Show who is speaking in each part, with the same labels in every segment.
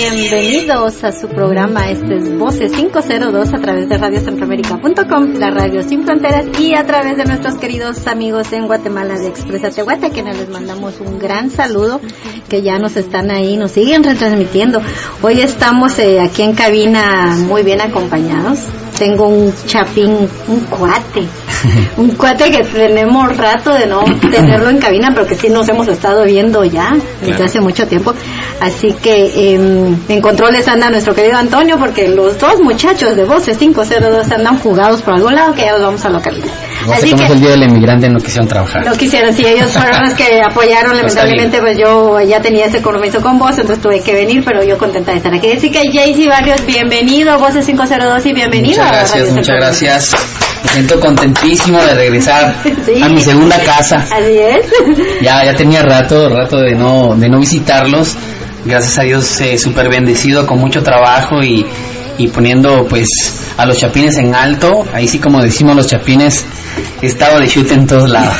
Speaker 1: bienvenidos a su programa. Este es Voces 502 a través de radiocentroamérica.com, la radio sin fronteras y a través de nuestros queridos amigos en Guatemala de Expresa Tehuata, quienes les mandamos un gran saludo, que ya nos están ahí, nos siguen retransmitiendo. Hoy estamos eh, aquí en cabina muy bien acompañados. Tengo un chapín, un cuate, un cuate que tenemos rato de no tenerlo en cabina, pero que sí nos hemos estado viendo ya desde hace mucho tiempo. Así que eh, en controles anda nuestro querido Antonio, porque los dos muchachos de Voces 502 andan jugados por algún lado que ya los vamos a localizar.
Speaker 2: Así que el día del emigrante no quisieron trabajar.
Speaker 1: No quisieron, sí, ellos fueron los que apoyaron, lamentablemente pues yo ya tenía ese compromiso con vos, entonces tuve que venir, pero yo contenta de estar aquí. Así que Jaycee Barrios, bienvenido, Voces 502 y bienvenido.
Speaker 2: Muchas gracias, muchas gracias. Me siento contentísimo de regresar a mi segunda casa.
Speaker 1: Así es.
Speaker 2: Ya, ya tenía rato, rato de no, de no visitarlos gracias a Dios eh, súper bendecido con mucho trabajo y, y poniendo pues a los chapines en alto. Ahí sí como decimos los chapines, he estado de shoot en todos lados.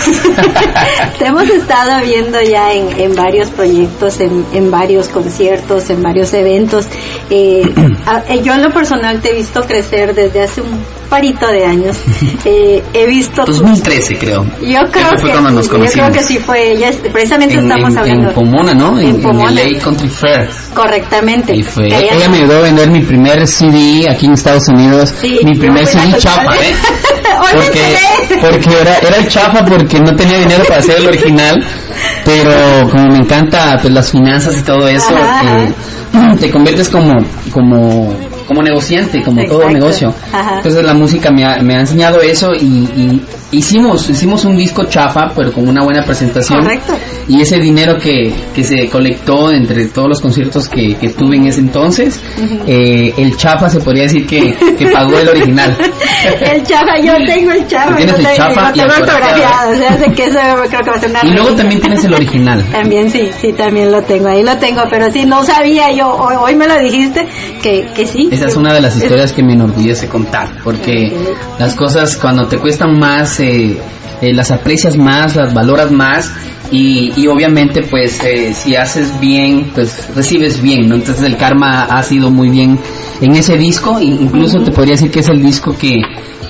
Speaker 1: Te hemos estado viendo ya en, en varios proyectos, en, en, varios conciertos, en varios eventos. Eh, yo en lo personal te he visto crecer desde hace un parito de años. Eh, he visto...
Speaker 2: 2013 creo.
Speaker 1: Yo creo, que,
Speaker 2: cuando nos
Speaker 1: yo creo que sí fue. Ya, precisamente
Speaker 2: en,
Speaker 1: estamos hablando...
Speaker 2: En Pomona, ¿no?
Speaker 1: En, Pomona.
Speaker 2: LA Country Fair.
Speaker 1: Correctamente.
Speaker 2: Y fue. Ella, ella me ayudó a vender mi primer CD aquí en Estados Unidos.
Speaker 1: Sí,
Speaker 2: mi primer CD
Speaker 1: la
Speaker 2: chapa. ¿eh? Porque, porque era, era el chapa porque no tenía dinero para hacer el original. Pero como me encanta pues las finanzas y todo eso, eh, te conviertes como, como, como negociante, como todo negocio.
Speaker 1: Ajá.
Speaker 2: Entonces la música me ha, me ha enseñado eso y, y hicimos, hicimos un disco chapa, pero con una buena presentación.
Speaker 1: Correcto.
Speaker 2: Y ese dinero que, que se colectó entre todos los conciertos que, que tuve en ese entonces, eh, el chapa se podría decir que, que pagó el original.
Speaker 1: El chapa, yo tengo el chapa.
Speaker 2: Tienes el
Speaker 1: tengo
Speaker 2: y y luego también tienes el original.
Speaker 1: También sí, sí, también lo tengo, ahí lo tengo, pero sí, no sabía yo, hoy, hoy me lo dijiste, que, que sí.
Speaker 2: Es una de las historias que me enorgullece contar, porque las cosas cuando te cuestan más, eh, eh, las aprecias más, las valoras más y, obviamente pues eh, si haces bien, pues recibes bien, ¿no? Entonces el karma ha sido muy bien en ese disco, incluso te podría decir que es el disco que,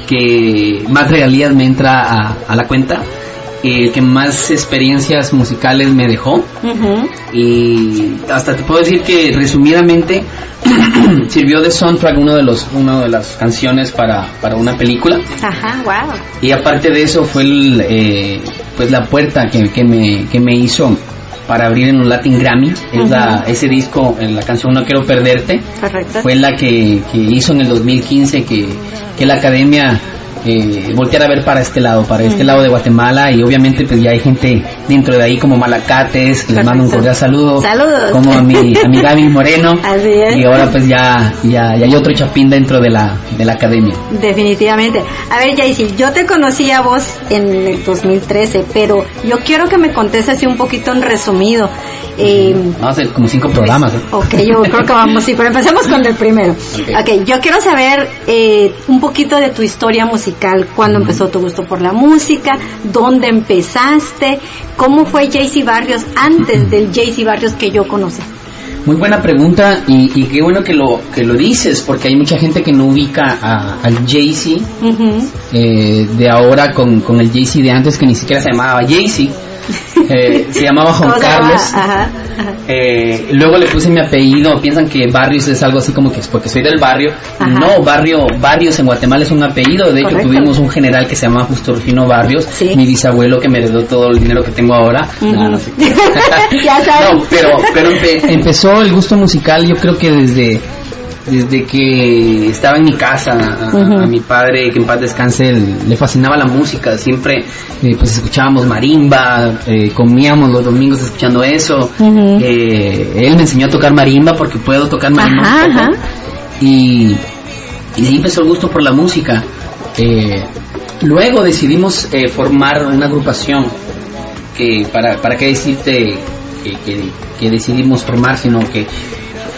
Speaker 2: que más regalías me entra a la cuenta, el que más experiencias musicales me dejó. Y hasta te puedo decir que resumidamente sirvió de soundtrack uno de los una de las canciones para, para una película.
Speaker 1: Ajá, wow.
Speaker 2: y aparte de eso fue el, eh, pues la puerta que, que me que me hizo para abrir en un Latin Grammy. Es la, ese disco en la canción No quiero perderte.
Speaker 1: Correcto.
Speaker 2: fue la que, que hizo en el 2015 que, que la academia eh, volteara a ver para este lado, para este lado de Guatemala y obviamente pues ya hay gente dentro de ahí como Malacates, que les mando un cordial saludo,
Speaker 1: Saludos.
Speaker 2: como a mi, a mi Gaby Moreno
Speaker 1: Así es.
Speaker 2: y ahora pues ya, ya, ya hay otro chapín dentro de la, de la academia.
Speaker 1: Definitivamente. A ver, Jaycee, yo te conocí a vos en el 2013, pero yo quiero que me contes así un poquito en resumido. Eh,
Speaker 2: Vamos a hacer como cinco programas. ¿eh?
Speaker 1: Ok, yo creo que vamos, sí, pero empecemos con el primero.
Speaker 2: Ok.
Speaker 1: Ok, yo quiero saber eh, un poquito de tu historia musical, cuándo empezó tu gusto por la música, dónde empezaste, cómo fue Jaycee Barrios antes del Jaycee Barrios que yo conocí.
Speaker 2: Muy buena pregunta y, y qué bueno que lo, que lo dices porque hay mucha gente que no ubica a- al Jay-Z eh, de ahora con, con el Jay-Z de antes que ni siquiera se llamaba Jay-Z. Eh, se llamaba Juan. Carlos.
Speaker 1: Ajá, ajá.
Speaker 2: Eh, luego le puse mi apellido, piensan que Barrios es algo así como que es porque soy del barrio.
Speaker 1: Ajá.
Speaker 2: No, barrio, Barrios en Guatemala es un apellido. De hecho,
Speaker 1: Correcto.
Speaker 2: tuvimos un general que se llama Justo Rufino Barrios,
Speaker 1: Sí.
Speaker 2: mi bisabuelo que me heredó todo el dinero que tengo ahora.
Speaker 1: Ujú.
Speaker 2: No, no sé.
Speaker 1: ya sabes.
Speaker 2: No, pero, pero empe- empezó el gusto musical yo creo que desde desde que estaba en mi casa a, mi padre que en paz descanse le fascinaba la música siempre eh, pues escuchábamos marimba eh, comíamos los domingos escuchando eso. Eh, él me enseñó a tocar marimba porque puedo tocar marimba
Speaker 1: Ajá,
Speaker 2: un poco.
Speaker 1: ajá.
Speaker 2: y y de ahí empezó el gusto por la música luego decidimos formar una agrupación que para, para qué decirte que, que- que decidimos formar, sino que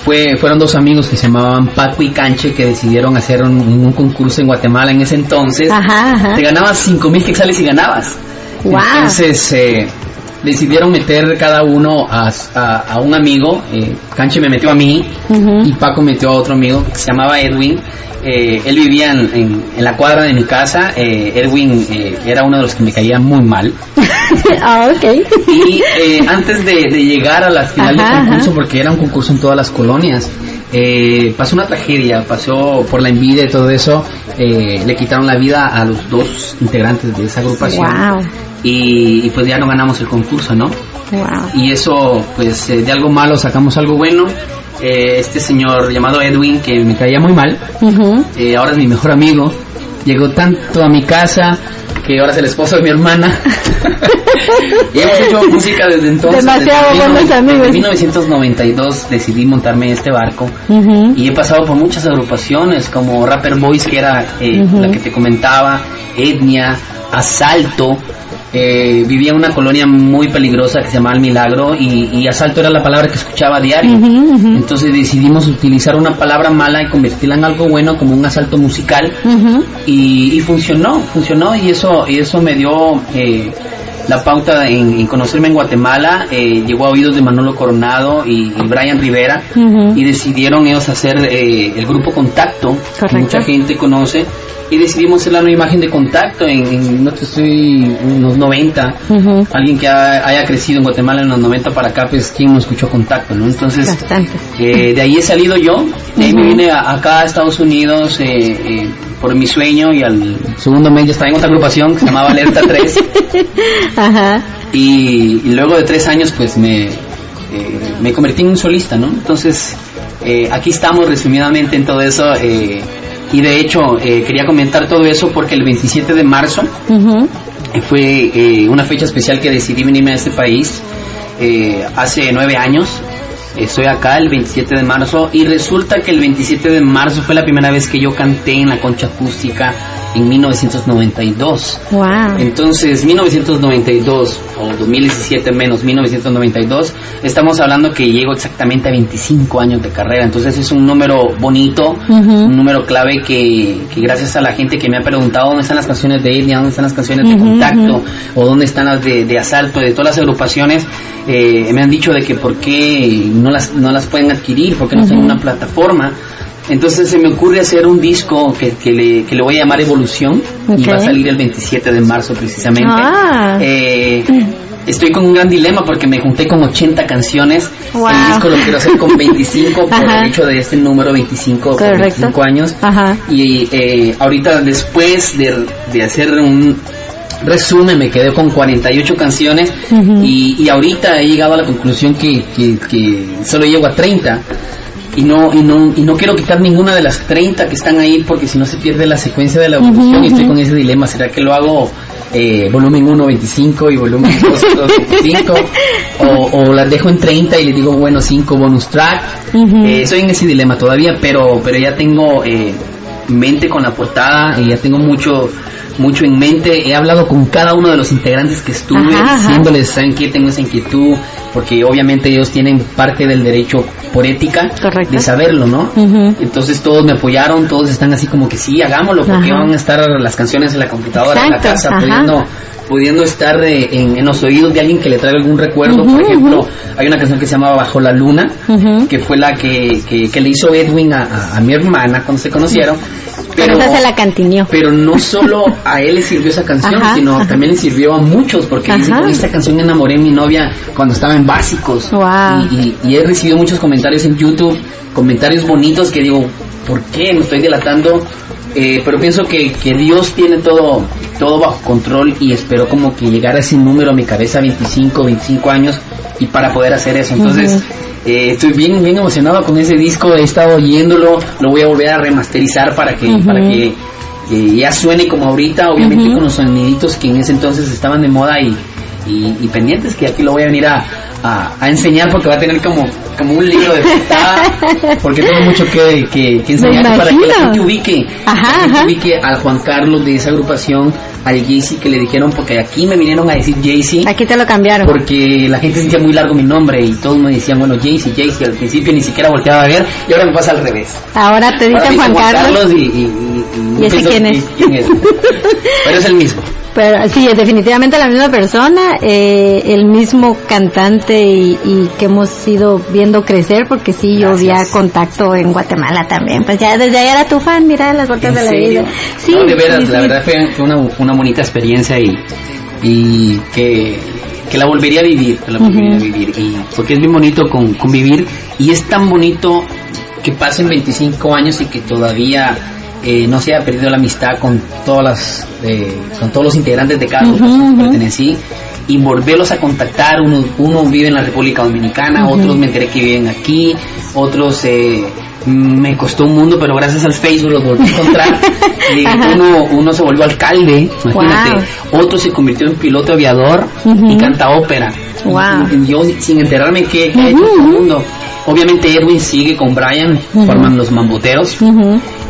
Speaker 2: fue, fueron dos amigos que se llamaban Paco y Canche que decidieron hacer un, un concurso en Guatemala en ese entonces.
Speaker 1: Ajá, ajá.
Speaker 2: Te ganabas cinco mil quetzales y ganabas.
Speaker 1: Wow.
Speaker 2: Entonces, eh, decidieron meter cada uno a, a, un amigo. Eh, Canche me metió a mí y Paco metió a otro amigo que se llamaba Edwin. Eh, él vivía en, en, la cuadra de mi casa. Eh, Edwin eh, era uno de los que me caía muy mal.
Speaker 1: ah, ok.
Speaker 2: Y antes de, llegar a la final del concurso, porque era un concurso en todas las colonias, pasó una tragedia, pasó por la envidia y todo eso, le quitaron la vida a los dos integrantes de esa agrupación. Y, pues ya no ganamos el concurso, ¿no? Y eso, pues de algo malo sacamos algo bueno eh, este señor llamado Edwin, que me caía muy mal, eh, ahora es mi mejor amigo, llegó tanto a mi casa que ahora es el esposo de mi hermana. y hemos hecho música desde entonces.
Speaker 1: Demasiado desde buenos amigos.
Speaker 2: En 1992 decidí montarme este barco y he pasado por muchas agrupaciones como Rapper Boys, que era eh, la que te comentaba, Etnia, Asalto, eh, vivía en una colonia muy peligrosa que se llamaba El Milagro y, asalto era la palabra que escuchaba a diario. Entonces decidimos utilizar una palabra mala y convertirla en algo bueno como un asalto musical y, funcionó, funcionó y eso, y eso me dio eh, la pauta en, conocerme en Guatemala. Eh, llegó a oídos de Manolo Coronado y, Brian Rivera y decidieron ellos hacer el grupo Contacto, que mucha gente conoce y decidimos hacer la nueva imagen de contacto en, no te estoy unos 90 alguien que haya crecido en Guatemala en los 90 para acá pues quien no escuchó contacto no entonces eh, de ahí he salido yo de ahí me vine acá a Estados Unidos eh, eh, por mi sueño y al segundo mes ya estaba en otra agrupación que se llamaba Alerta 3 Y, luego de tres años pues me me convertí en un solista no entonces aquí estamos resumidamente en todo eso y de hecho, eh, quería comentar todo eso porque el 27 de marzo fue eh, una fecha especial que decidí venirme a este país eh, hace nueve años. Estoy acá el 27 de marzo y resulta que el 27 de marzo fue la primera vez que yo canté en la concha acústica en 1992.
Speaker 1: Wow.
Speaker 2: Entonces, 1992 o 2017 menos 1992, estamos hablando que llego exactamente a 25 años de carrera. Entonces, es un número bonito, un número clave que, gracias a la gente que me ha preguntado dónde están las canciones de Etnia, dónde están las canciones de Contacto o dónde están las de, Asalto, de todas las agrupaciones, eh, me han dicho de que por qué no las, no las pueden adquirir, porque no tienen una plataforma. Entonces se me ocurre hacer un disco que, que, le, que le voy a llamar Evolución y va a salir el 27 de marzo precisamente. Ah. Eh, estoy con un gran dilema porque me junté con 80 canciones. El disco lo quiero hacer con 25 por el hecho de este número 25 por 25 años. Y eh, ahorita después de, de hacer un resumen me quedé con 48 canciones y, y, ahorita he llegado a la conclusión que, que, que solo llego a 30 y no, y no, y no quiero quitar ninguna de las 30 que están ahí porque si no se pierde la secuencia de la evolución y estoy con ese dilema, ¿será que lo hago eh, volumen 1 25 y volumen 2, 25 o, o las dejo en 30 y le digo bueno 5 bonus track. Eh, estoy en ese dilema todavía pero pero ya tengo eh, mente con la portada y ya tengo mucho mucho en mente. He hablado con cada uno de los integrantes que estuve, diciéndoles, ¿saben qué? Tengo esa inquietud, porque obviamente ellos tienen parte del derecho por ética de saberlo, ¿no? Entonces todos me apoyaron, todos están así como que sí, hagámoslo, porque van a estar las canciones en la computadora, en la casa, pudiendo pudiendo estar en, los oídos de alguien que le traiga algún recuerdo. Por ejemplo, hay una canción que se llama Bajo la Luna, que fue la que, que, le hizo Edwin a, a, mi hermana cuando se conocieron.
Speaker 1: Pero, la
Speaker 2: Pero no solo a él le sirvió esa canción, sino también le sirvió a muchos, porque dice, con esta canción enamoré a mi novia cuando estaba en básicos. Y, y, he recibido muchos comentarios en YouTube, comentarios bonitos que digo, ¿por qué me estoy delatando? Eh, pero pienso que, que, Dios tiene todo, todo bajo control y espero como que llegara ese número a mi cabeza, 25, 25 años, y para poder hacer eso. Entonces, eh, estoy bien, bien emocionado con ese disco, he estado oyéndolo, lo voy a volver a remasterizar para que, para que ya suene como ahorita, obviamente con los soniditos que en ese entonces estaban de moda y, y, pendientes, que aquí lo voy a venir a, a, enseñar porque va a tener como, como un libro de portada, porque tengo mucho que, que, enseñar para que la gente ubique, ubique al Juan Carlos de esa agrupación, al Jaycee que le dijeron, porque aquí me vinieron a decir Jaycee.
Speaker 1: Aquí te lo cambiaron.
Speaker 2: Porque la gente sentía muy largo mi nombre y todos me decían, bueno, Jaycee, Jaycee, al principio ni siquiera volteaba a ver y ahora me pasa al revés.
Speaker 1: Ahora te dicen Juan, Carlos.
Speaker 2: y, y,
Speaker 1: y, ese quién es?
Speaker 2: Pero es el mismo.
Speaker 1: Pero sí, definitivamente la misma persona, eh, el mismo cantante y, que hemos ido viendo crecer, porque sí, yo había contacto en Guatemala también. Pues ya desde ahí era tu fan, mira las vueltas de la vida.
Speaker 2: Sí, de veras, la verdad fue, una, una bonita experiencia y, y que que la volvería a vivir, que la volvería a vivir, y porque es bien bonito con, convivir y es tan bonito que pasen 25 años y que todavía eh, no se haya perdido la amistad con todas las, eh, con todos los integrantes de cada grupo que pertenecí y volverlos a contactar. Uno, uno vive en la República Dominicana, otros me enteré que viven aquí, otros eh, me costó un mundo, pero gracias al Facebook los volví a encontrar. y uno, uno se volvió alcalde, imagínate. Otro se convirtió en piloto aviador y canta ópera. yo sin enterarme qué, ha hecho el mundo. Obviamente Edwin sigue con Brian, forman los mamboteros.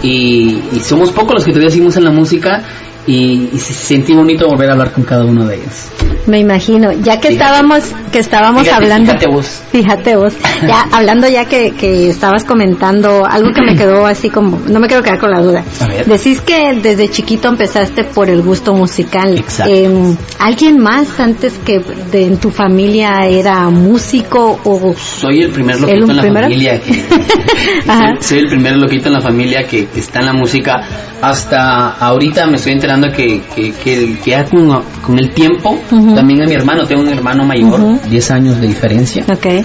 Speaker 2: y, y, somos pocos los que todavía seguimos en la música y, y sentí bonito volver a hablar con cada uno de ellos.
Speaker 1: Me imagino, ya que estábamos que estábamos hablando,
Speaker 2: fíjate vos,
Speaker 1: fíjate vos, ya hablando ya que, que estabas comentando algo que me quedó así como, no me quiero quedar con la duda. Decís que desde chiquito empezaste por el gusto musical.
Speaker 2: Exacto.
Speaker 1: Em, ¿Alguien más antes que de, en tu familia era músico o?
Speaker 2: Soy el primer loquito en la familia que, soy, el primer loquito en la familia que, está en la música. Hasta ahorita me estoy enterando que que, que, que con, con el tiempo también a mi hermano, tengo un hermano mayor, 10 años de diferencia.
Speaker 1: Okay.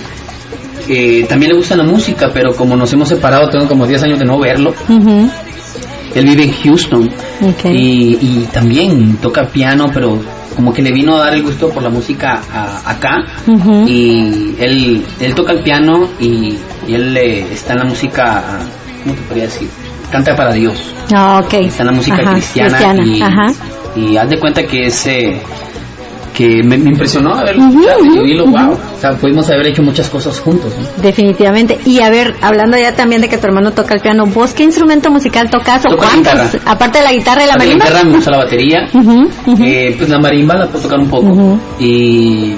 Speaker 2: también le gusta la música, pero como nos hemos separado, tengo como 10 años de no verlo. Él vive en Houston y, también toca piano, pero como que le vino a dar el gusto por la música acá. Y él, él toca el piano y, él eh, está en la música, ¿cómo te podría decir? Canta para Dios.
Speaker 1: Ah, Está
Speaker 2: en la música cristiana, y, y haz de cuenta que ese que me, impresionó haberlo y wow, o sea, pudimos haber hecho muchas cosas juntos.
Speaker 1: Definitivamente. Y a ver, hablando ya también de que tu hermano toca el piano, ¿vos qué instrumento musical tocas o cuántos? Aparte de la guitarra y la marimba.
Speaker 2: La guitarra me gusta la batería, eh, pues la marimba la puedo tocar un poco y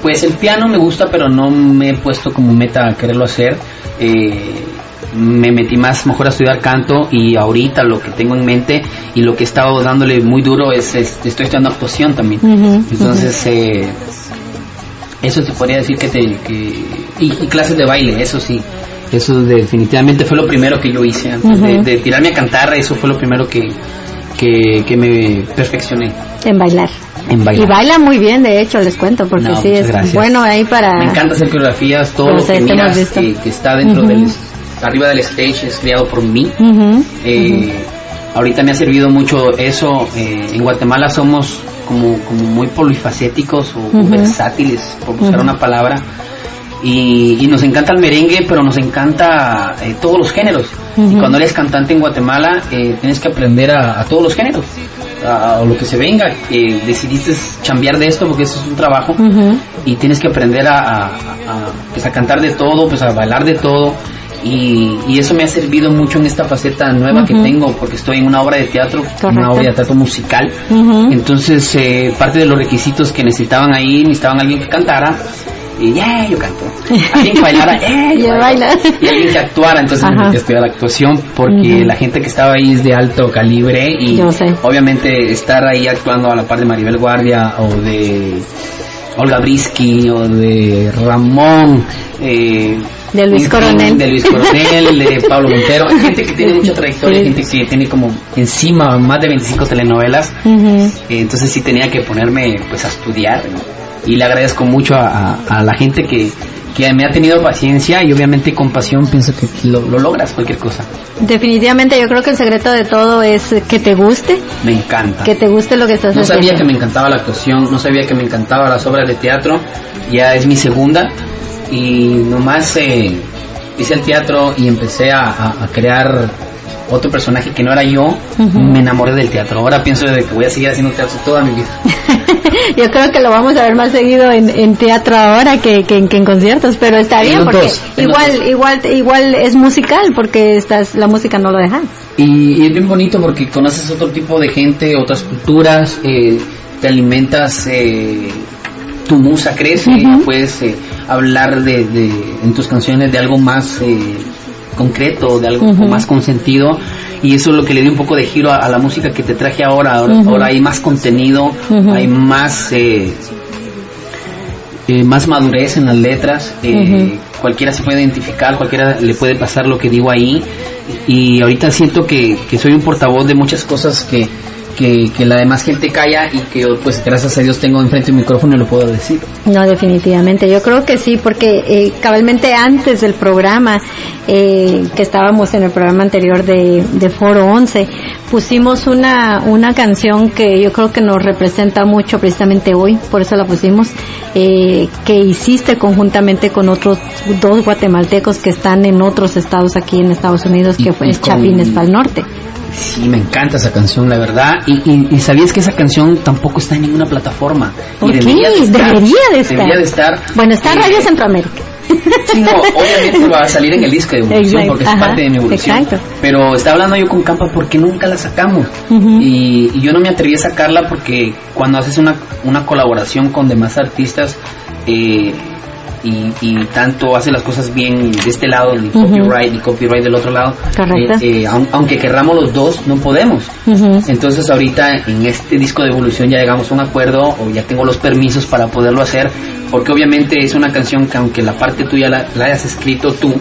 Speaker 2: pues el piano me gusta, pero no me he puesto como meta a quererlo hacer. Eh, me metí más mejor a estudiar canto y ahorita lo que tengo en mente y lo que he estado dándole muy duro es, estoy estudiando actuación también. Entonces, eh, eso te podría decir que te... y, clases de baile, eso sí. Eso definitivamente fue lo primero que yo hice antes de, tirarme a cantar, eso fue lo primero que, que, me perfeccioné.
Speaker 1: En bailar.
Speaker 2: En bailar.
Speaker 1: Y baila muy bien, de hecho, les cuento, porque sí es bueno ahí para...
Speaker 2: Me encanta hacer coreografías, todo lo que miras que, está dentro del arriba del stage es creado por mí. Eh, ahorita me ha servido mucho eso. Eh, en Guatemala somos como, como muy polifacéticos o versátiles, por buscar una palabra. Y, nos encanta el merengue, pero nos encanta eh, todos los géneros. Y cuando eres cantante en Guatemala, tienes que aprender a, todos los géneros, a, lo que se venga. decidiste cambiar de esto porque eso es un trabajo y tienes que aprender a, pues a cantar de todo, pues a bailar de todo y, eso me ha servido mucho en esta faceta nueva que tengo porque estoy en una obra de teatro, una obra de teatro musical. Entonces, eh, parte de los requisitos que necesitaban ahí, necesitaban alguien que cantara. Y ya, yo canto. Alguien que bailara, eh, yo baila. Y alguien que actuara, entonces me que la actuación porque la gente que estaba ahí es de alto calibre y obviamente estar ahí actuando a la par de Maribel Guardia o de Olga Brisky o de Ramón, eh,
Speaker 1: de Luis Coronel.
Speaker 2: De Luis Coronel, de Pablo Montero. Hay gente que tiene mucha trayectoria, gente que tiene como encima más de 25 telenovelas. Eh, entonces sí tenía que ponerme pues a estudiar. Y le agradezco mucho a, la gente que, que me ha tenido paciencia y obviamente con pasión pienso que lo, logras cualquier cosa.
Speaker 1: Definitivamente yo creo que el secreto de todo es que te guste.
Speaker 2: Me encanta.
Speaker 1: Que te guste lo que estás
Speaker 2: haciendo. No sabía que me encantaba la actuación, no sabía que me encantaba las obras de teatro, ya es mi segunda y nomás eh, hice el teatro y empecé a, crear otro personaje que no era yo, me enamoré del teatro. Ahora pienso de que voy a seguir haciendo teatro toda mi vida.
Speaker 1: yo creo que lo vamos a ver más seguido en, teatro ahora que, en, conciertos, pero está bien porque igual, igual, igual es musical porque estás, la música no lo deja.
Speaker 2: Y, es bien bonito porque conoces otro tipo de gente, otras culturas, eh, te alimentas. Eh, tu musa crece, puedes eh, hablar de, en tus canciones de algo más eh, concreto, de algo más con sentido y eso es lo que le dio un poco de giro a, la música que te traje ahora. Ahora, hay más contenido, hay más eh, eh, más madurez en las letras. Eh, cualquiera se puede identificar, cualquiera le puede pasar lo que digo ahí. Y ahorita siento que, que soy un portavoz de muchas cosas que, que, la demás gente calla y que pues gracias a Dios tengo enfrente un micrófono y lo puedo decir.
Speaker 1: No, definitivamente, yo creo que sí, porque eh, cabalmente antes del programa, eh, que estábamos en el programa anterior de, de Foro 11, pusimos una, una canción que yo creo que nos representa mucho precisamente hoy, por eso la pusimos, eh, que hiciste conjuntamente con otros dos guatemaltecos que están en otros estados aquí en Estados Unidos, que fue Chapines para el Norte.
Speaker 2: Sí, me encanta esa canción, la verdad. Y, sabías que esa canción tampoco está en ninguna plataforma.
Speaker 1: ¿Por debería De estar, debería de estar. Bueno, está en Radio Centroamérica.
Speaker 2: Sí, no, obviamente va a salir en el disco de evolución porque es parte de mi evolución. Exacto. Pero estaba hablando yo con Campa porque nunca la sacamos. y, y, yo no me atreví a sacarla porque cuando haces una, una colaboración con demás artistas, eh, y, y, tanto hace las cosas bien de este lado, ni copyright, ni copyright del otro lado. Eh, eh, aunque querramos los dos, no podemos. Entonces ahorita en este disco de evolución ya llegamos a un acuerdo o ya tengo los permisos para poderlo hacer, porque obviamente es una canción que aunque la parte tuya la, la hayas escrito tú,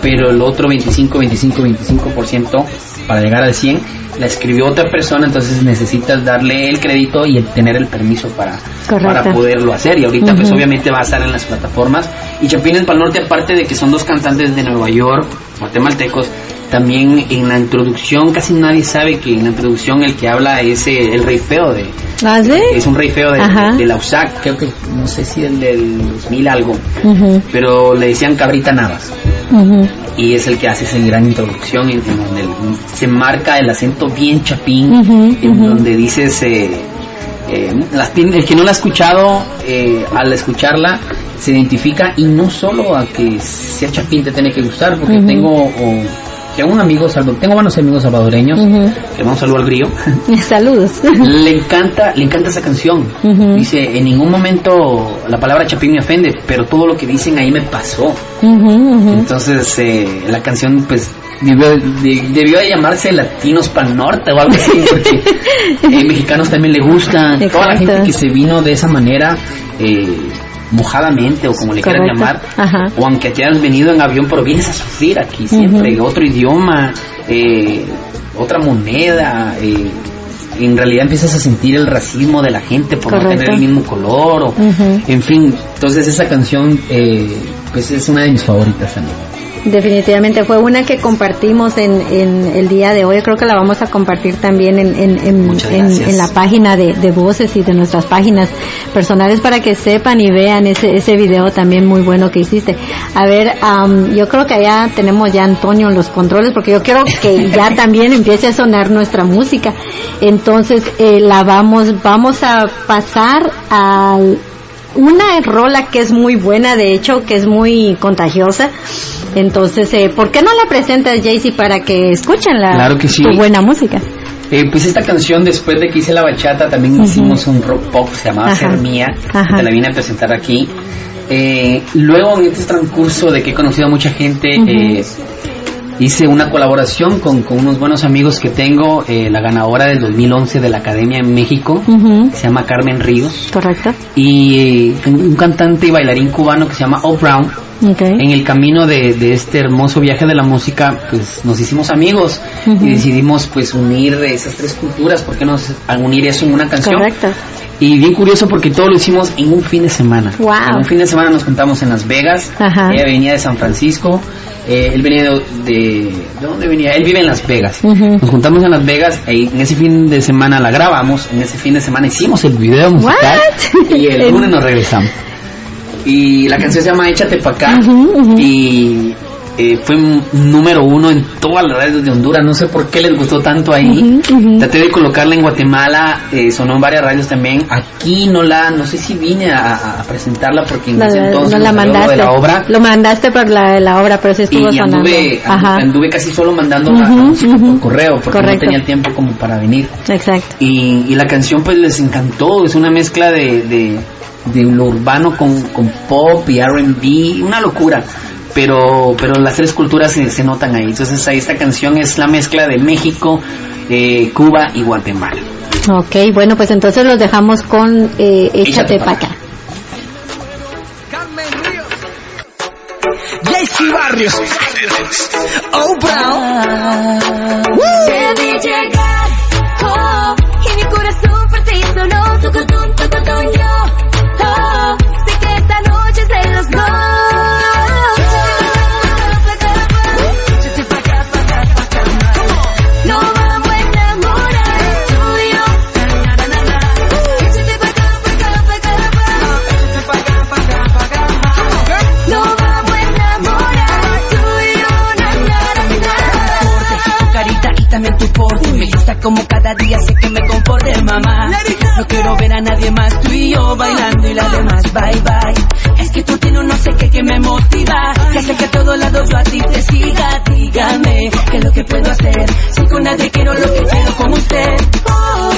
Speaker 2: pero el otro 25, 25, 25% para llegar al 100 la escribió otra persona, entonces necesitas darle el crédito y tener el permiso para, para poderlo hacer. Y ahorita pues obviamente va a estar en las plataformas. Y Chapines para Norte, aparte de que son dos cantantes de Nueva York, guatemaltecos, también en la introducción casi nadie sabe que en la introducción el que habla es el rey feo de
Speaker 1: ¿Ah,
Speaker 2: es un rey feo de, la USAC creo que no sé si el del 2000 algo pero le decían cabrita navas. Y es el que hace esa gran introducción en, donde se marca el acento bien chapín en donde dices eh, eh, el que no la ha escuchado eh, al escucharla se identifica y no solo a que sea chapín te tiene que gustar porque tengo tengo un amigo, tengo buenos amigos salvadoreños, vamos a saludar al grillo.
Speaker 1: Saludos.
Speaker 2: le encanta, le encanta esa canción. Dice, en ningún momento la palabra chapín me ofende, pero todo lo que dicen ahí me pasó. Entonces, eh, la canción, pues, debió, de llamarse Latinos para el Norte o algo así, porque eh, mexicanos también le gusta. Toda la gente que se vino de esa manera, eh, mojadamente o como le quieran llamar, o aunque te hayas venido en avión, pero vienes a sufrir aquí siempre, otro idioma, eh, otra moneda, eh, en realidad empiezas a sentir el racismo de la gente por no tener el mismo color, o, en fin, entonces esa canción eh, pues es una de mis favoritas también.
Speaker 1: Definitivamente fue una que compartimos en, en, el día de hoy. Creo que la vamos a compartir también en, en, en la página de, de, voces y de nuestras páginas personales para que sepan y vean ese, ese video también muy bueno que hiciste. A ver, yo creo que allá tenemos ya Antonio en los controles porque yo quiero que ya también empiece a sonar nuestra música. Entonces, eh, la vamos, vamos a pasar al una rola que es muy buena, de hecho, que es muy contagiosa. Entonces, eh, ¿por qué no la presentas, Jaycee, para que escuchen la tu buena música?
Speaker 2: Eh, pues esta canción, después de que hice la bachata, también hicimos un rock pop, se llamaba Ser Mía, te la vine a presentar aquí. Eh, luego, en este transcurso de que he conocido a mucha gente, hice una colaboración con, con, unos buenos amigos que tengo, eh, la ganadora del 2011 de la Academia en México, se llama Carmen Ríos.
Speaker 1: Correcto.
Speaker 2: Y eh, un cantante y bailarín cubano que se llama O Brown. En el camino de, de, este hermoso viaje de la música, pues nos hicimos amigos y decidimos pues unir esas tres culturas, ¿por qué no unir eso en una canción?
Speaker 1: Correcto.
Speaker 2: Y bien curioso porque todo lo hicimos en un fin de semana.
Speaker 1: Wow.
Speaker 2: En un fin de semana nos juntamos en Las Vegas. Ella venía de San Francisco. Eh, él venía de, de, dónde venía? Él vive en Las Vegas. Nos juntamos en Las Vegas y en ese fin de semana la grabamos. En ese fin de semana hicimos el video musical. Y el lunes nos regresamos. Y la canción se llama Échate pa' acá. Y eh, fue número uno en todas las radios de Honduras. No sé por qué les gustó tanto ahí. Traté de colocarla en Guatemala, eh, sonó en varias radios también. Aquí no la, no sé si vine a, presentarla porque en ese entonces
Speaker 1: no la mandaste.
Speaker 2: la obra.
Speaker 1: Lo mandaste por la, la obra, pero sí estuvo
Speaker 2: y, Anduve, anduve, casi solo mandando la, música por correo porque no tenía tiempo como para venir.
Speaker 1: Exacto.
Speaker 2: Y, y la canción pues les encantó. Es una mezcla de, de, de lo urbano con, con pop y R&B, una locura pero, pero las tres culturas se, se notan ahí. Entonces ahí esta canción es la mezcla de México, eh, Cuba y Guatemala.
Speaker 1: Ok, bueno, pues entonces los dejamos con eh, Échate,
Speaker 2: Échate
Speaker 1: pa'
Speaker 2: pa'
Speaker 1: acá.
Speaker 3: Barrios. Oh, Brown. Como cada día sé que me conforte, mamá. No quiero ver a nadie más, tú y yo bailando y las demás, bye bye. Es que tú tienes un no sé qué que me motiva. Que hace que a todos lados yo a ti te siga. Dígame, ¿qué es lo que puedo hacer? Si con nadie quiero lo que quiero con usted.
Speaker 4: Oh,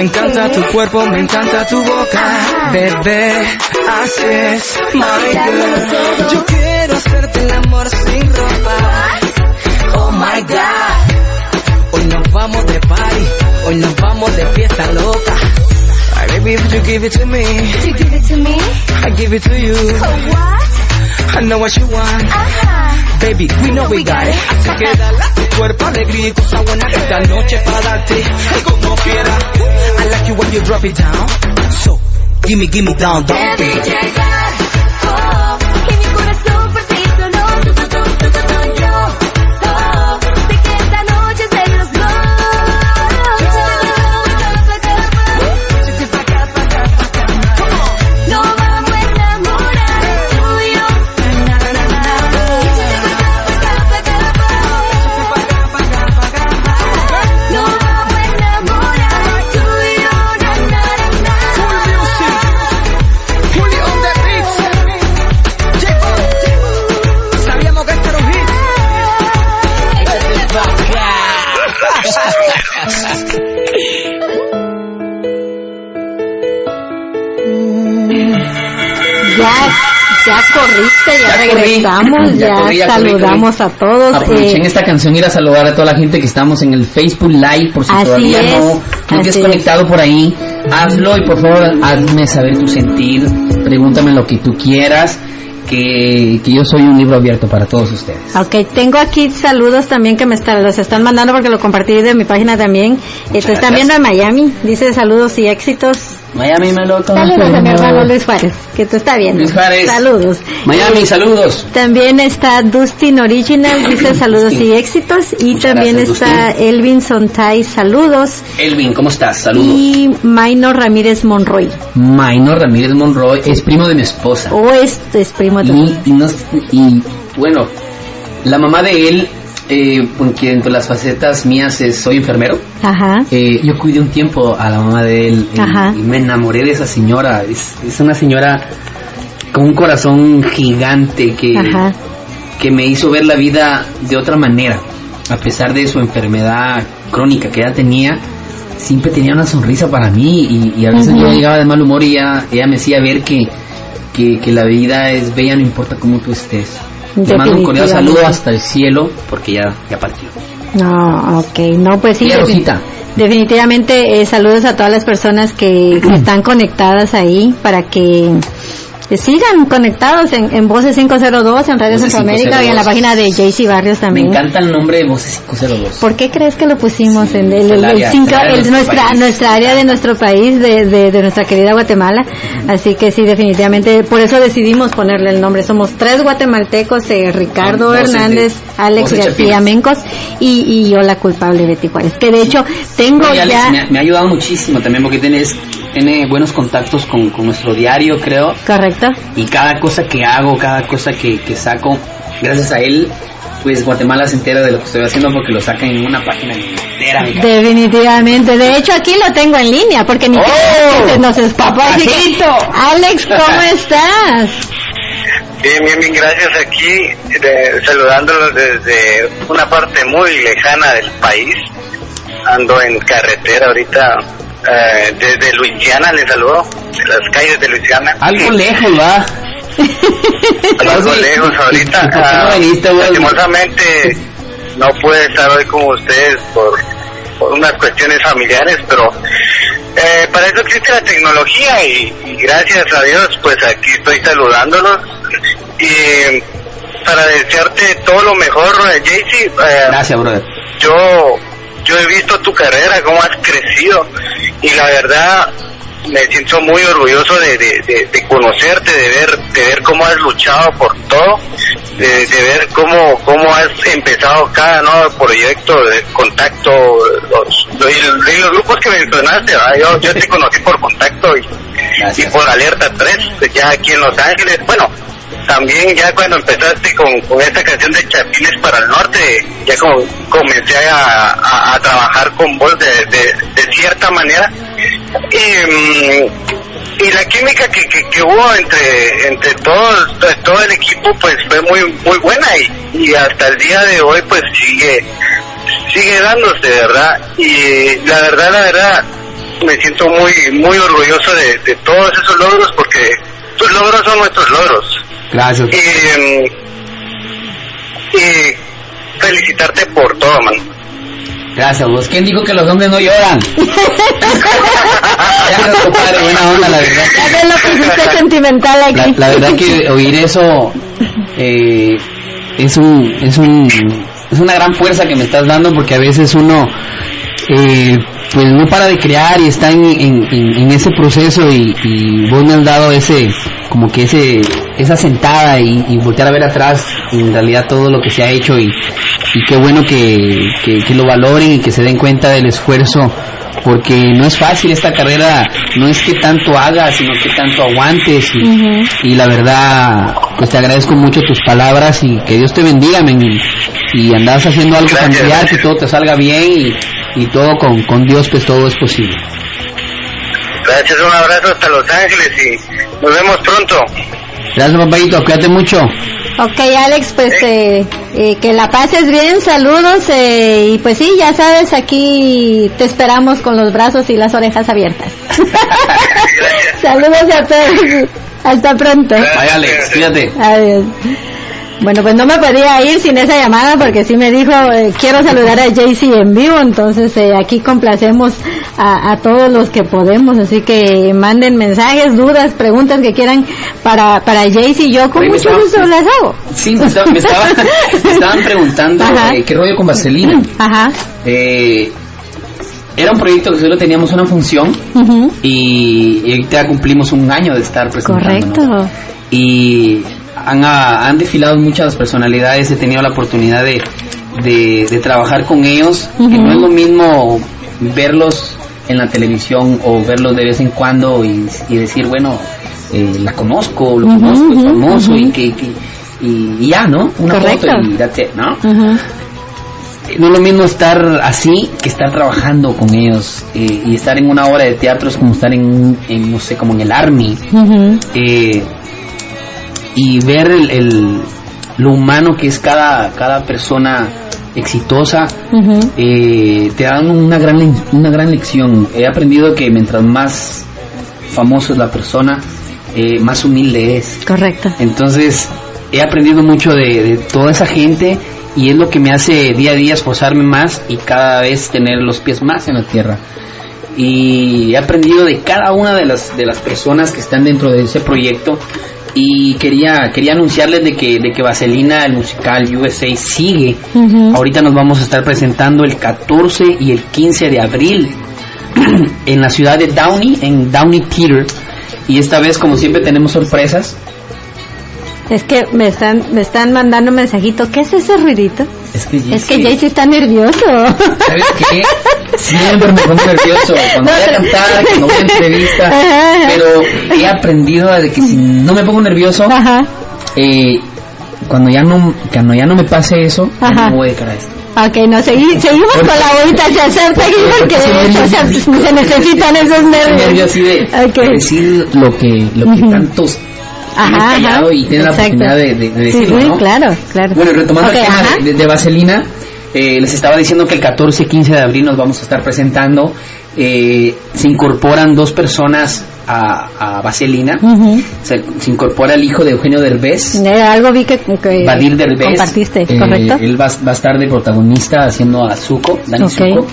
Speaker 4: Me
Speaker 3: encanta tu cuerpo, me encanta tu boca. Bebé, así es, my girl. Yo quiero hacerte el amor sin ropa. Oh my God. Hoy nos vamos de party, hoy nos vamos de fiesta loca. Baby, if you give it to me,
Speaker 4: You give it to me,
Speaker 3: I give it to you.
Speaker 4: oh what?
Speaker 3: I know what you want.
Speaker 4: Ajá.
Speaker 3: Baby, we know we got it. Así que dale a tu cuerpo alegría y cosa buena esta noche para darte ay, como quiera. Like you when you drop it down. So, gimme, gimme down, down,
Speaker 4: vi
Speaker 3: baby.
Speaker 1: Regresamos,
Speaker 2: Ya
Speaker 1: ya, saludamos a todos.
Speaker 2: Aproveché en
Speaker 1: eh,
Speaker 2: esta canción ir a saludar a toda la gente que estamos en el Facebook Live, por si todavía
Speaker 1: es,
Speaker 2: no, no te has conectado por ahí, hazlo y por favor hazme saber tu sentir, pregúntame lo que tú quieras, que, que yo soy un libro abierto para todos ustedes.
Speaker 1: Ok, tengo aquí saludos también que me están, los están mandando porque lo compartí de mi página también. Eh, te están
Speaker 2: gracias.
Speaker 1: viendo en Miami, dice saludos y éxitos.
Speaker 2: Miami me lo
Speaker 1: Saludos a mi hermano Luis Juárez, que te está viendo.
Speaker 2: Luis Juárez.
Speaker 1: Saludos.
Speaker 2: Miami, saludos.
Speaker 1: También está Dustin Original, dice saludos y éxitos. Y
Speaker 2: Muchas
Speaker 1: también
Speaker 2: gracias,
Speaker 1: está
Speaker 2: Dustin.
Speaker 1: Elvin Sontay, saludos.
Speaker 2: Elvin, ¿cómo estás? Saludos.
Speaker 1: Y Maino Ramírez Monroy.
Speaker 2: Maynor Ramírez Monroy es primo de mi esposa.
Speaker 1: O este es primo de
Speaker 2: Y, y, no- y, bueno, la mamá de él, eh, porque entre las facetas mías es, soy enfermero,
Speaker 1: Ajá.
Speaker 2: eh, yo cuidé un tiempo a la mamá de él y,
Speaker 1: Ajá.
Speaker 2: y me enamoré de esa señora. Es, es una señora con un corazón gigante que,
Speaker 1: Ajá.
Speaker 2: que me hizo ver la vida de otra manera. A pesar de su enfermedad crónica que ella tenía, siempre tenía una sonrisa para mí y, y a veces yo llegaba de mal humor y ella, ella me hacía ver que, que, que la vida es bella no importa cómo tú estés. Te mando un cordial saludo
Speaker 1: Definitivamente.
Speaker 2: hasta el cielo porque ya, ya partió.
Speaker 1: No, ok, no, pues sí.
Speaker 2: Y a
Speaker 1: defin-
Speaker 2: Rosita.
Speaker 1: Definitivamente, eh, saludos a todas las personas que, que están conectadas ahí para que sigan conectados en, en Voces 502, en Radio
Speaker 2: Voces
Speaker 1: Centroamérica y en la
Speaker 2: 502.
Speaker 1: página de JC Barrios
Speaker 2: Me
Speaker 1: también.
Speaker 2: encanta el nombre de Voces 502.
Speaker 1: ¿Por qué crees que lo pusimos en el, el-
Speaker 2: El
Speaker 1: cinco-
Speaker 2: el de
Speaker 1: nuestra,
Speaker 2: país.
Speaker 1: nuestra área de nuestro país, de, de, de nuestra querida Guatemala? Así que sí, definitivamente, por eso decidimos ponerle el nombre. Somos tres guatemaltecos, eh, Ricardo
Speaker 2: Voces de-
Speaker 1: Hernández, Alex
Speaker 2: Voces
Speaker 1: García
Speaker 2: Chapinas.
Speaker 1: Mencos y, y yo la culpable Betty Juárez. Que de hecho tengo
Speaker 2: No, Alex
Speaker 1: ya...
Speaker 2: me, ha- me ha ayudado muchísimo también porque tienes, tiene buenos contactos con, con nuestro diario, creo.
Speaker 1: Correcto.
Speaker 2: Y cada cosa que hago, cada cosa que, que saco, gracias a él, pues Guatemala se entera de lo que estoy haciendo porque lo sacan en una página entera.
Speaker 1: Definitivamente. De hecho, aquí lo tengo en línea porque ni
Speaker 2: ¡Oh!
Speaker 1: que se nos escapó. Alex, ¿cómo estás?
Speaker 5: Bien, bien, bien, gracias aquí, de- saludándolos desde una parte muy lejana del país. Ando en carretera ahorita, eh, desde Luisiana les saludo, de las calles de Luisiana.
Speaker 2: Algo lejos, va.
Speaker 5: Algo lejos ahorita.
Speaker 2: ¿Y por qué no
Speaker 5: ah, lastimosamente no pude estar hoy con ustedes por, por unas cuestiones familiares, pero eh, para eso existe la tecnología y, y gracias a Dios pues aquí estoy saludándolos y para desearte todo lo mejor, eh, Jaycee. eh,
Speaker 2: Gracias, brother.
Speaker 5: yo yo he visto tu carrera, cómo has crecido y la verdad me siento muy orgulloso de, de, de- de conocerte, de ver de ver cómo has luchado por todo, de, de ver cómo cómo has empezado cada nuevo proyecto de contacto, los, los, los grupos que mencionaste, yo, yo te conocí por contacto y, y por Alerta 3, ya aquí en Los Ángeles, bueno, también ya cuando empezaste con, esta canción de Chapines para el Norte, ya como comencé a, trabajar con vos de, cierta manera. Y, mm, y la química que, hubo entre entre todos todo el equipo pues fue muy muy buena y, y hasta el día de hoy pues sigue sigue dándose verdad y la verdad la verdad me siento muy muy orgulloso de, de todos esos logros porque tus logros son nuestros logros
Speaker 2: Gracias.
Speaker 5: y, y felicitarte por todo man
Speaker 2: Gracias, vos. ¿Quién dijo que los hombres no lloran? Gracias, compadre. Buena onda, la verdad.
Speaker 1: Ya lo pusiste sentimental
Speaker 2: La,
Speaker 1: aquí.
Speaker 2: la verdad que oír eso eh, es un es un es una gran fuerza que me estás dando porque a veces uno eh, pues no para de crear y está en, en, en- en ese proceso y, y vos me has dado ese como que ese esa sentada y, y voltear a ver atrás en realidad todo lo que se ha hecho y, y qué bueno que, que, que lo valoren y que se den cuenta del esfuerzo porque no es fácil esta carrera, no es que tanto hagas, sino que tanto aguantes y, la verdad, pues te agradezco mucho tus palabras y que Dios te bendiga, men, y, andas haciendo algo familiar, que todo te salga bien y, y todo con, con Dios, pues todo es posible.
Speaker 5: gracias un abrazo hasta Los Ángeles y nos vemos pronto
Speaker 2: Gracias, papayito, cuídate mucho.
Speaker 1: Ok, Alex, pues eh, eh, que la pases bien, saludos eh, y pues sí, ya sabes, aquí te esperamos con los brazos y las orejas abiertas. saludos a todos, hasta pronto.
Speaker 2: Vaya, Alex, cuídate.
Speaker 1: Adiós. Bueno, pues no me podía ir sin esa llamada porque sí me dijo, eh, quiero saludar a Jaycee en vivo, entonces eh, aquí complacemos a, a todos los que podemos, así que manden mensajes, dudas, preguntas que quieran para, para Jaycee, yo con
Speaker 2: Oye,
Speaker 1: mucho
Speaker 2: estaba-
Speaker 1: gusto las hago.
Speaker 2: Sí, me, estaba- me estaba- me estaban preguntando eh, qué rollo con Vaselina.
Speaker 1: Ajá.
Speaker 2: Eh, era un proyecto que solo teníamos una función
Speaker 1: ujú,
Speaker 2: y, y ahorita cumplimos un año de estar presentando.
Speaker 1: Correcto.
Speaker 2: y han, ah, han desfilado muchas personalidades, he tenido la oportunidad de, de, de trabajar con ellos, que no es lo mismo verlos en la televisión o verlos de vez en cuando y, y decir, bueno, eh, la conozco, lo conozco, es famoso y que, que- y, y ya, ¿no? Una
Speaker 1: Correcto.
Speaker 2: foto y that's it, ¿no?
Speaker 1: Ujú,
Speaker 2: No es lo mismo estar así que estar trabajando con ellos eh, y estar en una obra de teatro es como estar en, en, no sé, como en el army eh, y ver el, el- lo humano que es cada, cada persona exitosa, eh, te dan una gran, una gran lección. He aprendido que mientras más famoso es la persona, eh, más humilde es.
Speaker 1: Correcto.
Speaker 2: Entonces, he aprendido mucho de, de toda esa gente y es lo que me hace día a día esforzarme más y cada vez tener los pies más en la tierra. Y he aprendido de cada una de las, de las personas que están dentro de ese proyecto y quería, quería anunciarles de que, de que Vaselina, el musical USA, sigue. Ahorita nos vamos a estar presentando el 14 y el 15 de abril en la ciudad de Downey, en Downey Theater. Y esta vez, como siempre, tenemos sorpresas.
Speaker 1: Es que me están, me están mandando un mensajito. ¿Qué es ese ruidito?
Speaker 2: Es que,
Speaker 1: Es que Jaycee está nervioso.
Speaker 2: ¿Sabes qué? Siempre me pongo nervioso cuando voy a cantar, cuando voy a entrevista. Pero aprendido de que si no me pongo nervioso,
Speaker 1: Ajá.
Speaker 2: eh, cuando ya no cuando ya no me pase eso,
Speaker 1: Ajá.
Speaker 2: me voy de cara a esto.
Speaker 1: Ok, no, segui- seguimos con la bonita chacha, seguimos porque
Speaker 2: Porque
Speaker 1: de hecho se, se necesitan esos
Speaker 2: nervio
Speaker 1: nervios.
Speaker 2: así de, de decir lo que lo que tantos
Speaker 1: Ajá,
Speaker 2: y tienes la oportunidad de, de- de decirlo,
Speaker 1: sí,
Speaker 2: ¿no?
Speaker 1: claro, claro.
Speaker 2: Bueno, retomando
Speaker 1: Ok,
Speaker 2: el tema de, de- de Vaselina, eh, les estaba diciendo que el 14 y 15 de abril nos vamos a estar presentando. Eh, se incorporan dos personas a, a Vaselina. Se, se incorpora el hijo de Eugenio Derbez.
Speaker 1: Eh, algo vi que, que
Speaker 2: Badir Derbez.
Speaker 1: compartiste,
Speaker 2: Eh,
Speaker 1: ¿correcto?
Speaker 2: Él va, va a estar de protagonista haciendo a Zuko, Dani
Speaker 1: Ok.
Speaker 2: Zuko.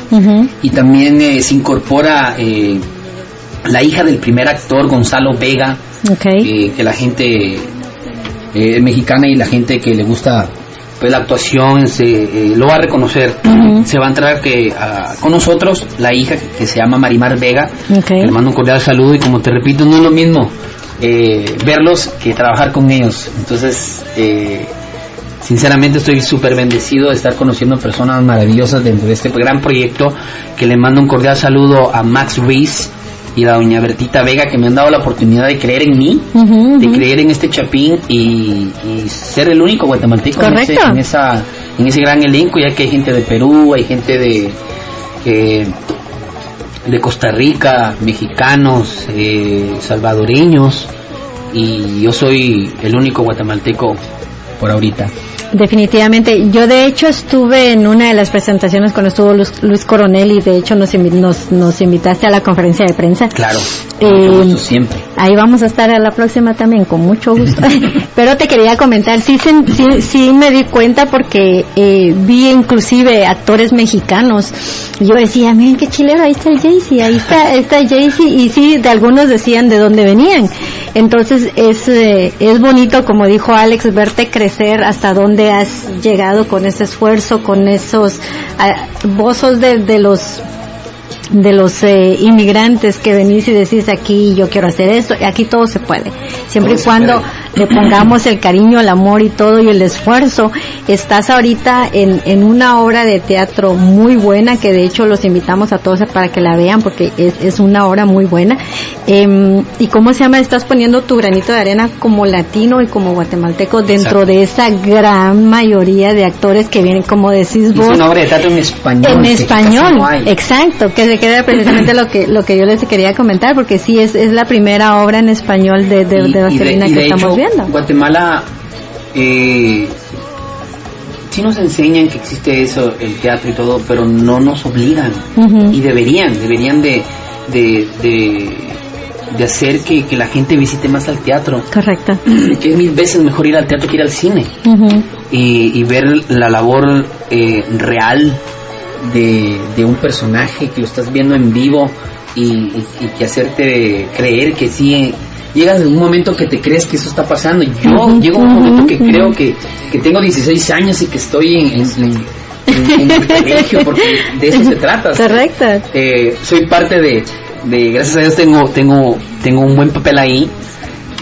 Speaker 2: Y también eh, se incorpora eh, la hija del primer actor, Gonzalo Vega, eh, que la gente eh, mexicana y la gente que le gusta pues la actuación se eh, lo va a reconocer. Se va a entrar que ah, con nosotros la hija que, que se llama Marimar Vega. Le mando un cordial saludo y como te repito no es lo mismo eh, verlos que trabajar con ellos. Entonces eh, Sinceramente estoy súper bendecido de estar conociendo personas maravillosas dentro de este gran proyecto que le mando un cordial saludo a Max Reese y a doña Bertita Vega que me han dado la oportunidad de creer en mí, de creer en este chapín y, y ser el único guatemalteco en ese, en, esa, en ese gran elenco, ya que hay gente de Perú, hay gente de, eh, de Costa Rica, mexicanos, eh, salvadoreños y yo soy el único guatemalteco por ahorita.
Speaker 1: Definitivamente. Yo de hecho estuve en una de las presentaciones cuando estuvo Luis, Luis Coronel y de hecho nos, nos, nos invitaste a la conferencia de prensa.
Speaker 2: Claro,
Speaker 1: Eh,
Speaker 2: siempre.
Speaker 1: Ahí vamos a estar a la próxima también, con mucho gusto. Pero te quería comentar, sí, sí, sí me di cuenta porque eh, vi inclusive actores mexicanos. Y yo decía, miren qué chilero, ahí está el Jaycee, ahí está, está Jaycee. Y sí, de algunos decían de dónde venían. Entonces es, eh, es bonito, como dijo Alex, verte crecer hasta dónde has llegado con ese esfuerzo, con esos... ah, vos sos de, de los de los eh, inmigrantes que venís y decís aquí yo quiero hacer esto, y aquí todo se puede. Siempre
Speaker 2: Todo
Speaker 1: y cuando. Le pongamos el cariño, el amor y todo y el esfuerzo. Estás ahorita en, en una obra de teatro muy buena que de hecho los invitamos a todos para que la vean porque es, es una obra muy buena. Em, y cómo se llama, estás poniendo tu granito de arena como latino y como guatemalteco dentro
Speaker 2: Exacto.
Speaker 1: de esa gran mayoría de actores que vienen, como decís
Speaker 2: Es
Speaker 1: vos,
Speaker 2: una obra de teatro en español.
Speaker 1: en español,
Speaker 2: no
Speaker 1: exacto, que se queda precisamente lo que lo que yo les quería comentar, porque sí es, es la primera obra en español de, de,
Speaker 2: Y-
Speaker 1: de
Speaker 2: y
Speaker 1: Vaselina
Speaker 2: y
Speaker 1: que estamos
Speaker 2: hecho,
Speaker 1: viendo.
Speaker 2: Guatemala eh, sí nos enseñan que existe eso, el teatro y todo, pero no nos obligan. Y deberían, deberían de, de, de, de hacer que, que la gente visite más al teatro.
Speaker 1: Correcto.
Speaker 2: Que es mil veces mejor ir al teatro que ir al cine. Y, y ver la labor eh, real de, de un personaje que lo estás viendo en vivo y, que hacerte creer que sí llegas en un momento que te crees que eso está pasando. Yo llego a un momento que creo que, que tengo 16 años y que estoy en, en, en- en- en el colegio porque de eso se trata
Speaker 1: Correcto.
Speaker 2: eh, soy parte de, de gracias a Dios tengo tengo tengo un buen papel ahí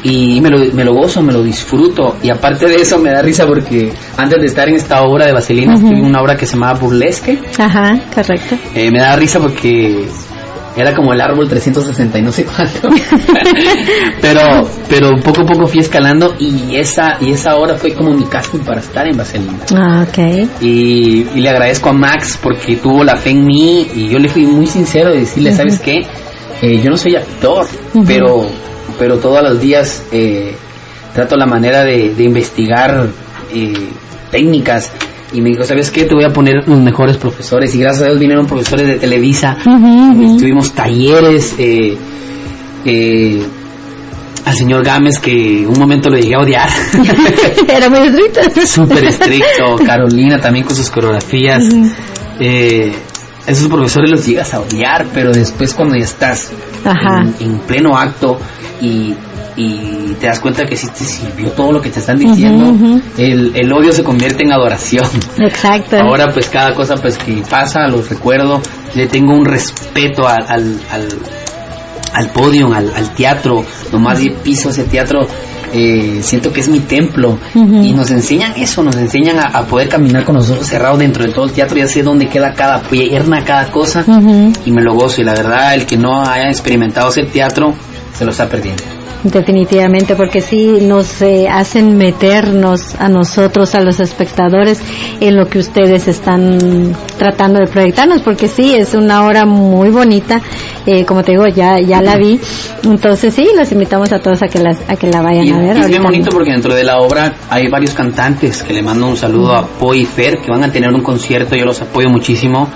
Speaker 2: y me lo, me lo gozo, me lo disfruto. Y aparte de eso me da risa porque antes de estar en esta obra de Vaselina en una obra que se llamaba Burlesque.
Speaker 1: Ajá, correcto.
Speaker 2: Eh, me da risa porque era como el árbol 360 y no sé cuánto pero pero poco a poco fui escalando y esa y esa obra fue como mi casting para estar en Vaselina
Speaker 1: Ah, ok.
Speaker 2: y, y le agradezco a Max porque tuvo la fe en mí y yo le fui muy sincero de decirle. ¿sabes qué? Eh, yo no soy actor, pero, pero todos los días eh, trato la manera de, de investigar eh, técnicas y me dijo, ¿sabes qué? Te voy a poner los mejores profesores y gracias a Dios vinieron profesores de Televisa, tuvimos talleres, eh, eh, al señor Gámez que un momento lo llegué a odiar.
Speaker 1: Era muy estricto.
Speaker 2: Súper estricto. Carolina también con sus coreografías. Eh, esos profesores los llegas a odiar, pero después cuando ya estás
Speaker 1: Ajá.
Speaker 2: en, en pleno acto y, y te das cuenta que sí te sirvió todo lo que te están diciendo, el, el odio se convierte en adoración.
Speaker 1: Exacto.
Speaker 2: Ahora pues cada cosa pues que pasa, los recuerdo, le tengo un respeto al, al, al, al podium, al, al teatro, nomás de piso ese teatro, eh, siento que es mi templo. Y nos enseñan eso, nos enseñan a, a poder caminar con los ojos cerrados dentro de todo el teatro, ya sé dónde queda cada pierna, cada cosa. Y me lo gozo. Y la verdad el que no haya experimentado ese teatro se lo está perdiendo.
Speaker 1: Definitivamente, porque sí nos eh, hacen meternos a nosotros, a los espectadores, en lo que ustedes están tratando de proyectarnos, porque sí, es una hora muy bonita, eh, como te digo, ya ya la vi, entonces sí, los invitamos a todos a que, las, a que la vayan
Speaker 2: Y,
Speaker 1: a ver.
Speaker 2: y es bien bonito porque dentro de la obra hay varios cantantes que le mando un saludo a Po y Fer que van a tener un concierto, yo los apoyo muchísimo.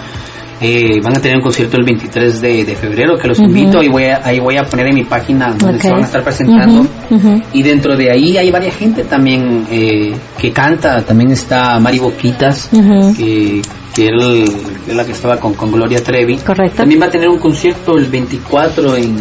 Speaker 2: Eh, van a tener un concierto el 23 de, de febrero que los invito y voy a, ahí voy a poner en mi página donde se van a estar presentando. Y dentro de ahí hay varias gente también eh, que canta. También está Mari Boquitas, que, que el- es la que estaba con, con Gloria Trevi.
Speaker 1: Correcto.
Speaker 2: También va a tener un concierto el 24 en,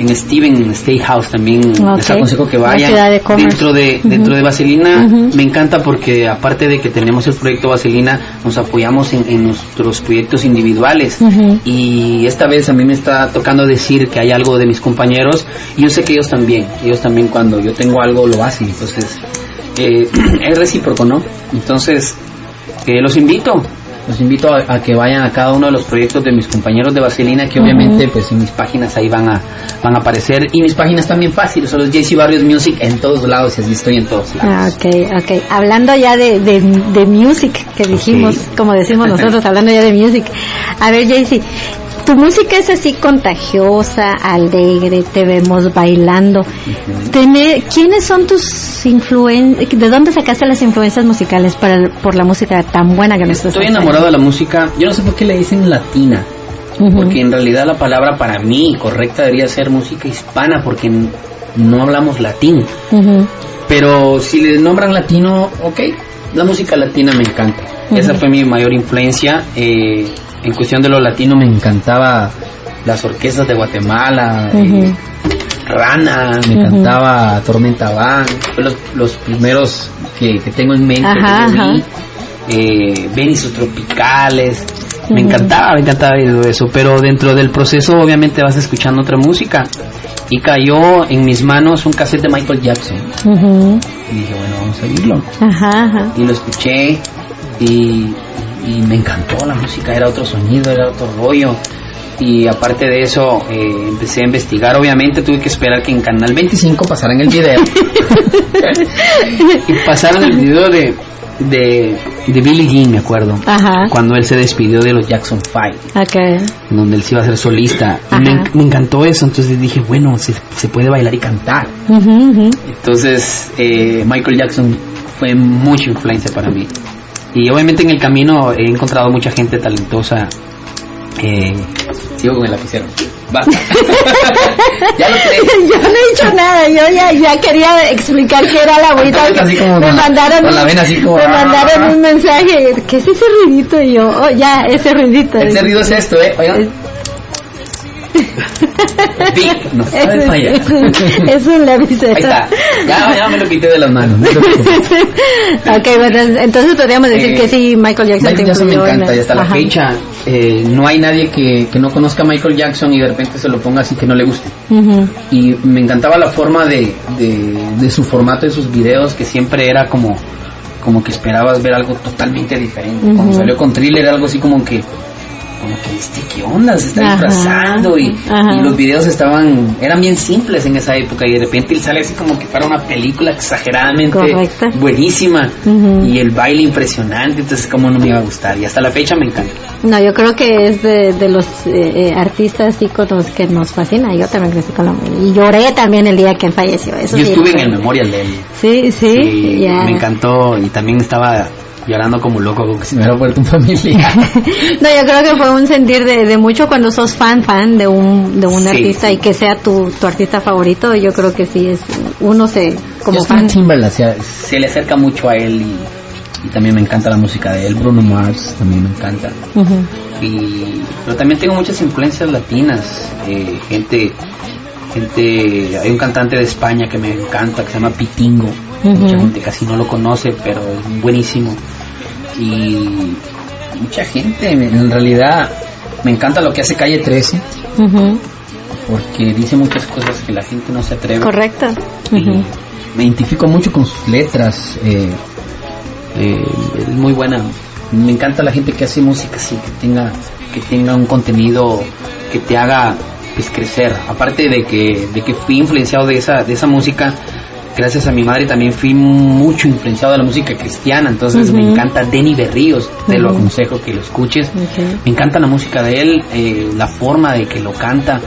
Speaker 2: en Steven State House. También les aconsejo que vayan.
Speaker 1: de
Speaker 2: dentro de dentro de Vaselina me encanta porque aparte de que tenemos el proyecto Vaselina, nos apoyamos en, en nuestros proyectos individuales. Y esta vez a mí me está tocando decir que hay algo de mis compañeros y yo sé que ellos también, ellos también cuando yo tengo algo lo hacen, entonces eh, es recíproco, ¿no? Entonces eh, los invito, los invito a, a que vayan a cada uno de los proyectos de mis compañeros de Vaselina que obviamente pues en mis páginas ahí van a van a aparecer y mis páginas también fáciles, son los JC Barrios Music en todos lados y así estoy en todos lados.
Speaker 1: Ah, ok, ok. Hablando ya de, de, de music, que dijimos, como decimos nosotros, hablando ya de music. A ver, Jaycee, tu música es así contagiosa, alegre, te vemos bailando. ¿Quiénes son tus influencias? ¿De dónde sacaste las influencias musicales para, por la música tan buena que nos estás
Speaker 2: Estoy enamorado de la música, yo no sé por qué le dicen latina. Porque en realidad la palabra para mí correcta debería ser música hispana porque no hablamos latín.
Speaker 1: Ujú.
Speaker 2: Pero si le nombran latino, ok, la música latina me encanta. Esa fue mi mayor influencia. eh, en cuestión de lo latino me encantaba las orquestas de Guatemala, eh. Rana, me encantaba Tormenta Van, fue los, los primeros que, que tengo en mente que yo vi. Eh, Tropicales, me encantaba, me encantaba eso, pero dentro del proceso obviamente vas escuchando otra música y cayó en mis manos un cassette de Michael Jackson y dije bueno vamos a oírlo
Speaker 1: Ajá, ajá.
Speaker 2: y lo escuché y, y me encantó la música, era otro sonido, era otro rollo. Y aparte de eso, eh, empecé a investigar. Obviamente tuve que esperar que en Canal 25 pasaran el video. y pasaron el video de, de, de Billie Jean, me acuerdo.
Speaker 1: Ajá.
Speaker 2: Cuando él se despidió de los Jackson 5,
Speaker 1: Ok.
Speaker 2: donde él se iba a ser solista. Y me, me encantó eso, entonces dije, bueno, se, se puede bailar y cantar. Entonces, eh, Michael Jackson fue mucha influencia para mí. Y obviamente en el camino he encontrado mucha gente talentosa. Eh, sigo con el lapicero. Basta. ya lo sé.
Speaker 1: Yo no he dicho nada, yo ya, ya quería explicar qué era la agüita. Me mandaron,
Speaker 2: la
Speaker 1: un-
Speaker 2: vena así como,
Speaker 1: me mandaron un mensaje, ¿qué es ese ruidito? Y yo, oh, ya, ese ruidito.
Speaker 2: Ese ruido es esto, ¿eh? Oigan. No
Speaker 1: Es,
Speaker 2: sabe fallar.
Speaker 1: es un, es un lapicero.
Speaker 2: Ahí está. Ya, ya me lo quité de las manos. no
Speaker 1: ok, bueno, entonces podríamos decir
Speaker 2: Eh,
Speaker 1: que sí, Michael Jackson
Speaker 2: Michael Jackson me encanta y hasta la
Speaker 1: Ajá.
Speaker 2: fecha eh, no hay nadie que, que no conozca a Michael Jackson y de repente se lo ponga así que no le guste. Y me encantaba la forma de, de, de su formato de sus videos que siempre era como como que esperabas ver algo totalmente diferente cuando salió con Thriller algo así como que como que este qué onda se está
Speaker 1: Ajá.
Speaker 2: disfrazando y, los videos estaban eran bien simples en esa época y de repente él sale así como que para una película exageradamente
Speaker 1: Correcto.
Speaker 2: buenísima y el baile impresionante entonces como no me iba a gustar y hasta la fecha me encanta
Speaker 1: No, yo creo que es de, de los eh, eh, artistas íconos que nos fascina. Yo también crecí con la y lloré también el día que él falleció. Eso
Speaker 2: yo
Speaker 1: sí,
Speaker 2: estuve en el memorial de él
Speaker 1: Sí, sí,
Speaker 2: me encantó y también estaba llorando como loco, como que si me hubiera vuelto un familiar.
Speaker 1: No, yo creo que fue un sentir de, de mucho cuando sos fan, fan de un, de un
Speaker 2: Sí.
Speaker 1: artista y que sea tu, tu artista favorito. Yo creo que sí, es uno se, como fan.
Speaker 2: Timberlake se, se le acerca mucho a él y, y también me encanta la música de él. Bruno Mars también me encanta. Y, pero también tengo muchas influencias latinas, eh, gente, gente, hay un cantante de España que me encanta, que se llama Pitingo, mucha gente casi no lo conoce, pero es buenísimo. Y mucha gente, en realidad, me encanta lo que hace Calle 13,
Speaker 1: Ujú.
Speaker 2: porque dice muchas cosas que la gente no se atreve.
Speaker 1: Correcto. Ujú.
Speaker 2: me identifico mucho con sus letras. eh, eh, es muy buena. Me encanta la gente que hace música así, que tenga, que tenga un contenido que te haga pues, crecer. Aparte de que, de que fui influenciado de esa, de esa música, gracias a mi madre también fui mucho influenciado de la música cristiana. Entonces me encanta Denny Berríos, te lo aconsejo que lo escuches. Me encanta la música de él, eh, la forma de que lo canta,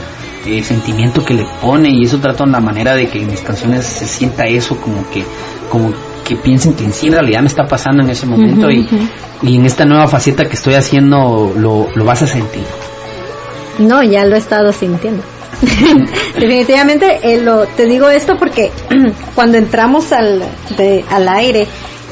Speaker 2: el sentimiento que le pone y eso trato en la manera de que en mis canciones se sienta eso como que como que piensen que en sí en realidad me está pasando en ese momento y, en esta nueva faceta que estoy haciendo lo, lo vas a sentir.
Speaker 1: No, ya lo he estado sintiendo. Definitivamente, eh, lo, te digo esto porque cuando entramos al, de- al aire,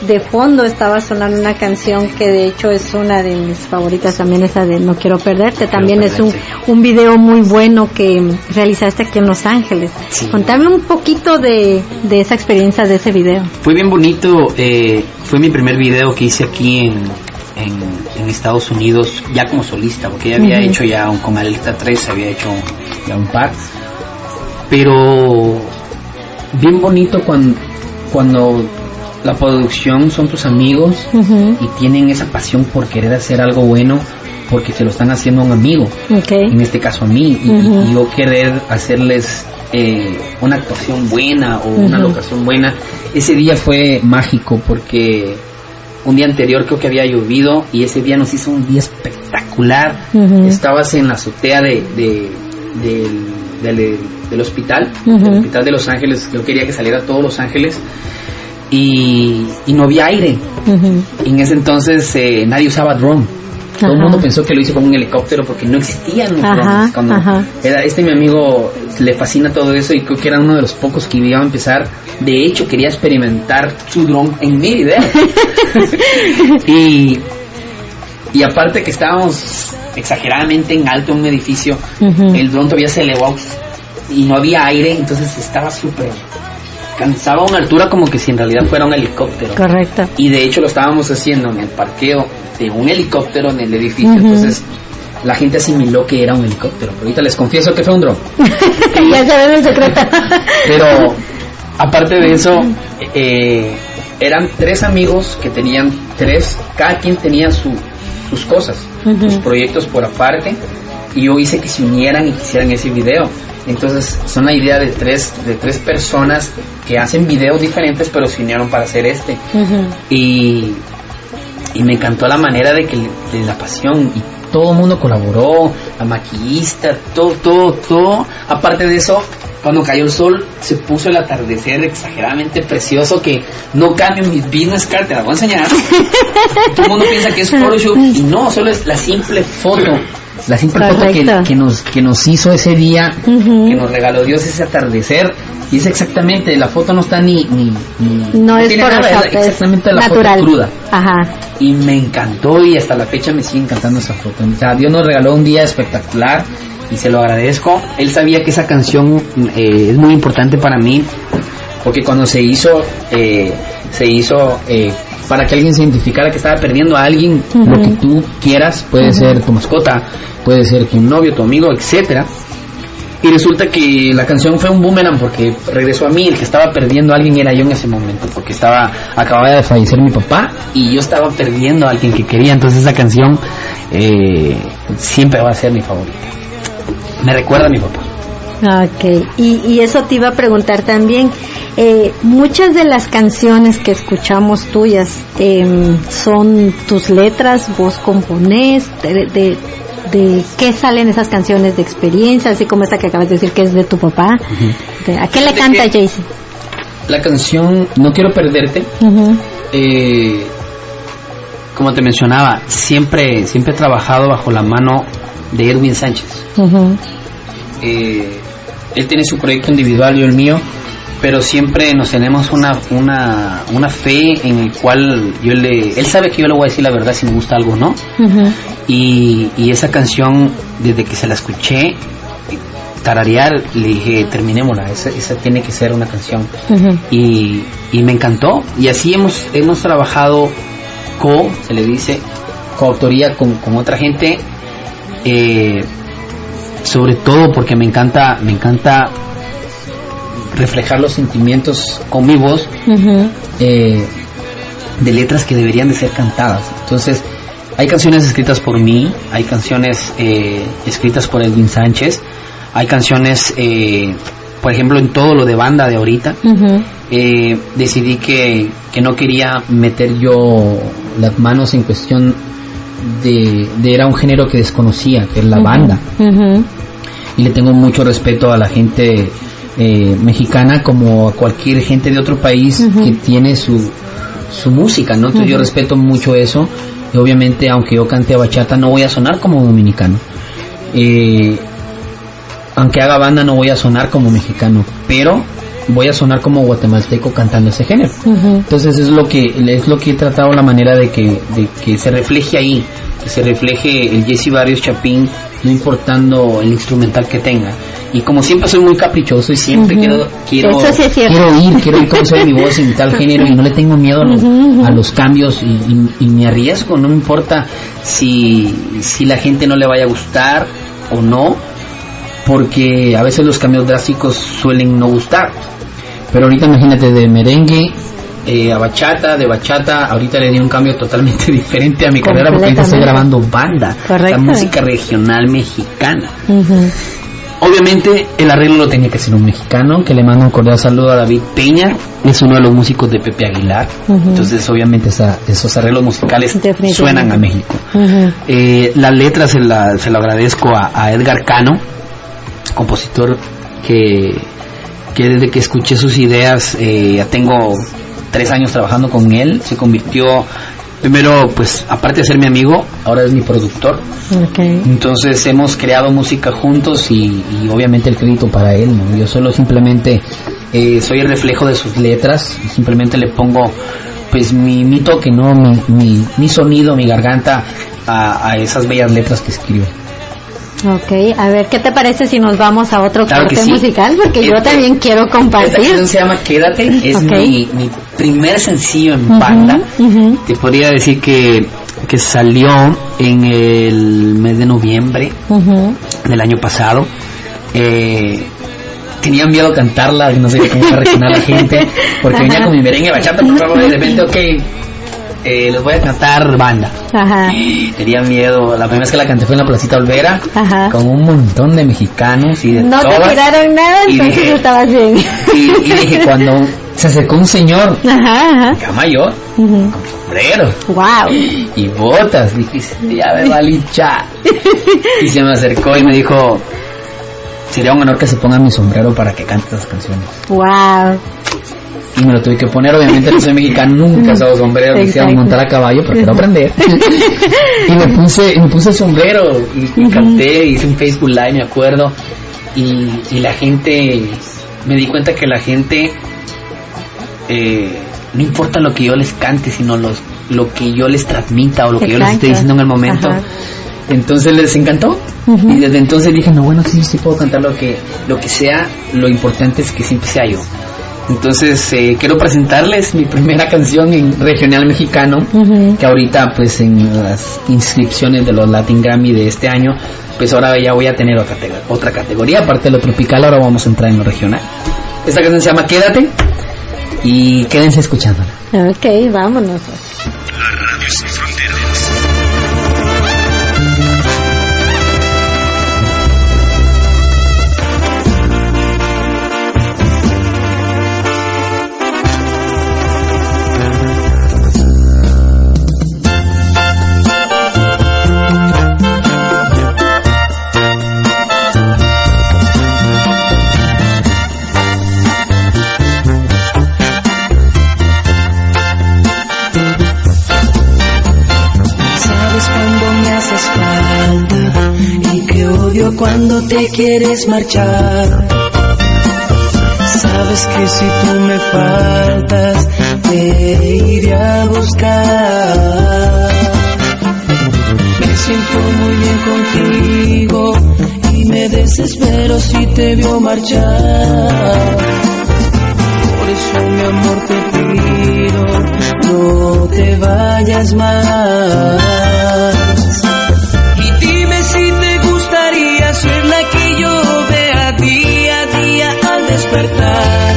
Speaker 1: de fondo estaba sonando una canción que de hecho es una de mis favoritas también, esa de No Quiero Perderte. También es un, un video muy bueno que realizaste aquí en Los Ángeles.
Speaker 2: Sí.
Speaker 1: Contame un poquito de, de esa experiencia de ese video.
Speaker 2: Fue bien bonito, eh, fue mi primer video que hice aquí en, en, en Estados Unidos, ya como solista, porque ya había
Speaker 1: Ujú.
Speaker 2: hecho ya un- con Alerta 3, había hecho ya un par. Pero bien bonito cuando, cuando la producción son tus amigos
Speaker 1: Ujú.
Speaker 2: y tienen esa pasión por querer hacer algo bueno porque se lo están haciendo a un amigo,
Speaker 1: Ok.
Speaker 2: en este caso a mí, y,
Speaker 1: Ujú.
Speaker 2: y yo querer hacerles eh, una actuación buena o una locación buena. Ese día fue mágico porque un día anterior creo que había llovido y ese día nos hizo un día espectacular. Estabas en la azotea de, de- del, del- del hospital, del hospital de Los Ángeles. Yo quería que saliera todo Los Ángeles y, y no había aire. Y en ese entonces eh, nadie usaba drone. Todo el mundo pensó que lo hice con un helicóptero porque no existían los
Speaker 1: Ajá,
Speaker 2: drones. Cuando
Speaker 1: ajá.
Speaker 2: era este mi amigo le fascina todo eso y creo que era uno de los pocos que iba a empezar. De hecho, quería experimentar su drone en mi video. y, y aparte que estábamos exageradamente en alto en un edificio, el dron todavía se elevó y no había aire, entonces estaba súper cansaba a una altura como que si en realidad fuera un helicóptero.
Speaker 1: Correcto.
Speaker 2: Y de hecho lo estábamos haciendo en el parqueo de un helicóptero en el edificio. Entonces la gente asimiló que era un helicóptero. Pero ahorita les confieso que fue un dron.
Speaker 1: ya sabes el secreto.
Speaker 2: Pero aparte de eso, eh, eran tres amigos que tenían tres, cada quien tenía su, sus cosas, sus proyectos por aparte. Y yo hice que se unieran y hicieran ese video. Entonces son la idea de tres, de tres personas que hacen videos diferentes pero se unieron para hacer este. Y, y me encantó la manera de que de la pasión y todo el mundo colaboró, la maquillista, todo, todo, todo. Aparte de eso, cuando cayó el sol, se puso el atardecer exageradamente precioso que no cambia mis business card, te la voy a enseñar. todo el mundo piensa que es Photoshop y no, solo es la simple foto. La simple foto que, nos, que nos hizo ese día, que nos regaló Dios ese atardecer. Y es exactamente, la foto no está ni... ni, ni-
Speaker 1: No es por
Speaker 2: nada, es exactamente la
Speaker 1: natural.
Speaker 2: foto cruda.
Speaker 1: Ajá.
Speaker 2: Y me encantó y hasta la fecha me sigue encantando esa foto. O sea, Dios nos regaló un día espectacular y se lo agradezco. Él sabía que esa canción eh, es muy importante para mí porque cuando se hizo, eh, se hizo eh, para que alguien se identificara que estaba perdiendo a alguien, lo que tú quieras, puede ser tu mascota, puede ser tu novio, tu amigo, etcétera. Y resulta que la canción fue un boomerang porque regresó a mí, el que estaba perdiendo a alguien era yo en ese momento, porque estaba, acababa de fallecer mi papá y yo estaba perdiendo a alguien que quería, entonces esa canción eh, siempre va a ser mi favorita. Me recuerda a mi papá.
Speaker 1: Ok, y, y eso te iba a preguntar también. Eh, muchas de las canciones que escuchamos tuyas em, son tus letras, vos componés, de, de, de qué salen esas canciones de experiencia, así como esta que acabas de decir que es de tu papá. ¿A qué le
Speaker 2: ¿De
Speaker 1: canta? Jaycee?
Speaker 2: La canción No quiero perderte eh, como te mencionaba, siempre, siempre he trabajado bajo la mano de Edwin Sánchez. Eh, él tiene su proyecto individual, yo el mío, pero siempre nos tenemos una, una, una fe en el cual yo le... Él sabe que yo le voy a decir la verdad si me gusta algo o no.
Speaker 1: Ujú.
Speaker 2: Y, y esa canción, desde que se la escuché, tararear, le dije, terminémosla, esa, esa tiene que ser una canción.
Speaker 1: Ujú.
Speaker 2: Y, y me encantó. Y así hemos, hemos trabajado co, se le dice, coautoría con, con otra gente. eh, sobre todo porque me encanta, me encanta reflejar los sentimientos con mi voz eh, de letras que deberían de ser cantadas. Entonces, hay canciones escritas por mí, hay canciones eh, escritas por Edwin Sánchez, hay canciones, eh, por ejemplo, en todo lo de banda de ahorita, eh, decidí que, que no quería meter yo las manos en cuestión de, de era un género que desconocía, que es la banda. Y le tengo mucho respeto a la gente eh, mexicana como a cualquier gente de otro país que tiene su, su música, ¿no? Entonces yo respeto mucho eso. Y obviamente aunque yo cante bachata no voy a sonar como dominicano. Eh, aunque haga banda no voy a sonar como mexicano, pero voy a sonar como guatemalteco cantando ese género. Entonces es lo que es lo que he tratado la manera de que, de que se refleje ahí, que se refleje el Jesse Barrios Chapín, no importando el instrumental que tenga. Y como siempre soy muy caprichoso y siempre quiero quiero
Speaker 1: Eso sí es cierto.
Speaker 2: quiero oír, quiero oír cómo mi voz en tal género y no le tengo miedo a los, a los cambios y, y- y me arriesgo, no me importa si si la gente no le vaya a gustar o no, porque a veces los cambios drásticos suelen no gustar. Pero ahorita imagínate de merengue eh, a bachata, de bachata, ahorita le di un cambio totalmente diferente a mi carrera porque ahorita estoy grabando banda,
Speaker 1: Correcto.
Speaker 2: la música regional mexicana. Obviamente el arreglo lo tenía que ser un mexicano, que le mando un cordial saludo a David Peña, es uno de los músicos de Pepe Aguilar, entonces obviamente esa- esos arreglos musicales suenan a México. Eh, la letra se, la, se lo agradezco a, a Edgar Cano, compositor que, que desde que escuché sus ideas, eh, ya tengo tres años trabajando con él, se convirtió primero, pues aparte de ser mi amigo, ahora es mi productor. Entonces hemos creado música juntos y, y obviamente el crédito para él, ¿no? Yo solo simplemente eh, soy el reflejo de sus letras, simplemente le pongo pues mi, mi toque, ¿no? Mi, mi, mi sonido, mi garganta a, a esas bellas letras que escribo.
Speaker 1: Ok, a ver, ¿qué te parece si nos vamos a otro
Speaker 2: Claro
Speaker 1: corte
Speaker 2: sí.
Speaker 1: musical? Porque yo también quiero
Speaker 2: Esta canción
Speaker 1: compartir.
Speaker 2: se llama Quédate, es mi, mi primer sencillo en banda.
Speaker 1: Ujú, ujú.
Speaker 2: Te podría decir que, que salió en el mes de noviembre
Speaker 1: Ujú.
Speaker 2: del año pasado. Eh, tenía miedo a cantarla, no sé cómo iba a reaccionar la gente, porque venía con mi merengue bachata, por favor, de repente, ok, eh, les voy a cantar banda.
Speaker 1: Ajá.
Speaker 2: Tenía miedo, la primera vez que la canté fue en la Placita Olvera,
Speaker 1: Ajá.
Speaker 2: con un montón de mexicanos y de
Speaker 1: No te
Speaker 2: todas.
Speaker 1: tiraron nada,
Speaker 2: Y
Speaker 1: entonces
Speaker 2: dije-
Speaker 1: estabas bien.
Speaker 2: Y, y dije, cuando se acercó un señor,
Speaker 1: Ajá, ajá.
Speaker 2: mayor,
Speaker 1: Ujú.
Speaker 2: con sombrero
Speaker 1: Wow.
Speaker 2: y botas, dije, "Sí, ya me va a linchar. y se me acercó y me dijo, sería un honor que se ponga mi sombrero para que cante las canciones.
Speaker 1: Wow.
Speaker 2: Y me lo tuve que poner, obviamente no soy mexicano, nunca usado sombrero, quisiera montar a caballo, pero quiero aprender. y me puse, me puse sombrero y, y canté, hice un Facebook Live, me acuerdo, y, y la gente, me di cuenta que la gente, eh, no importa lo que yo les cante, sino los, lo que yo les transmita o lo que yo les esté diciendo en el momento.
Speaker 1: Ajá.
Speaker 2: Entonces les encantó y desde entonces dije, no, bueno, sí, sí puedo cantar lo que, lo que sea, lo importante es que siempre sea yo. Entonces eh, quiero presentarles mi primera canción en regional mexicano, que ahorita pues en las inscripciones de los Latin Grammy de este año, pues ahora ya voy a tener otra, te- otra categoría, aparte de lo tropical, ahora vamos a entrar en lo regional. Esta canción se llama Quédate y quédense escuchándola.
Speaker 1: Ok, vámonos.
Speaker 6: Cuando te quieres marchar. Sabes que si tú me faltas, te iré a buscar. Me siento muy bien contigo y me desespero si te veo marchar. Por eso mi amor te pido, no te vayas más. Despertar.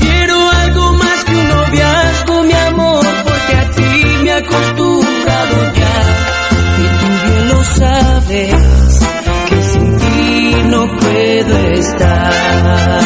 Speaker 6: Quiero algo más que un noviazgo, mi amor, porque a ti me he acostumbrado ya. Y tú bien lo sabes, que sin ti no puedo estar.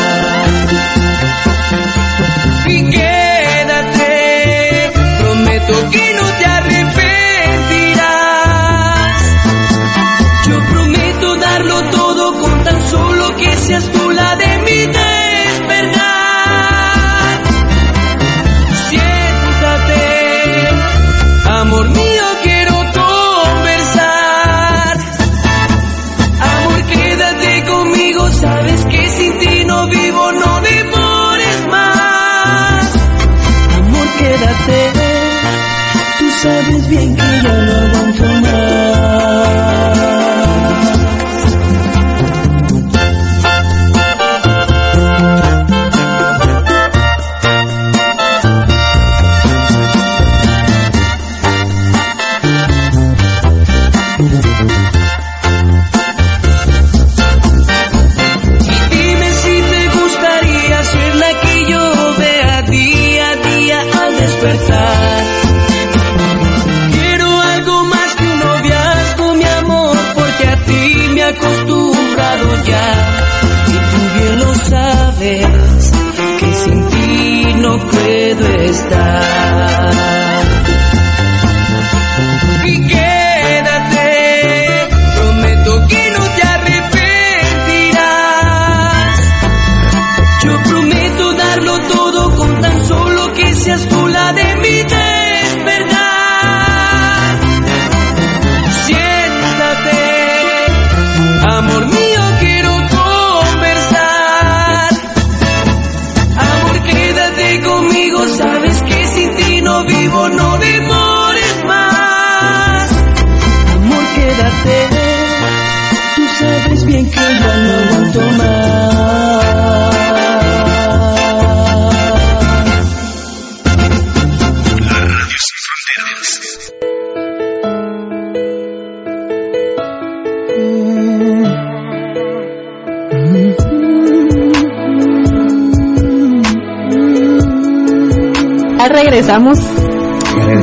Speaker 1: Regresamos.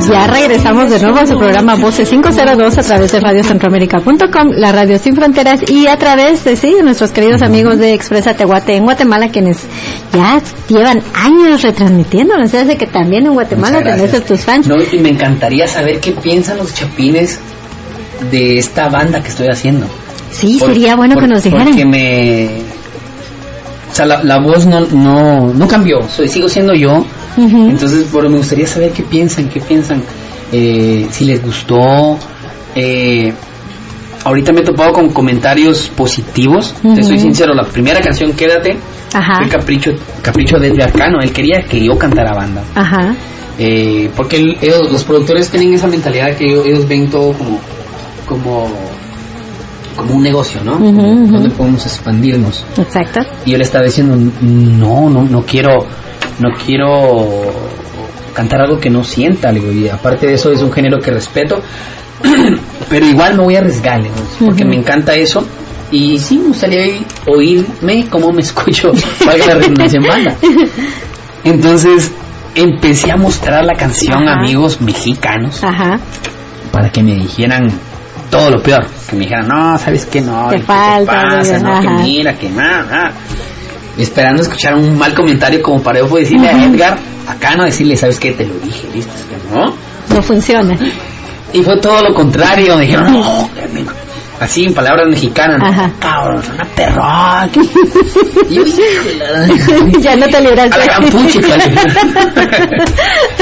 Speaker 1: Ya regresamos de nuevo a su programa Voces 502 a través de radiocentroamérica.com, la radio sin fronteras y a través de sí, de nuestros queridos amigos de Expresa Tehuate en Guatemala quienes ya llevan años retransmitiéndonos, hace que también en Guatemala tenés a tus fans.
Speaker 2: No, y me encantaría saber qué piensan los chapines de esta banda que estoy haciendo.
Speaker 1: Sí,
Speaker 2: Por-
Speaker 1: sería bueno
Speaker 2: por-
Speaker 1: que nos dijeran.
Speaker 2: Porque me... O sea, la, la voz no, no, no cambió, soy, sigo siendo yo.
Speaker 1: Ujú.
Speaker 2: Entonces, pero me gustaría saber qué piensan, qué piensan, eh, si les gustó. Eh, ahorita me he topado con comentarios positivos,
Speaker 1: Ujú.
Speaker 2: te soy sincero, la primera canción, Quédate,
Speaker 1: Ajá,
Speaker 2: fue Capricho, Capricho de Arcano, él quería que yo cantara banda.
Speaker 1: ajá,
Speaker 2: Eh, porque el- ellos, los productores tienen esa mentalidad que ellos, ellos ven todo como, como, como un negocio, ¿no?
Speaker 1: Ujú, ujú.
Speaker 2: Donde podemos expandirnos.
Speaker 1: exacto.
Speaker 2: Y yo le estaba diciendo, no, no, no quiero, no quiero cantar algo que no sienta, digo, y aparte de eso es un género que respeto, pero igual me voy a arriesgar, digo, porque me encanta eso. Y sí, me gustaría oírme cómo me escucho, valga la redundancia en banda. Entonces empecé a mostrar la canción a amigos mexicanos
Speaker 1: Ajá,
Speaker 2: para que me dijeran todo lo peor. Que me dijeran, no, ¿sabes qué? No,
Speaker 1: Te
Speaker 2: ¿qué
Speaker 1: falta,
Speaker 2: pasa? No, que mira, que nada. Esperando escuchar un mal comentario como para yo decirle a Edgar, acá no decirle, ¿sabes qué? Te lo dije, ¿viste? Que no.
Speaker 1: no funciona.
Speaker 2: Y fue todo lo contrario. Me dijeron, no, así en palabras mexicanas, ¿no? Cabrón, una perra.
Speaker 1: Ya no te
Speaker 2: a
Speaker 1: libraste.
Speaker 2: la gran puchica.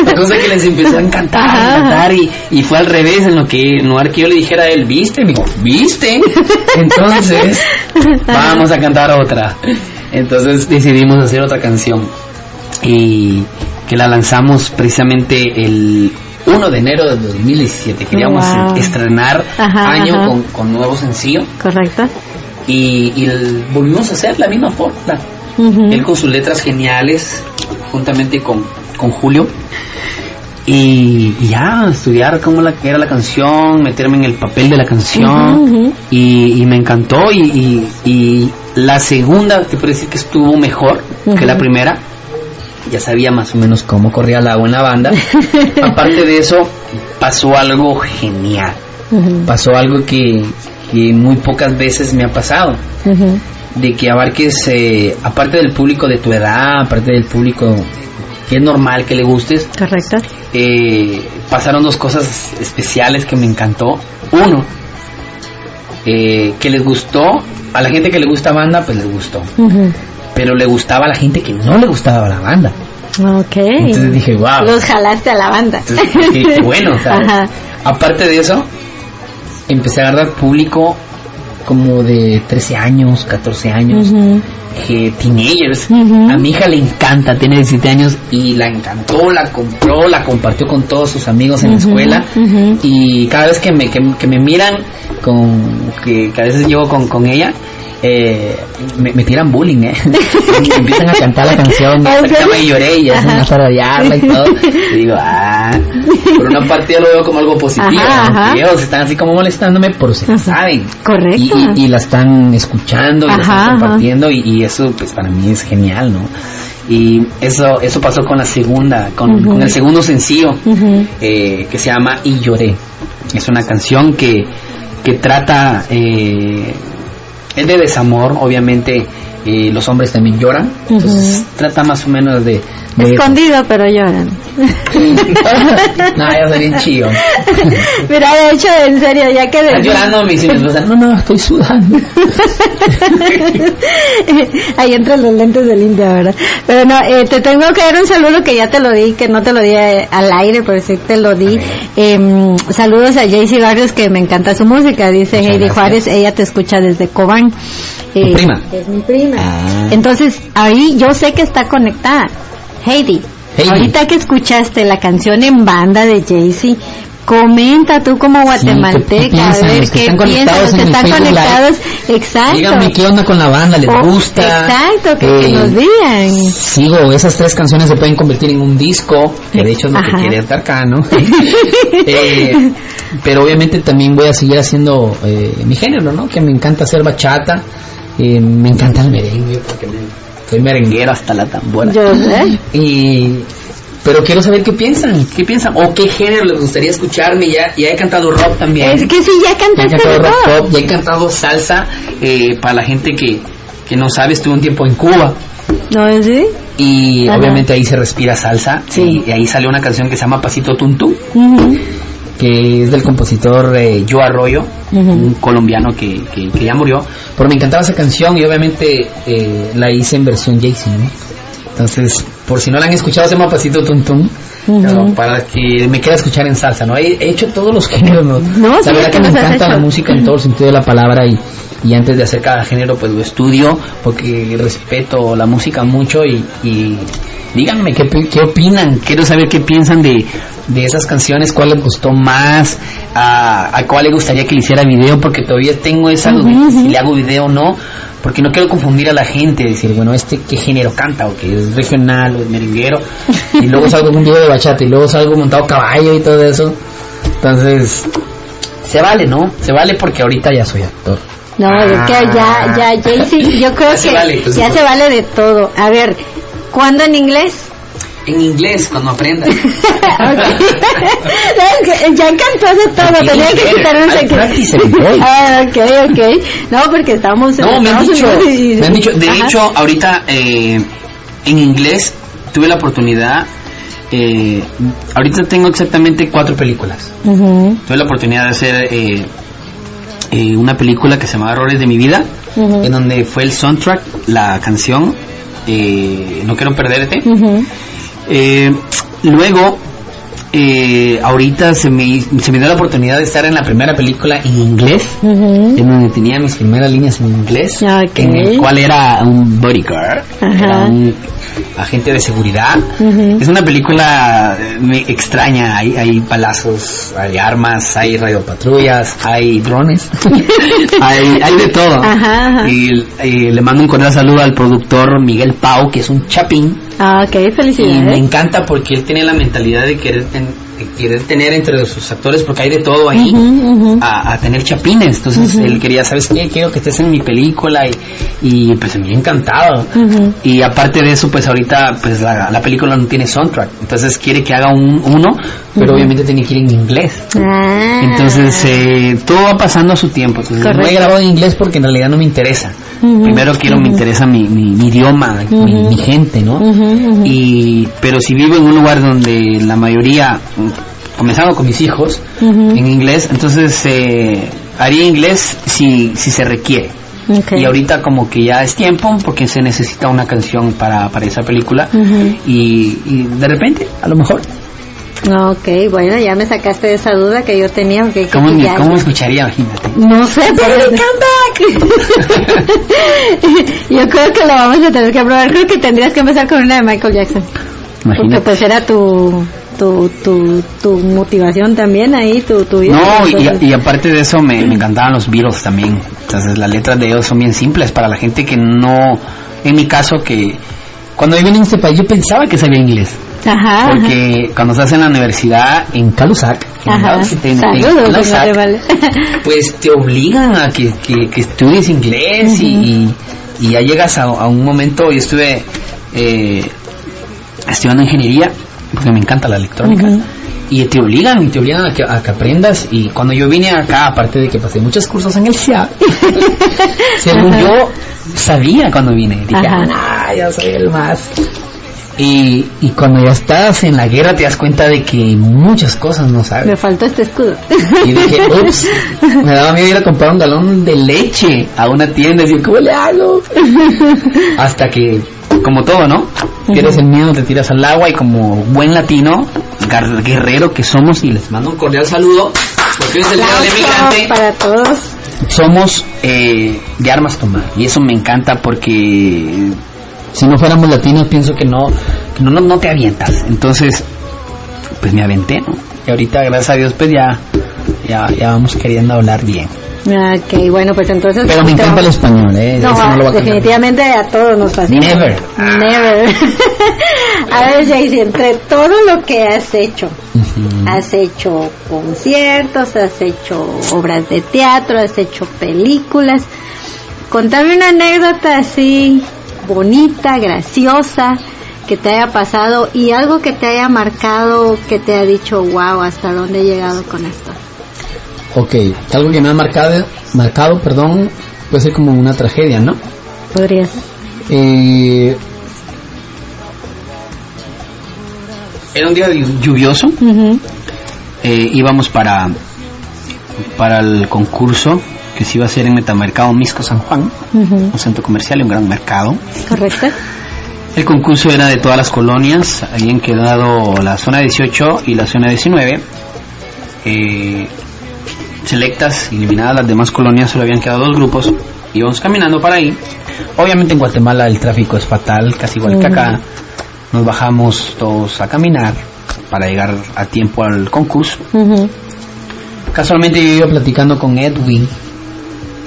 Speaker 2: La cosa que les empezó a encantar, a encantar y, y fue al revés, en lo que en lugar que yo le dijera a él, ¿viste? Me dijo, ¿viste? Entonces, vamos a cantar otra. Entonces decidimos hacer otra canción y que la lanzamos precisamente el 1 de enero de 2017. Queríamos
Speaker 1: Wow.
Speaker 2: estrenar
Speaker 1: Ajá,
Speaker 2: año
Speaker 1: ajá.
Speaker 2: Con, con nuevo sencillo
Speaker 1: Correcto.
Speaker 2: y, y el- volvimos a hacer la misma.
Speaker 1: Ujú.
Speaker 2: Él con sus letras geniales, juntamente con, con Julio. Y, y ya, estudiar cómo la, era la canción, meterme en el papel de la canción. Y, y me encantó. Y, la segunda, te puedo decir que estuvo mejor que la primera. Ya sabía más o menos cómo corría la agua en la banda. Aparte de eso, pasó algo genial. Pasó algo que, que muy pocas veces me ha pasado de que abarques, eh, aparte del público de tu edad, aparte del público que es normal que le gustes,
Speaker 1: Correcto.
Speaker 2: eh, pasaron dos cosas especiales que me encantó. Uno, eh, que les gustó, a la gente que le gusta banda, pues les gustó, pero le gustaba a la gente que no le gustaba la banda.
Speaker 1: Ok.
Speaker 2: Entonces dije, wow.
Speaker 1: Los jalaste a la banda.
Speaker 2: Entonces, bueno, ¿sabes?
Speaker 1: Ajá.
Speaker 2: Aparte de eso, empecé a agarrar público como de 13 años, 14 años. Que teenagers. A mi hija le encanta, tiene 17 años y la encantó, la compró, la compartió con todos sus amigos en la escuela. Y cada vez que me, que, que me miran, con que, que a veces llego con, con ella, eh, me, me tiran bullying, ¿eh? Me empiezan a cantar la canción, me lloré y ya se me
Speaker 1: Ajá.
Speaker 2: a tararearla y todo. Y digo, ah, por una parte yo lo veo como algo positivo,
Speaker 1: Ajá,
Speaker 2: ¿no? ellos están así como molestándome, pero se la saben.
Speaker 1: Correcto.
Speaker 2: Y, y- y la están escuchando y la están compartiendo y, y eso pues para mí es genial, ¿no? Y eso eso pasó con la segunda, con, el segundo sencillo eh, que se llama Y lloré. Es una canción que, que trata, eh, es de desamor, obviamente eh, los hombres también lloran, entonces trata más o menos de... de
Speaker 1: Escondido, pero lloran.
Speaker 2: no, ya soy bien chido.
Speaker 1: Mira, de hecho, en serio, ya que...
Speaker 2: Estás llorando, me dice mi esposa, no, no, estoy sudando.
Speaker 1: Ahí entran los lentes del India, ¿verdad? Pero no, eh, te tengo que dar un saludo que ya te lo di, que no te lo di eh, al aire, pero sí te lo di. Em, saludos a Jaycee Barrios, que me encanta su música. Dice Heidi. Juárez, ella te escucha desde Cobán. Eh,
Speaker 2: prima?
Speaker 1: Es mi prima.
Speaker 2: Ah.
Speaker 1: Entonces, ahí yo sé que está conectada. Heidi,
Speaker 2: Heidi.
Speaker 1: ahorita que escuchaste la canción en banda de Jaycee, comenta tú como guatemalteca,
Speaker 2: ¿qué piensan?
Speaker 1: a ver
Speaker 2: que
Speaker 1: qué
Speaker 2: están
Speaker 1: piensan,
Speaker 2: conectados
Speaker 1: los que están
Speaker 2: Facebook Live.
Speaker 1: conectados, exacto.
Speaker 2: Díganme qué onda con la banda, les
Speaker 1: Oh,
Speaker 2: gusta.
Speaker 1: Exacto, que, que
Speaker 2: Eh,
Speaker 1: nos digan.
Speaker 2: Sigo, esas tres canciones se pueden convertir en un disco, que de hecho es lo
Speaker 1: Ajá.
Speaker 2: que quiere estar acá, ¿no? Eh, pero obviamente también voy a seguir haciendo eh, mi género, ¿no? Que me encanta hacer bachata, eh, me encanta el merengue, porque me- soy merenguero hasta la tambora.
Speaker 1: Yo sé.
Speaker 2: Y, pero quiero saber qué piensan, qué piensan, o qué género les gustaría escucharme, ya, ya he cantado rock también.
Speaker 1: Es que sí, ya
Speaker 2: Ya he cantado rock pop, ya he cantado salsa eh, para la gente que, que no sabe, estuve un tiempo en Cuba
Speaker 1: ¿No sí?
Speaker 2: y
Speaker 1: Ajá.
Speaker 2: obviamente ahí se respira salsa
Speaker 1: Sí.
Speaker 2: y, y ahí salió una canción que se llama Pasito Tuntú, que es del compositor eh, Joe Arroyo,
Speaker 1: Ujú.
Speaker 2: un colombiano que, que, que ya murió, pero me encantaba esa canción y obviamente eh, la hice en versión Jaycee, ¿no? Entonces, por si no la han escuchado, se llama Pasito Tuntún.
Speaker 1: Ujú.
Speaker 2: pero para que me quiera escuchar en salsa, ¿no? He, he hecho todos los géneros, ¿no?
Speaker 1: No,
Speaker 2: la
Speaker 1: sí,
Speaker 2: verdad
Speaker 1: es
Speaker 2: que
Speaker 1: que
Speaker 2: me encanta la música en todo el sentido de la palabra y, y antes de hacer cada género, pues lo estudio porque respeto la música mucho y, y díganme qué, qué opinan, quiero saber qué piensan de, de esas canciones, cuál les gustó más, a, a cuál le gustaría que le hiciera video, porque todavía tengo esa duda
Speaker 1: Ujú,
Speaker 2: si le hago video o no, porque no quiero confundir a la gente, decir, bueno, este qué género canta, o que es regional, o es merenguero, y luego salgo un video de bachata, y luego salgo montado caballo y todo eso. Entonces, se vale, ¿no? Se vale porque ahorita ya soy actor.
Speaker 1: No, es que ya, ya, Jaycee, yo creo
Speaker 2: Ya
Speaker 1: que
Speaker 2: vale, pues,
Speaker 1: ya
Speaker 2: pues.
Speaker 1: se vale de todo. A ver, ¿cuándo en inglés?
Speaker 2: En inglés, cuando aprenda.
Speaker 1: Ok. Es que ya cantó de todo, tenía que quitar un secreto. Ah, ok, ok. No, porque estamos en
Speaker 2: No, me han dicho,
Speaker 1: y-
Speaker 2: me han dicho, de
Speaker 1: Ajá.
Speaker 2: hecho, ahorita eh, en inglés tuve la oportunidad, eh, ahorita tengo exactamente cuatro películas. Tuve la oportunidad de hacer eh, eh, una película que se llama Errores de mi vida, en donde fue el soundtrack, la canción eh, No quiero perderte. Eh, luego, eh, ahorita se me, se me dio la oportunidad de estar en la primera película en inglés, en donde tenía mis primeras líneas en inglés, en el cual era un bodyguard,
Speaker 1: Ajá.
Speaker 2: era un agente de seguridad.
Speaker 1: Ujú.
Speaker 2: Es una película eh, extraña, hay, hay balazos, hay armas, hay radiopatrullas, hay drones, hay, hay de todo.
Speaker 1: Ajá, ajá.
Speaker 2: Y, y le mando un cordial saludo al productor Miguel Pau, que es un chapín.
Speaker 1: Ah, ok,
Speaker 2: Y me
Speaker 1: felicidades.
Speaker 2: encanta porque él tiene la mentalidad de querer, ten- de querer tener entre sus actores, porque hay de todo ahí, a, a tener chapines. Entonces él quería, ¿sabes qué? Quiero que estés en mi película y, y pues me ha encantado. Y aparte de eso, pues ahorita pues la, la película no tiene soundtrack. Entonces quiere que haga un, uno, pero obviamente tiene que ir en inglés.
Speaker 1: Ah.
Speaker 2: Entonces eh, todo va pasando a su tiempo. Entonces no he grabado en inglés porque en realidad no me interesa. Primero quiero, me interesa mi, mi, mi idioma, mi, mi gente, ¿no? Y pero si vivo en un lugar donde la mayoría, comenzando con mis hijos, en inglés, entonces eh, haría inglés si, si se requiere. Y ahorita como que ya es tiempo porque se necesita una canción para, para esa película y, y de repente, a lo mejor,
Speaker 1: Ok, bueno, ya me sacaste de esa duda que yo tenía. Que, que
Speaker 2: ¿cómo,
Speaker 1: ya-
Speaker 2: ¿cómo escucharía? Imagínate.
Speaker 1: No sé, pero... yo creo que lo vamos a tener que probar. Creo que tendrías que empezar con una de Michael Jackson. Porque
Speaker 2: Imagínate.
Speaker 1: pues era tu, tu, tu, tu motivación también ahí, tu, tu vida.
Speaker 2: No, y, y aparte de eso me, me encantaban los Beatles también. Entonces las letras de ellos son bien simples para la gente que no, en mi caso que cuando yo vine a este país yo pensaba que sabía inglés.
Speaker 1: Ajá.
Speaker 2: Porque cuando estás en la universidad en Calusac, en
Speaker 1: Ajá.
Speaker 2: Calusac,
Speaker 1: Vale.
Speaker 2: pues te obligan a que, que, que estudies inglés y, y, y ya llegas a, a un momento, yo estuve eh, estudiando ingeniería, porque me encanta la electrónica, y te obligan, y te obligan a que, a que aprendas, y cuando yo vine acá, aparte de que pasé muchos cursos en el CIA, según
Speaker 1: Ajá.
Speaker 2: yo sabía cuando vine, dije, ah, ya soy el más. Y, y cuando ya estás en la guerra te das cuenta de que muchas cosas no sabes.
Speaker 1: Me faltó este escudo.
Speaker 2: Y dije, ups, me daba miedo ir a comprar un galón de leche a una tienda y decir, ¿cómo le hago? Hasta que, como todo, ¿no? Pierdes el miedo, te tiras al agua y como buen latino, guerrero que somos, y les mando un cordial saludo, porque hoy es el día del emigrante,
Speaker 1: para todos.
Speaker 2: somos eh, de armas tomar. Y eso me encanta porque si no fuéramos latinos pienso que no, que no, no, no te avientas. Entonces, pues me aventé, ¿no? Y ahorita, gracias a Dios, pues ya, ya, ya vamos queriendo hablar bien.
Speaker 1: Ok, bueno, pues entonces...
Speaker 2: Pero me encanta el español, ¿eh?
Speaker 1: No,
Speaker 2: no lo voy a
Speaker 1: definitivamente a todos nos fascina.
Speaker 2: Never.
Speaker 1: Never. a ver, Jaycee, entre todo lo que has hecho, has hecho conciertos, has hecho obras de teatro, has hecho películas. Contame una anécdota así bonita, graciosa, que te haya pasado y algo que te haya marcado, que te haya dicho, wow, hasta dónde he llegado con esto.
Speaker 2: Ok, algo que me ha marcado, marcado, perdón, puede ser como una tragedia, ¿no?
Speaker 1: Podrías.
Speaker 2: Eh, era un día lluvioso,
Speaker 1: Ujú,
Speaker 2: eh, íbamos para para el concurso que se iba a hacer en Metamercado Misco San Juan, un centro comercial y un gran mercado.
Speaker 1: Correcto.
Speaker 2: El concurso era de todas las colonias, habían quedado la zona 18 y la zona 19. Eh, selectas, eliminadas las demás colonias, solo habían quedado dos grupos. Íbamos caminando para ahí. Obviamente en Guatemala el tráfico es fatal, casi igual que acá. Nos bajamos todos a caminar para llegar a tiempo al concurso. Casualmente yo iba platicando con Edwin,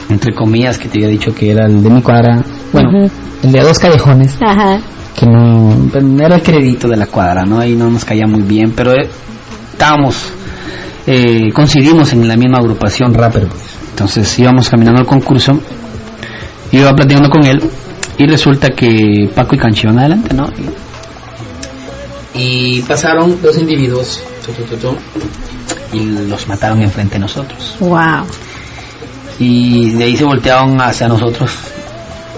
Speaker 2: entre comillas, que te había dicho que era el de mi cuadra. Bueno, el de dos callejones,
Speaker 1: Ajá.
Speaker 2: que no, pues, no era el crédito de la cuadra, ¿no? Ahí no nos caía muy bien, pero eh, estábamos, eh, coincidimos en la misma agrupación Rapper Boys. Entonces íbamos caminando al concurso, iba platicando con él, y resulta que Paco y Canchi iban adelante, ¿no? Y, y pasaron dos individuos, tu, tu, tu, tu, y los mataron enfrente de nosotros.
Speaker 1: Wow.
Speaker 2: Y de ahí se voltearon hacia nosotros.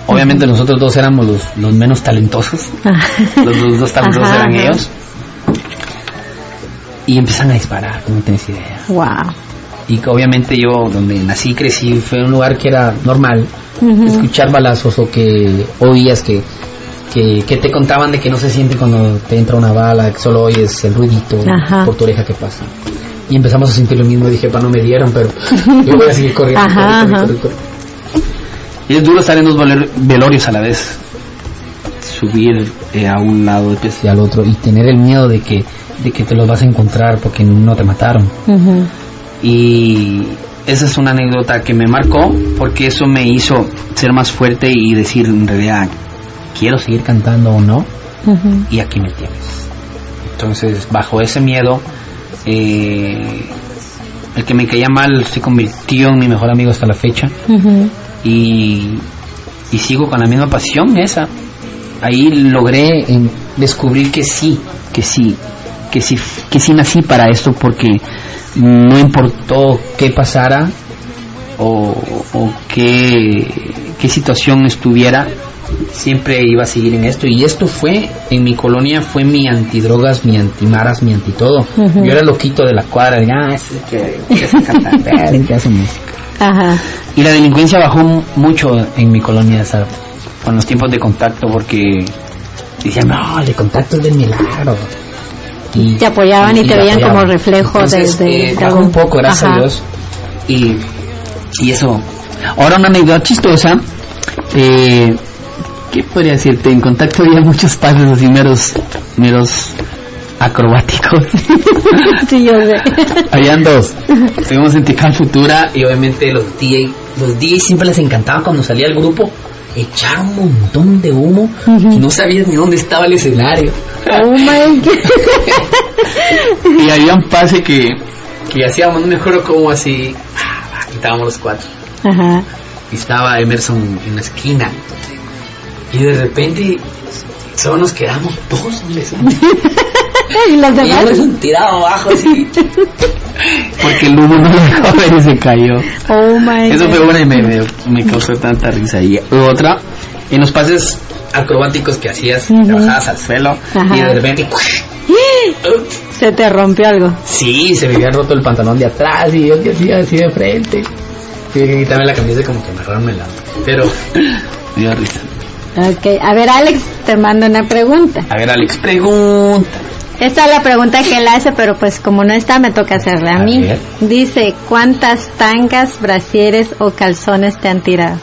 Speaker 2: Obviamente nosotros dos éramos los, los menos talentosos. Los dos, dos talentosos
Speaker 1: Ajá,
Speaker 2: eran
Speaker 1: ajá.
Speaker 2: ellos. Y empiezan a disparar, no tienes idea.
Speaker 1: Wow.
Speaker 2: y que obviamente yo donde nací crecí fue un lugar que era normal escuchar balazos o que oías que, que, que te contaban de que no se siente cuando te entra una bala, que solo oyes el ruidito
Speaker 1: Ajá.
Speaker 2: por tu oreja que pasa. Y empezamos a sentir lo mismo, dije, pa, no me dieron, pero yo voy a seguir corriendo.
Speaker 1: Ajá,
Speaker 2: corre, corre,
Speaker 1: ajá.
Speaker 2: corre, corre. Y es duro estar en dos velorios a la vez. Subir eh, a un lado y al otro y tener el miedo de que, de que te los vas a encontrar porque no te mataron. Y esa es una anécdota que me marcó porque eso me hizo ser más fuerte y decir en realidad quiero seguir cantando o no y aquí me tienes. Entonces bajo ese miedo eh, el que me caía mal se convirtió en mi mejor amigo hasta la fecha y, y sigo con la misma pasión esa. Ahí logré en- descubrir que sí, que sí, que sí, que sí nací para esto porque no importó qué pasara o, o qué, qué situación estuviera, siempre iba a seguir en esto. Y esto fue, en mi colonia, fue mi antidrogas, mi antimaras, mi antitodo.
Speaker 1: Ujú.
Speaker 2: Yo era loquito de la cuadra, de, ah, ese que, que hace cantante, ese que hace música.
Speaker 1: Ajá.
Speaker 2: Y la delincuencia bajó mucho en mi colonia esa, con los tiempos de contacto porque decían, no, el de contacto es del milagro. Y,
Speaker 1: Te apoyaban y te veían como reflejo
Speaker 2: Entonces,
Speaker 1: de-
Speaker 2: eh, un poco, gracias
Speaker 1: Ajá.
Speaker 2: a Dios. Y, y eso. Ahora una anécdota chistosa. Eh, ¿Qué podría decirte? En contacto había muchos pases así meros, meros acrobáticos.
Speaker 1: Sí, yo sé.
Speaker 2: Habían dos. Estuvimos en Tical Futura y obviamente los DJ, los DJ siempre les encantaba cuando salía el grupo echar un montón de humo y no sabías ni dónde estaba el escenario.
Speaker 1: Oh my God.
Speaker 2: Y había un pase que, que hacíamos, no me acuerdo cómo así, ah, estábamos los cuatro.
Speaker 1: Ajá.
Speaker 2: Y estaba Emerson en la esquina. Y de repente solo nos quedamos todos
Speaker 1: Y los
Speaker 2: Y
Speaker 1: demás.
Speaker 2: Emerson tirado abajo así. Porque el humo no lo dejó ver y se cayó.
Speaker 1: Oh my
Speaker 2: Eso
Speaker 1: God.
Speaker 2: fue una y me, me, me causó tanta risa. Y otra, en los pases acrobáticos que hacías, te bajabas al suelo
Speaker 1: Ajá.
Speaker 2: y de repente...
Speaker 1: Se te rompió algo.
Speaker 2: Sí, se me había roto el pantalón de atrás y yo que hacía así de frente. Tuve que quitarme la camisa y como que amarrarme la... Pero me dio risa.
Speaker 1: Ok. A ver, Alex, te mando una pregunta.
Speaker 2: A ver, Alex, pregunta.
Speaker 1: Esta es la pregunta que él hace, pero pues como no está, me toca hacerla a mí. Dice, ¿cuántas tangas, brasieres o calzones te han tirado?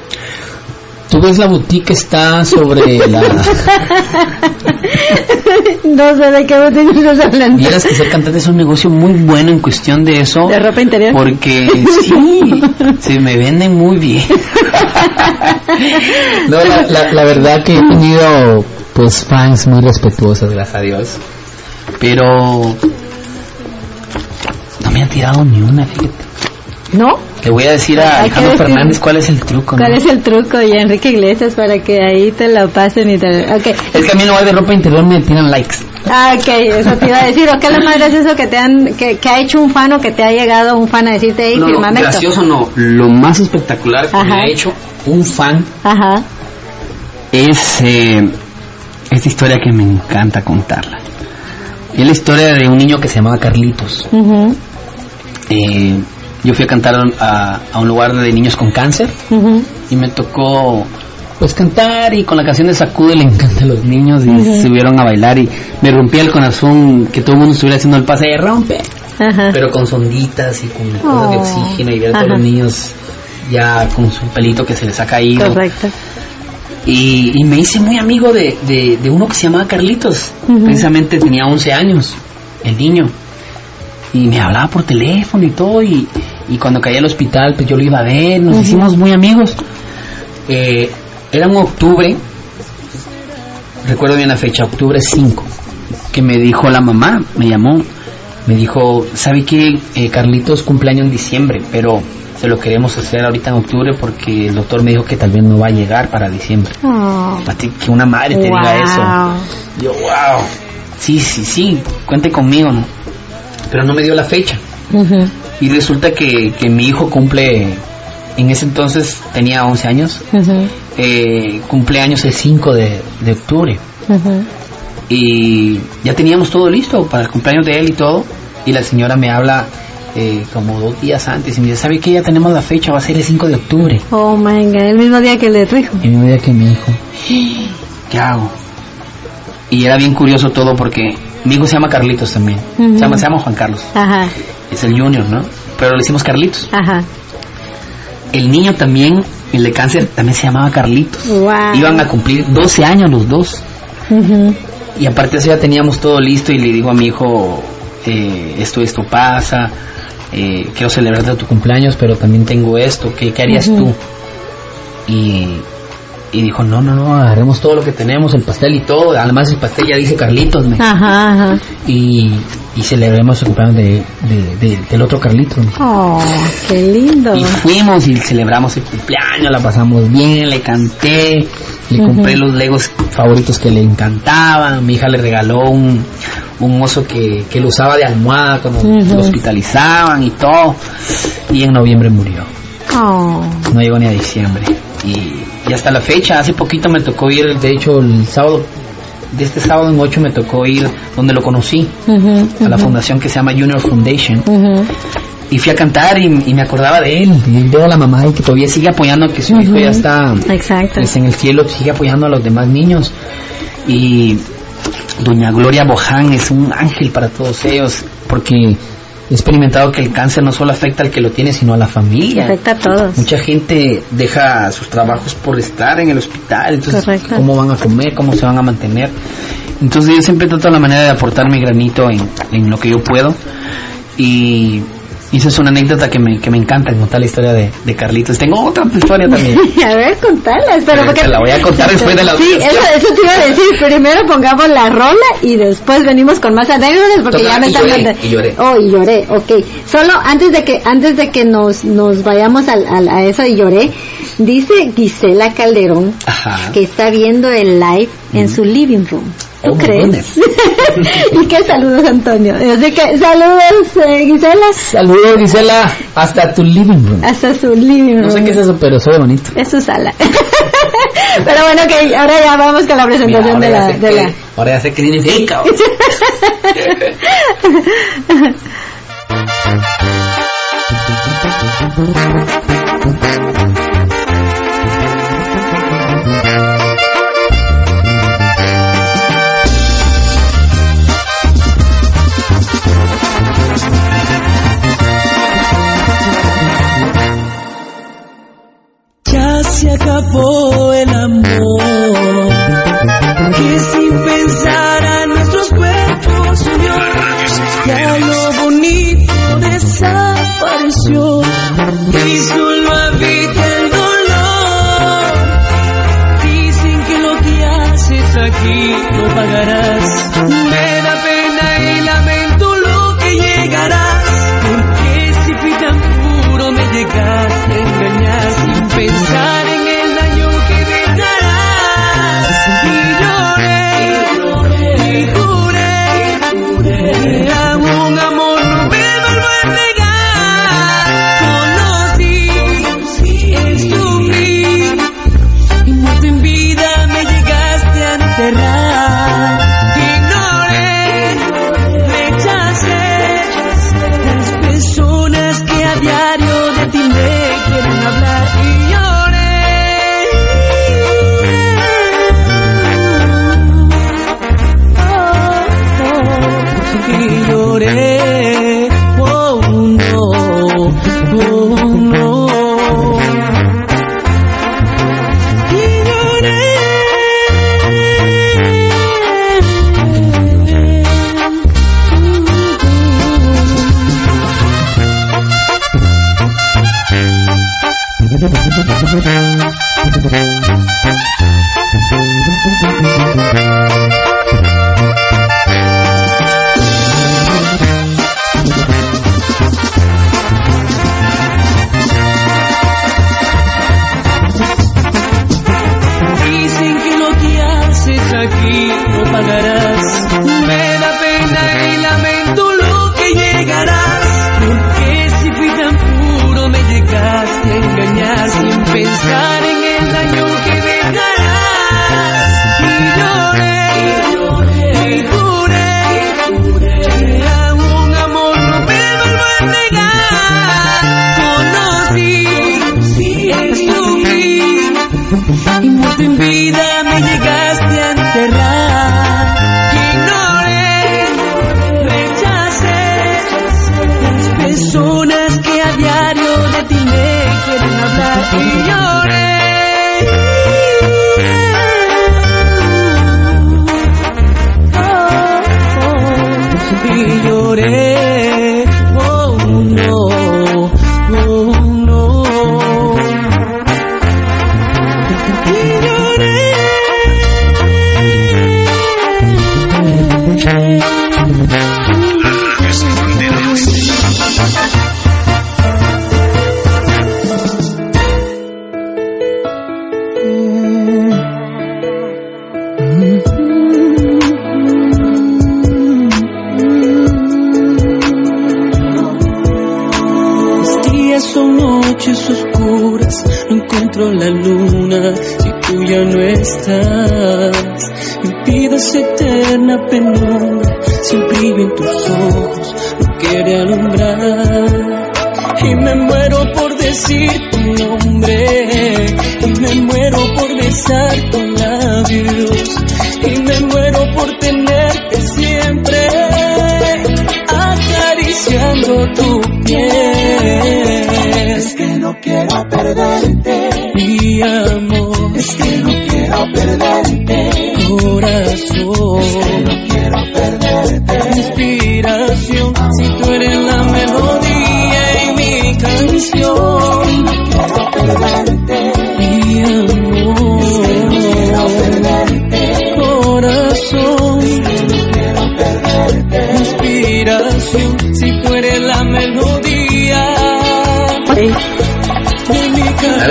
Speaker 2: Tú ves la boutique que está sobre la...
Speaker 1: no sé de qué botella estás hablando.
Speaker 2: Vieras que ser cantante es un negocio muy bueno en cuestión de eso.
Speaker 1: ¿De ropa interior?
Speaker 2: Porque sí, se me venden muy bien. No, la, la- la verdad que he tenido pues fans muy respetuosas, gracias a Dios. Pero no me han tirado ni una, fíjate.
Speaker 1: ¿No?
Speaker 2: Le voy a decir a
Speaker 1: Hay
Speaker 2: Alejandro
Speaker 1: decir-
Speaker 2: Fernández cuál es el truco. ¿no?
Speaker 1: ¿Cuál es el truco? Y Enrique Iglesias para que ahí te lo pasen y te... Ok.
Speaker 2: Es que a mí en lugar de ropa interior me tiran likes.
Speaker 1: Ah, ok, eso te iba a decir. ¿O qué es lo más gracioso que te han, que, que ha hecho un fan o que te ha llegado un fan a decirte, hey,
Speaker 2: No, no,
Speaker 1: firmame esto"?
Speaker 2: gracioso no. Lo más espectacular que me
Speaker 1: Ajá.
Speaker 2: ha hecho un fan
Speaker 1: Ajá.
Speaker 2: es eh, esta historia que me encanta contarla. Es la historia de un niño que se llamaba Carlitos. Eh, yo fui a cantar a, a un lugar de niños con cáncer y me tocó pues cantar y con la canción de Sacude le encanta a los niños y
Speaker 1: Ujú.
Speaker 2: subieron a bailar y me rompía el corazón que todo el mundo estuviera haciendo el pase de rompe
Speaker 1: Ajá.
Speaker 2: pero con sonditas y con cosas de
Speaker 1: Oh,
Speaker 2: oxígeno y ver a todos los niños ya con su pelito que se les ha caído
Speaker 1: Correcto.
Speaker 2: Y, y me hice muy amigo de, de, de uno que se llamaba Carlitos. Precisamente tenía 11 años, el niño. Y me hablaba por teléfono y todo. Y, y cuando caía al hospital, pues yo lo iba a ver. Nos hicimos muy amigos. Eh, era un octubre, recuerdo bien la fecha, octubre 5, que me dijo la mamá, me llamó, me dijo, ¿sabe qué? Eh, Carlitos cumpleaños en diciembre, pero se lo queremos hacer ahorita en octubre porque el doctor me dijo que tal vez no va a llegar para diciembre.
Speaker 1: Oh.
Speaker 2: A ti, que una madre te diga eso. Yo, wow. Sí, sí, sí, cuente conmigo, ¿no? Pero no me dio la fecha. Y resulta que, que mi hijo cumple, en ese entonces tenía 11 años,
Speaker 1: Ujú.
Speaker 2: eh, cumpleaños el 5 de, de octubre. Y ya teníamos todo listo para el cumpleaños de él y todo. Y la señora me habla eh, como dos días antes y me dice, ¿sabe qué? Ya tenemos la fecha, va a ser el 5 de octubre.
Speaker 1: Oh my god, el mismo día que el de tu hijo.
Speaker 2: Y me veía que mi hijo, ¿qué hago? Y era bien curioso todo porque mi hijo se llama Carlitos también. Se, llama, se llama Juan Carlos.
Speaker 1: Ajá,
Speaker 2: Es el junior, ¿no? Pero le hicimos Carlitos.
Speaker 1: ajá.
Speaker 2: El niño también, el de cáncer, también se llamaba Carlitos.
Speaker 1: Wow.
Speaker 2: Iban a cumplir 12 años los dos.
Speaker 1: Ujú.
Speaker 2: Y aparte de eso ya teníamos todo listo y le digo a mi hijo, eh, esto, esto pasa, eh, quiero celebrarte tu cumpleaños, pero también tengo esto, ¿qué, qué harías
Speaker 1: Ujú.
Speaker 2: tú? Y, y dijo, no, no, no, agarremos todo lo que tenemos, el pastel y todo, además el pastel ya dice Carlitos, me.
Speaker 1: Ajá, ajá.
Speaker 2: Y, y celebremos el cumpleaños de, de- de- del otro Carlitos.
Speaker 1: Oh, qué lindo.
Speaker 2: Y fuimos y celebramos el cumpleaños, la pasamos bien, le canté, le compré los legos favoritos que le encantaban, mi hija le regaló un, un oso que, que lo usaba de almohada cuando lo hospitalizaban y todo, y en noviembre murió,
Speaker 1: Oh.
Speaker 2: no llegó ni a diciembre. Y, y hasta la fecha, hace poquito me tocó ir, de hecho el sábado, de este sábado en 8 me tocó ir donde lo conocí, a la fundación que se llama Junior Foundation. Y fui a cantar y, y me acordaba de él. Y veo a la mamá y que todavía sigue apoyando, que su hijo ya está
Speaker 1: Exacto.
Speaker 2: pues, en el cielo, sigue apoyando a los demás niños. Y doña Gloria Boján es un ángel para todos ellos, porque he experimentado que el cáncer no solo afecta al que lo tiene, sino a la familia.
Speaker 1: Afecta a todos.
Speaker 2: Mucha gente deja sus trabajos por estar en el hospital, entonces
Speaker 1: Correcto.
Speaker 2: cómo van a comer, cómo se van a mantener. Entonces yo siempre trato la manera de aportar mi granito en, en lo que yo puedo y, y esa es una anécdota que me, que me encanta contar la historia de, de Carlitos. Tengo otra historia también.
Speaker 1: A ver, contalas, pero porque...
Speaker 2: te la voy a contar después de la
Speaker 1: Sí, eso, eso te iba a decir. Primero pongamos la rola y después venimos con más anécdotas porque
Speaker 2: Toca,
Speaker 1: ya me están
Speaker 2: lloré, y lloré.
Speaker 1: Oh, y lloré, ok. Solo antes de que antes de que nos, nos vayamos al, al- a eso y lloré, dice Gisela Calderón
Speaker 2: Ajá.
Speaker 1: que está viendo el live en su living room. ¿Tú crees? y qué saludos, Antonio. Así que saludos, eh, Gisela,
Speaker 2: Saludos Gisela, hasta tu living room.
Speaker 1: hasta su living room.
Speaker 2: No sé qué es eso, pero ve bonito.
Speaker 1: Es su sala. Pero bueno, que ahora ya vamos con la
Speaker 2: Mira,
Speaker 1: presentación
Speaker 2: ahora,
Speaker 1: de la... De
Speaker 2: qué-
Speaker 1: la...
Speaker 2: ahora ya sé qué significa.
Speaker 6: Acabó el amor que sin pensar a nuestros cuerpos unió. Ya lo bonito desapareció y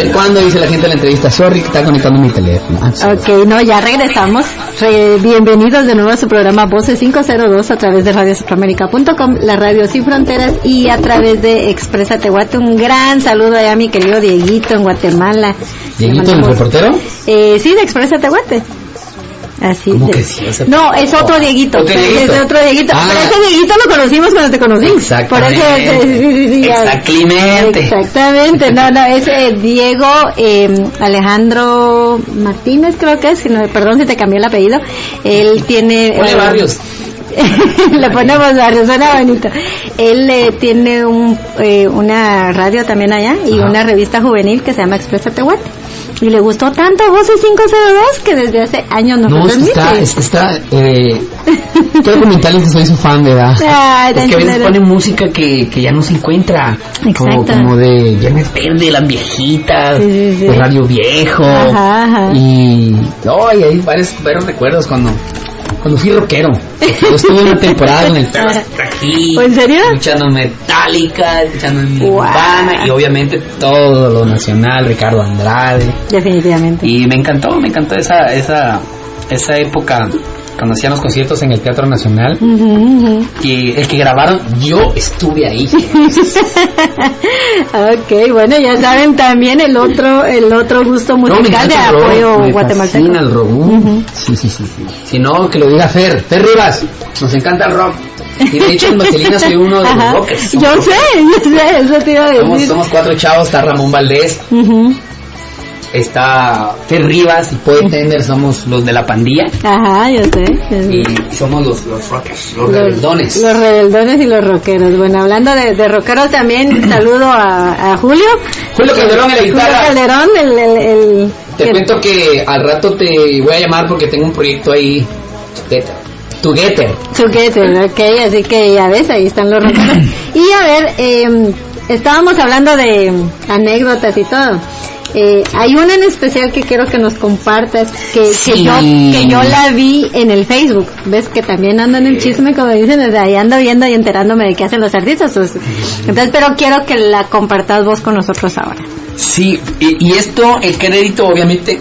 Speaker 2: ver cuándo dice la gente en la entrevista. Sorry, que está conectando mi teléfono. Ah.
Speaker 1: Ok, no, ya regresamos. Re- bienvenidos de nuevo a su programa Voces 502 a través de radiocentroamérica.com, la radio sin fronteras y a través de Expresa Tehuate. Un gran saludo allá a mi querido Dieguito en Guatemala.
Speaker 2: ¿Dieguito, el reportero?
Speaker 1: Eh, sí, de Expresa Tehuate. Así No, es otro Dieguito.
Speaker 2: ¿Otro Dieguito?
Speaker 1: Es otro Dieguito.
Speaker 2: Ah.
Speaker 1: Pero ese Dieguito lo conocimos cuando te conocí.
Speaker 2: Exactamente. Exactamente.
Speaker 1: Exactamente. No, no, es eh, Diego eh, Alejandro Martínez, creo que es. no- perdón si te cambié el apellido. Él tiene.
Speaker 2: Ponle
Speaker 1: eh,
Speaker 2: Barrios.
Speaker 1: Le ponemos barrios, suena bonito. Él eh, tiene un, eh, una radio también allá y
Speaker 2: Ajá.
Speaker 1: una revista juvenil que se llama Expresa Tehuate. Y le gustó tanto Voces 502 que desde hace años nos
Speaker 2: No, está, está, eh, quiero comentarles que soy su fan, ¿verdad?
Speaker 1: Ay, tan
Speaker 2: Es que a veces ponen música que, que ya no se encuentra. Como, como de Viernes Verde, las viejitas,
Speaker 1: Sí, sí, sí.
Speaker 2: de Radio Viejo.
Speaker 1: Ajá, ajá.
Speaker 2: Y, no, y hay varios, varios recuerdos cuando, cuando fui rockero. Yo estuve una temporada con el aquí.
Speaker 1: ¿En serio?
Speaker 2: Escuchando Metallica, escuchando. Nirvana y obviamente todo lo nacional, Ricardo Andrade.
Speaker 1: Definitivamente.
Speaker 2: Y me encantó, me encantó esa, esa, esa época cuando hacían los conciertos en el Teatro Nacional. Y el que grabaron, yo estuve ahí.
Speaker 1: ok, bueno, ya saben también el otro el otro gusto
Speaker 2: No, me
Speaker 1: musical de
Speaker 2: encanta el rock,
Speaker 1: apoyo
Speaker 2: me
Speaker 1: guatemalteco.
Speaker 2: el rock.
Speaker 1: Ujú.
Speaker 2: Sí, sí, sí, sí. Si no, que lo diga Fer. Fer Rivas, nos encanta el rock. Y de hecho en Vaselina soy uno de los rockers.
Speaker 1: Yo sé, yo sé, eso te iba a
Speaker 2: Somos,
Speaker 1: decir.
Speaker 2: somos cuatro chavos, está Ramón Valdés. Está Fer Rivas y Poe Tender, somos los de la pandilla.
Speaker 1: Ajá, yo sé. yo sé.
Speaker 2: Y somos los, los rockers, los rebeldones.
Speaker 1: Los rebeldones y los rockeros. Bueno, hablando de, de rockeros también, saludo a, a Julio.
Speaker 2: Julio Calderón en la
Speaker 1: Julio
Speaker 2: guitarra.
Speaker 1: Calderón, el... el, el-
Speaker 2: Te
Speaker 1: el-
Speaker 2: cuento que al rato te voy a llamar porque tengo un proyecto ahí. Together. Together,
Speaker 1: ok, así que ya ves, ahí están los rockeros. Y a ver, eh, estábamos hablando de anécdotas y todo. Eh, hay una en especial que quiero que nos compartas, que, yo, que yo la vi en el Facebook. Ves que también ando en el chisme, como dicen, desde ahí ando viendo y enterándome de qué hacen los artistas. pues. Entonces, pero quiero que la compartas vos con nosotros ahora.
Speaker 2: Sí, y, y esto, el crédito, obviamente,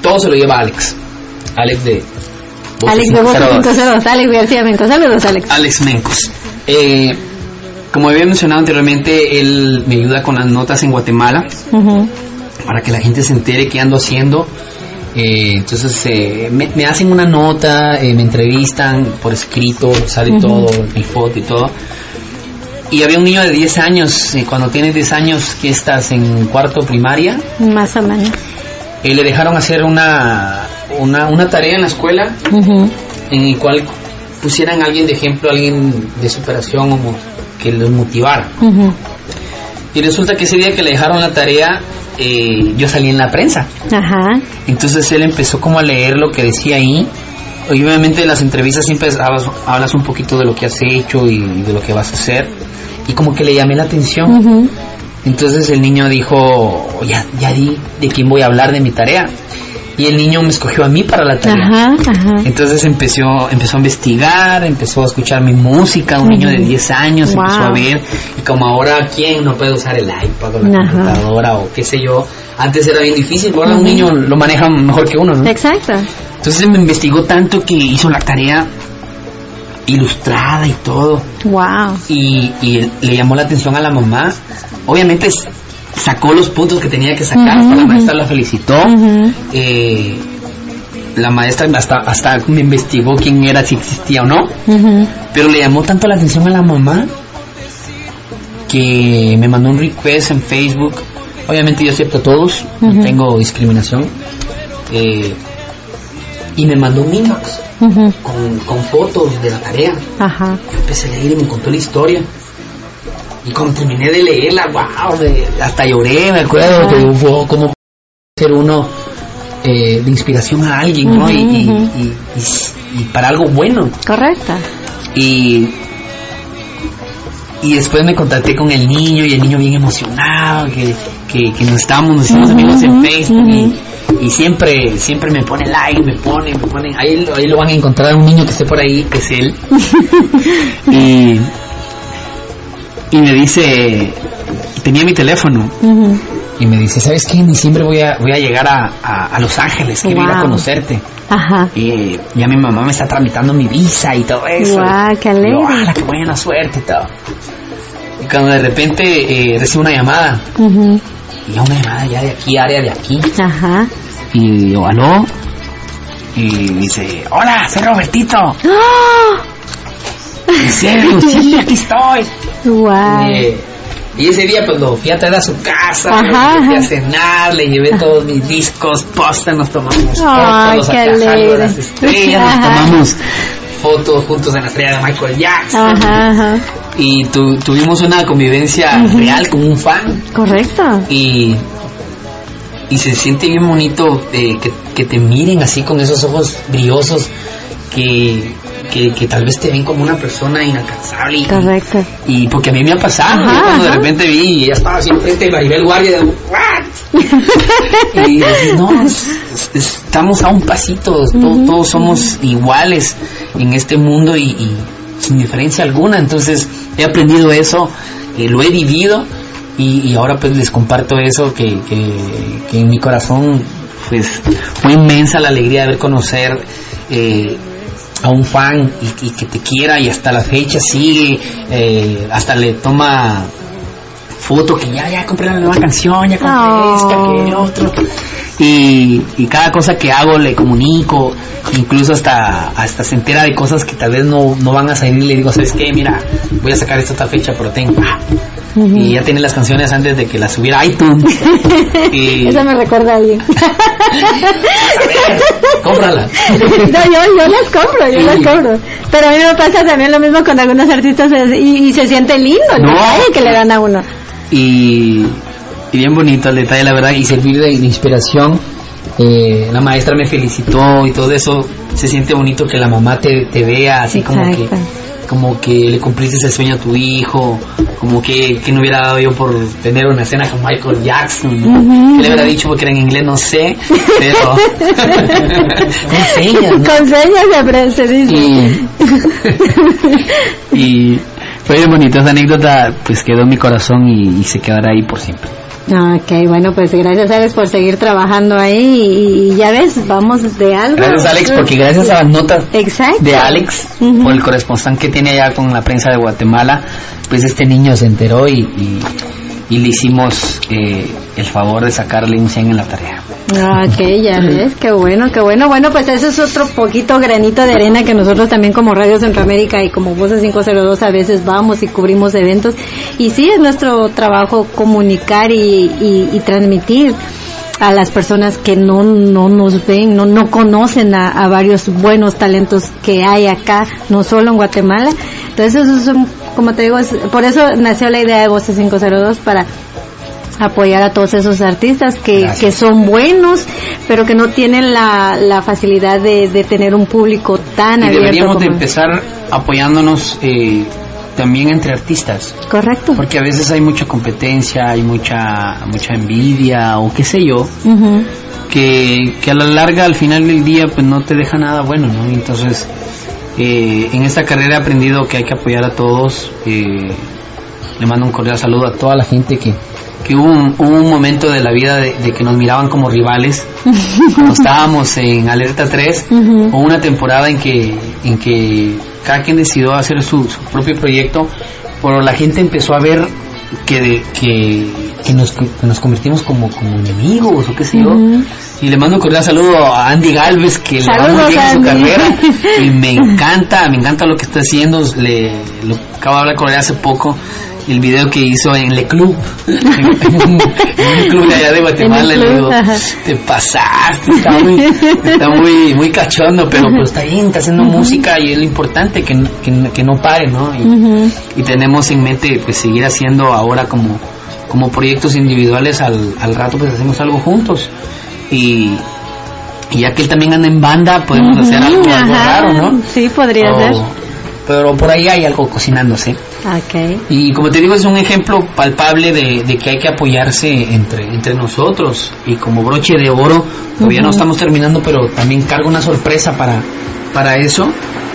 Speaker 2: todo se lo lleva Alex. Alex de.
Speaker 1: Alex de Voz
Speaker 2: 502.
Speaker 1: 502, Alex García Menco. Saludos, Alex.
Speaker 2: Alex Mencos. Eh, como había mencionado anteriormente, él me ayuda con las notas en Guatemala
Speaker 1: Ujú.
Speaker 2: Para que la gente se entere qué ando haciendo. Eh, entonces eh, me, me hacen una nota, eh, me entrevistan por escrito, sale todo, mi foto y todo. Y había un niño de 10 años, cuando tienes 10 años que estás en cuarto primaria,
Speaker 1: Más o menos.
Speaker 2: eh, le dejaron hacer una, una, una tarea en la escuela en el cual pusieran a alguien de ejemplo, alguien de superación o que los motivara. Y resulta que ese día que le dejaron la tarea, eh, yo salí en la prensa.
Speaker 1: Ajá.
Speaker 2: Entonces él empezó como a leer lo que decía ahí obviamente en las entrevistas siempre hablas, hablas un poquito de lo que has hecho y de lo que vas a hacer. Y como que le llamé la atención. Entonces el niño dijo, ya, ya di de quién voy a hablar de mi tarea. Y el niño me escogió a mí para la tarea.
Speaker 1: Ajá, ajá.
Speaker 2: Entonces empezó, empezó a investigar, empezó a escuchar mi música, un niño de 10 años
Speaker 1: Wow.
Speaker 2: empezó a ver, y como ahora, ¿quién no puede usar el iPad o la
Speaker 1: Ajá.
Speaker 2: computadora o qué sé yo? Antes era bien difícil, ahora un niño lo maneja mejor que uno, ¿no?
Speaker 1: Exacto.
Speaker 2: Entonces me investigó tanto que hizo la tarea ilustrada y todo,
Speaker 1: Wow.
Speaker 2: y, y le llamó la atención a la mamá. Obviamente sacó los puntos que tenía que sacar, la maestra la felicitó. Eh, la maestra hasta, hasta me investigó quién era, si existía o no. Pero le llamó tanto la atención a la mamá que me mandó un request en Facebook. Obviamente yo acepto a todos, no tengo discriminación. Eh, y me mandó un inbox con, con fotos de la tarea.
Speaker 1: Ajá.
Speaker 2: Yo empecé a leer y me contó la historia. Y cuando terminé de leerla, wow, de- hasta lloré, me acuerdo, que cómo ser uno eh, de inspiración a alguien, ¿no? Y, y-
Speaker 1: Ujú, ujú.
Speaker 2: y- y- y para algo bueno.
Speaker 1: Correcto.
Speaker 2: Y, y después me contacté con el niño y el niño bien emocionado, que, que, que nos estábamos, nos hicimos amigos en Facebook y siempre, siempre me pone like, me pone, me pone, ahí, ahí lo van a encontrar un niño que esté por ahí, que es él. y, y me dice, tenía mi teléfono y me dice, ¿sabes qué? En diciembre voy a, voy a llegar a, a, a Los Ángeles, quiero ir a
Speaker 1: Wow.
Speaker 2: conocerte.
Speaker 1: Ajá.
Speaker 2: Y ya mi mamá me está tramitando mi visa y todo eso.
Speaker 1: Guau, qué
Speaker 2: Y yo,
Speaker 1: alegre.
Speaker 2: "Ala, qué buena suerte y todo. Y cuando de repente eh, recibo una llamada,
Speaker 1: Ujú.
Speaker 2: y una llamada ya de aquí, área de aquí,
Speaker 1: Ajá.
Speaker 2: y yo, aló, y dice, hola, soy Robertito.
Speaker 1: ¡Ah!
Speaker 2: ¿En serio? Sí, aquí estoy.
Speaker 1: Guau.
Speaker 2: Eh, y ese día pues lo fui a traer a su casa,
Speaker 1: Ajá,
Speaker 2: lo a cenar, le llevé todos mis discos, postes, nos tomamos fotos,
Speaker 1: alegre.
Speaker 2: las estrellas, nos tomamos fotos juntos en la estrella de Michael Jackson.
Speaker 1: Ajá, ajá.
Speaker 2: Y tu- tuvimos una convivencia real con un fan
Speaker 1: Correcto.
Speaker 2: y, y se siente bien bonito eh, que, que te miren así con esos ojos brillosos que, que, que tal vez te ven como una persona inalcanzable y,
Speaker 1: Correcto.
Speaker 2: y porque a mí me ha pasado,
Speaker 1: Ajá,
Speaker 2: yo cuando de repente vi y ella estaba así enfrente de Maribel Guardia, de, ¿what? y decís, no, es- es- estamos a un pasito, to-
Speaker 1: Ujú,
Speaker 2: todos somos iguales en este mundo y, y sin diferencia alguna, entonces he aprendido eso, eh, lo he vivido y, y ahora pues les comparto eso que, que, que en mi corazón pues fue inmensa la alegría de ver conocer eh, a un fan y, y que te quiera y hasta la fecha sigue, eh, hasta le toma foto que ya, ya compré la nueva canción, ya compré
Speaker 1: Oh.
Speaker 2: esta, que otro. Y, y cada cosa que hago le comunico, incluso hasta, hasta se entera de cosas que tal vez no, no van a salir. Le digo, ¿sabes qué? Mira, voy a sacar esta otra fecha, pero tengo. ah".
Speaker 1: Ujú.
Speaker 2: Y ya tiene las canciones antes de que las subiera a iTunes. y,
Speaker 1: Eso me recuerda a alguien.
Speaker 2: cómprala.
Speaker 1: No, yo, yo las compro, yo
Speaker 2: Sí.
Speaker 1: las compro. Pero a mí me pasa también lo mismo con algunos artistas y, y se siente lindo el
Speaker 2: No.
Speaker 1: detalle que le dan a uno.
Speaker 2: y, y bien bonito el detalle, la verdad, y servir de, de inspiración. Eh, la maestra me felicitó y todo eso. Se siente bonito que la mamá te, te vea así como que
Speaker 1: Exacto.
Speaker 2: Como que le cumpliste ese sueño a tu hijo, como que, que no hubiera dado yo por tener una escena con Michael Jackson, ¿no? Que le hubiera dicho porque era en inglés, no sé, pero con señas, ¿no?
Speaker 1: Con señas se dice.
Speaker 2: Y, y fue bien bonito esa anécdota, pues quedó en mi corazón y, y se quedará ahí por siempre.
Speaker 1: Ok, bueno, pues gracias Alex por seguir trabajando ahí y, y ya ves, vamos de algo.
Speaker 2: Gracias Alex, porque gracias a las notas
Speaker 1: Exacto.
Speaker 2: de Alex, por el corresponsal que tiene allá con la prensa de Guatemala, pues este niño se enteró y, y, y le hicimos eh, el favor de sacarle un 100 en la tarea.
Speaker 1: Ok, ya ves, qué bueno, qué bueno. Bueno, pues eso es otro poquito granito de arena que nosotros también como Radio Centroamérica y como Voces 502 a veces vamos y cubrimos eventos. Y sí, es nuestro trabajo comunicar y, y, y transmitir a las personas que no, no nos ven, no, no conocen a, a varios buenos talentos que hay acá, no solo en Guatemala. Entonces, eso es un- como te digo, es- por eso nació la idea de Voces 502 para apoyar a todos esos artistas que, que son buenos, pero que no tienen la, la facilidad de, de tener un público tan
Speaker 2: Y
Speaker 1: abierto.
Speaker 2: deberíamos de empezar apoyándonos eh, también entre artistas.
Speaker 1: Correcto.
Speaker 2: Porque a veces hay mucha competencia, hay mucha mucha envidia o qué sé yo, que, que a la larga, al final del día, pues no te deja nada bueno, ¿no? Entonces, eh, en esta carrera he aprendido que hay que apoyar a todos. eh, le mando un cordial saludo a toda la gente que, que hubo, un, hubo un momento de la vida de, de que nos miraban como rivales. Cuando estábamos en Alerta 3,
Speaker 1: Ujú.
Speaker 2: o una temporada en que, en que cada quien decidió hacer su, su propio proyecto, pero la gente empezó a ver que, de- que, que nos, que nos convertimos como, como enemigos o qué sé yo. Y le mando un cordial saludo a Andy Galvez, que le va muy bien en su carrera. Y me encanta, me encanta lo que está haciendo. Le, lo acabo de hablar con él hace poco. El video que hizo en Le Club, en, un, en un club de allá de Guatemala, le digo, te pasaste, está muy, está muy, muy cachondo, pero pues está bien, está haciendo música y es lo importante, que, que, que no pare, ¿no? Y, tenemos en mente pues seguir haciendo ahora como, como proyectos individuales al, al rato pues hacemos algo juntos. Y, y ya que él también anda en banda podemos hacer algo, algo raro ¿no?
Speaker 1: Sí, podría
Speaker 2: O-
Speaker 1: ser.
Speaker 2: pero por ahí hay algo cocinándose
Speaker 1: Ok.
Speaker 2: y como te digo es un ejemplo palpable de, de que hay que apoyarse entre, entre nosotros y como broche de oro todavía no estamos terminando pero también cargo una sorpresa para, para eso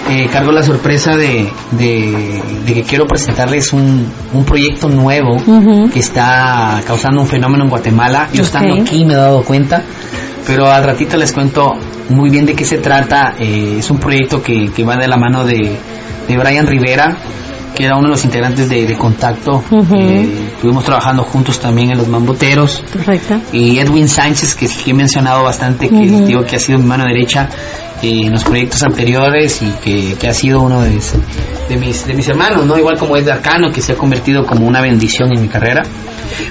Speaker 2: Eh, cargo la sorpresa de, de, de que quiero presentarles un, un proyecto nuevo que está causando un fenómeno en Guatemala yo estando
Speaker 1: Ok.
Speaker 2: aquí me he dado cuenta pero al ratito les cuento muy bien de qué se trata. Eh, es un proyecto que, que va de la mano de, de Brian Rivera, que era uno de los integrantes de, de Contacto. Eh, estuvimos trabajando juntos también en Los Mamboteros.
Speaker 1: Correcto.
Speaker 2: Y Edwin Sánchez, que, que he mencionado bastante, que digo que ha sido mi mano derecha eh, en los proyectos anteriores y que, que ha sido uno de, mis- de mis, de mis hermanos, ¿no? Igual como Edgar Cano, que se ha convertido como una bendición en mi carrera.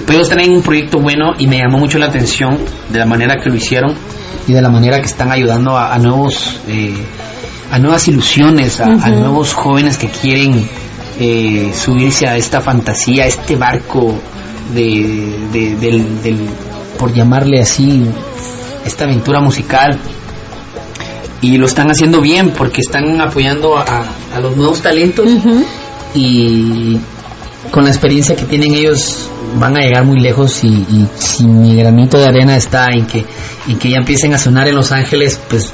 Speaker 2: Pero ellos traen un proyecto bueno y me llamó mucho la atención de la manera que lo hicieron y de la manera que están ayudando a, a nuevos eh, a nuevas ilusiones, a, nuevos jóvenes que quieren eh, subirse a esta fantasía, a este barco de, de- del, del- por llamarle así, esta aventura musical. Y lo están haciendo bien porque están apoyando a, a los nuevos talentos y con la experiencia que tienen ellos van a llegar muy lejos y, y si mi granito de arena está en que, en que ya empiecen a sonar en Los Ángeles, pues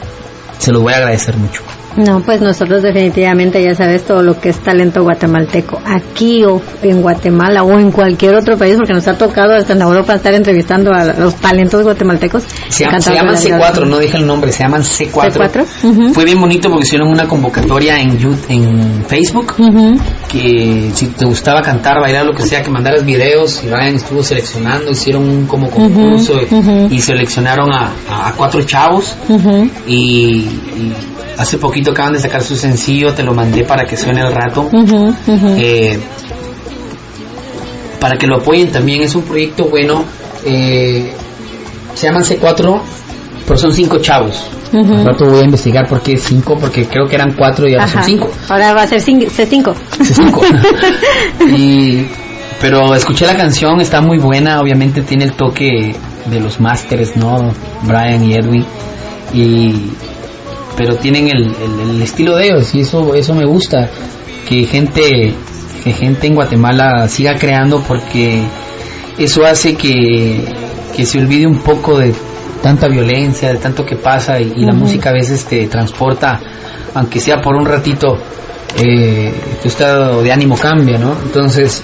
Speaker 2: se los voy a agradecer mucho.
Speaker 1: No, pues nosotros definitivamente ya sabes todo lo que es talento guatemalteco aquí o en Guatemala o en cualquier otro país porque nos ha tocado hasta en Europa estar entrevistando a los talentos guatemaltecos.
Speaker 2: Se, llama-
Speaker 1: Encantado
Speaker 2: se llaman
Speaker 1: de la vida.
Speaker 2: C4, no dije el nombre, se llaman C4.
Speaker 1: C4, ujú.
Speaker 2: Fue bien bonito porque hicieron una convocatoria en, Yu- en Facebook que si te gustaba cantar, bailar, lo que sea, que mandaras videos y Ryan estuvo seleccionando, hicieron un como concurso y seleccionaron a, a cuatro chavos y hace poquito acaban de sacar su sencillo, te lo mandé para que suene al rato. Eh, para que lo apoyen también, es un proyecto bueno. eh, se llaman C4, pero son cinco chavos.
Speaker 1: Ujú.
Speaker 2: Al rato voy a investigar por qué cinco, porque creo que eran cuatro y ahora
Speaker 1: Ajá.
Speaker 2: son cinco.
Speaker 1: Ahora va a ser cin- C5.
Speaker 2: Sí, cinco. y, pero escuché la canción, está muy buena, obviamente tiene el toque de los másteres, ¿no? Brian y Edwin. Y, pero tienen el, el- el estilo de ellos y eso, eso me gusta. Que gente, que gente en Guatemala siga creando porque eso hace que, que se olvide un poco de tanta violencia, de tanto que pasa y, y la música a veces te transporta, aunque sea por un ratito, eh, tu estado de ánimo cambia, ¿no? Entonces,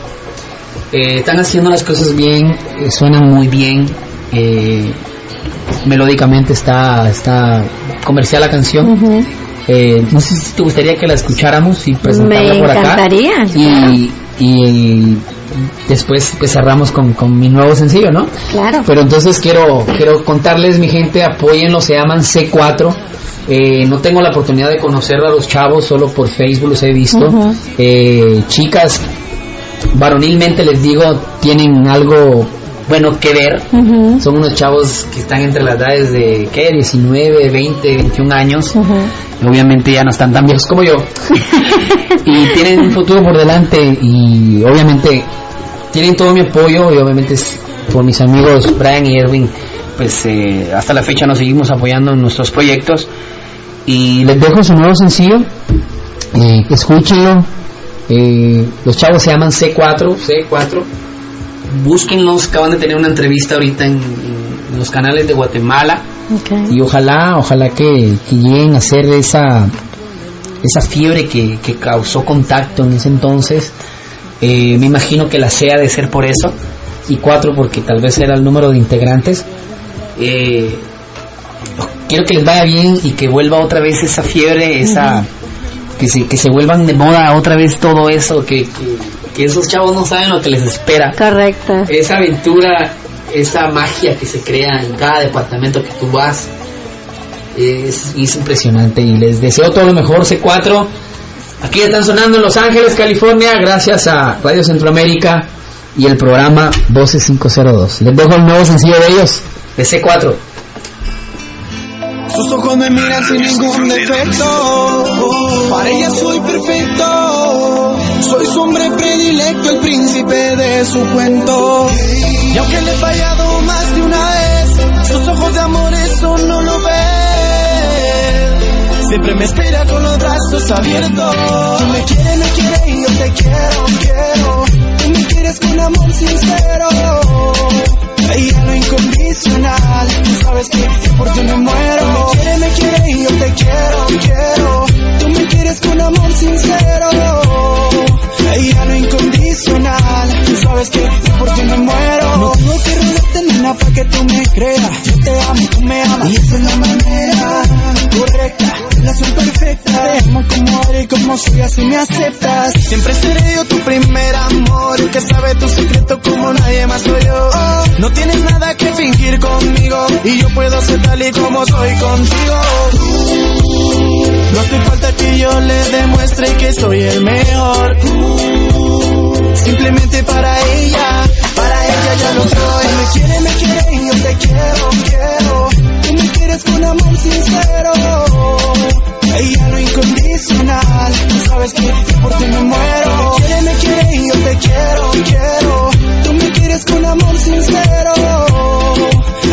Speaker 2: eh, están haciendo las cosas bien, eh, suenan muy bien, eh, melódicamente está, está comercial la canción. Eh, no sé si te gustaría que la escucháramos y presentarla
Speaker 1: Me
Speaker 2: por acá.
Speaker 1: encantaría,
Speaker 2: Y, y después pues cerramos con, con mi nuevo sencillo, ¿no?
Speaker 1: Claro.
Speaker 2: Pero entonces quiero, quiero contarles, mi gente, apóyenlo, se llaman C4. Eh, no tengo la oportunidad de conocer a los chavos, solo por Facebook los he visto. Eh, chicas, varonilmente les digo, tienen algo bueno que ver. Son unos chavos que están entre las edades de, ¿qué? 19, 20, 21 años. Obviamente ya no están tan viejos como yo. y tienen un futuro por delante y obviamente tienen todo mi apoyo y obviamente es- por mis amigos Brian y Edwin, pues eh, hasta la fecha nos seguimos apoyando en nuestros proyectos. Y les dejo su nuevo sencillo, eh, escúchenlo. Eh, los chavos se llaman C4, C4. Búsquenlos, acaban de tener una entrevista ahorita en, en los canales de Guatemala. Y ojalá, ojalá que, que lleguen a hacer esa, esa fiebre que, que causó contacto en ese entonces. Eh, me imagino que la sea de ser por eso. Y cuatro porque tal vez era el número de integrantes. Eh, quiero que les vaya bien y que vuelva otra vez esa fiebre, esa que se, que se vuelvan de moda otra vez todo eso, que, que, que esos chavos no saben lo que les espera
Speaker 1: Correcto.
Speaker 2: esa aventura, esa magia que se crea en cada departamento que tú vas, es, es impresionante y les deseo todo lo mejor, C4. Aquí están sonando en Los Ángeles, California, gracias a Radio Centroamérica y el programa Voces 502. Les dejo el nuevo sencillo de ellos, de C4.
Speaker 7: Sus ojos me miran sin ningún defecto. Para ella soy perfecto. Soy su hombre predilecto, el príncipe de su cuento. Y aunque le he fallado más de una vez, sus ojos de amor eso no lo ven. Siempre me espera con los brazos abiertos. Tú me quieres, me quieres y yo te quiero, quiero. Tú me quieres con amor sincero. Ella no incondicional, tú sabes que por ti me muero. Me quiere, me quiere y yo te quiero, quiero. Tú me quieres con amor sincero. Ella no incondicional, tú sabes que por ti me muero. No tengo que robarte nena para que tú me creas. Yo te amo, tú me amas y esa es la manera correcta, relación perfecta. Te amo como eres y como soy, así me aceptas. Siempre seré yo tu primer amor, el que sabe tu secreto como nadie más soy yo. No tienes nada que fingir conmigo y yo puedo ser tal y como soy contigo. No hace falta que yo le demuestre que soy el mejor. Simplemente para ella, para ella ya lo soy. Me quiere, me quiere y yo te quiero, quiero. Quieres con amor sincero. Ella no incondicional, tú sabes que por ti me muero. Me quiere, me quiere y yo te quiero, quiero. Tú me quieres con amor sincero.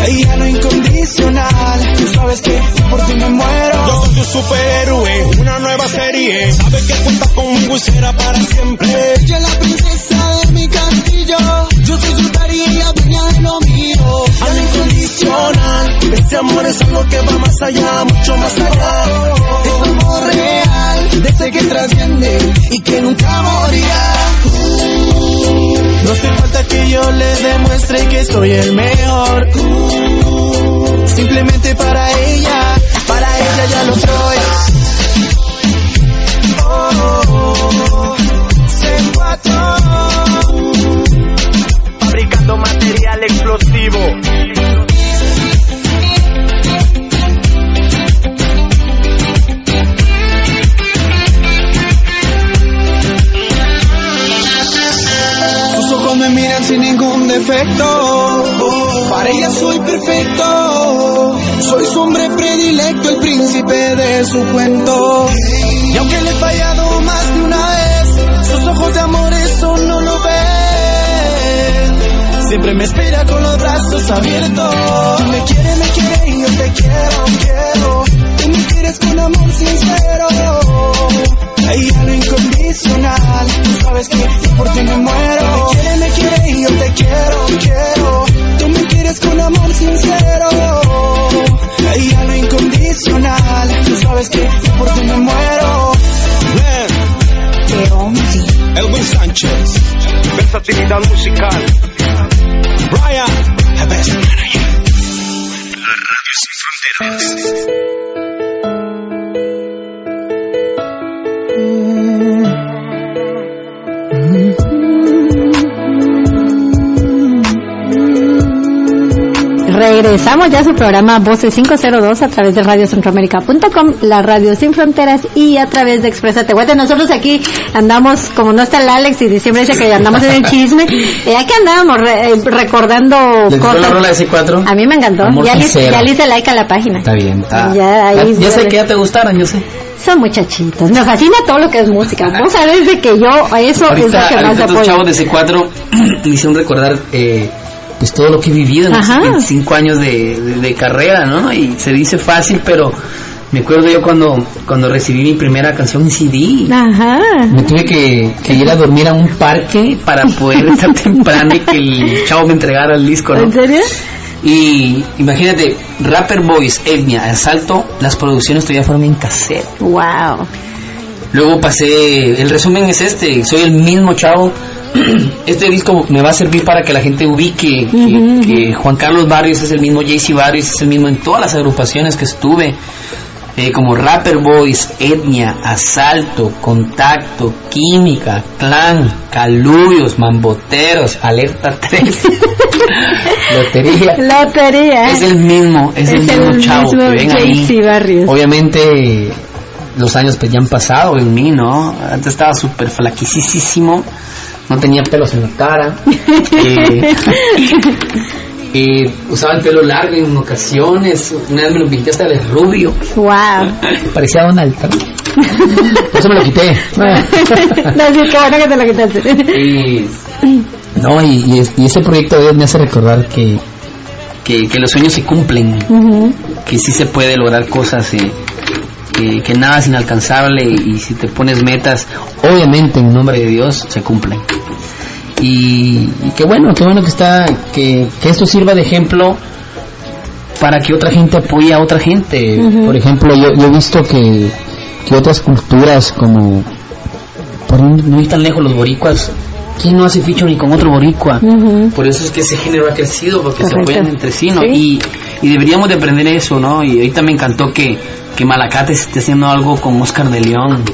Speaker 7: Ella no incondicional, tú sabes que por ti me muero.
Speaker 8: Yo soy tu superhéroe, una nueva serie. Sabes que cuenta conmigo y será para siempre.
Speaker 7: Ella es la princesa de mi castillo. Yo soy su daddy y ella dueña de lo mío.
Speaker 8: Al incondicional, este amor es algo que va más allá, mucho más allá.
Speaker 7: Es amor real, de ese que trasciende y que nunca morirá.
Speaker 8: No hace falta que yo le demuestre que soy el mejor.
Speaker 7: Simplemente para ella, para ella ya lo soy. Oh, C4.
Speaker 8: Fabricando material explosivo.
Speaker 7: Sin ningún defecto. Para ella soy perfecto. Soy su hombre predilecto, el príncipe de su cuento. Y aunque le he fallado más de una vez, sus ojos de amor eso no lo ven. Siempre me espera con los brazos abiertos. Me quiere, me quiere y yo te quiero, quiero. Tú me quieres con amor sincero. Ella no incondicional, tú sabes que por ti me muero. Me quiere, me quiere y yo te quiero, quiero. Tú me quieres con amor sincero. Ella no incondicional, tú sabes que por ti me muero.
Speaker 8: Man, Elwin Sánchez, versatilidad musical. Brian, the best manager. La radio sin fronteras.
Speaker 1: Regresamos ya a su programa Voces 502 a través de radiocentroamérica.com, la radio sin fronteras y a través de Expresa Tehuate. Nosotros aquí andamos, como no está el Alex y siempre dice que andamos en el chisme, eh, aquí andamos re- eh, recordando
Speaker 2: ¿Les gustó la
Speaker 1: cosas.
Speaker 2: rola de C4?
Speaker 1: A mí me encantó.
Speaker 2: Amor
Speaker 1: Ya le, ya le hice like a la página.
Speaker 2: Está bien. está-
Speaker 1: Ya, ahí-
Speaker 2: ya sé que ya te gustaron, yo sé.
Speaker 1: Son muchachitos. Me fascina todo lo que es música. Vos sabés de que yo, eso es lo
Speaker 2: Ahorita,
Speaker 1: que más
Speaker 2: ahorita
Speaker 1: apoyo.
Speaker 2: chavos de C4 me hicieron recordar eh, pues todo lo que he vivido en los
Speaker 1: Ajá.
Speaker 2: 25 años de, de- de carrera, ¿no? Y se dice fácil, pero me acuerdo yo cuando, cuando recibí mi primera canción en CD.
Speaker 1: Ajá.
Speaker 2: Me tuve que, que ir a dormir a un parque para poder estar temprano y que el chavo me entregara el disco, ¿no?
Speaker 1: ¿En serio?
Speaker 2: Y imagínate, Rapper Boys, Etnia, Asalto, las producciones todavía fueron en cassette.
Speaker 1: Wow.
Speaker 2: Luego pasé, el resumen es este, soy el mismo chavo. Este disco me va a servir para que la gente ubique que, Juan Carlos Barrios es el mismo, JC Barrios es el mismo en todas las agrupaciones que estuve, eh, como Rapper Boys, Etnia, Asalto, Contacto, Química, Clan, Calubios, Mamboteros, Alerta 3, Lotería.
Speaker 1: Lotería.
Speaker 2: Es el mismo, es, el mismo chavo
Speaker 1: mismo
Speaker 2: que ven ahí.
Speaker 1: Barrios.
Speaker 2: Obviamente los años pues ya han pasado en mí, ¿no? Antes estaba súper flaquisísimo, no tenía pelos en la cara, eh, eh, usaba el pelo largo en ocasiones, una vez me lo pinté hasta de rubio,
Speaker 1: Wow.
Speaker 2: parecía Donald Trump. Por eso me lo quité.
Speaker 1: no, sí, qué bueno que te lo quitaste.
Speaker 2: Y, no, y, y es- y ese proyecto de Dios me hace recordar que, que, que los sueños se cumplen, que sí se puede lograr cosas, eh, que, que nada es inalcanzable y si te pones metas, obviamente en nombre de Dios se cumplen. Y, y qué bueno, qué bueno que está, que, que esto sirva de ejemplo para que otra gente apoye a otra gente. Por ejemplo, yo, yo he visto que, que otras culturas como, por no ir tan lejos los boricuas, ¿quién no hace featuring con otro boricua? Por eso es que ese género ha crecido, porque se apoyan entre sí, ¿no?
Speaker 1: Sí.
Speaker 2: Y, y deberíamos de aprender eso, ¿no? Y ahorita me encantó que, que Malacate esté haciendo algo con Oscar de León.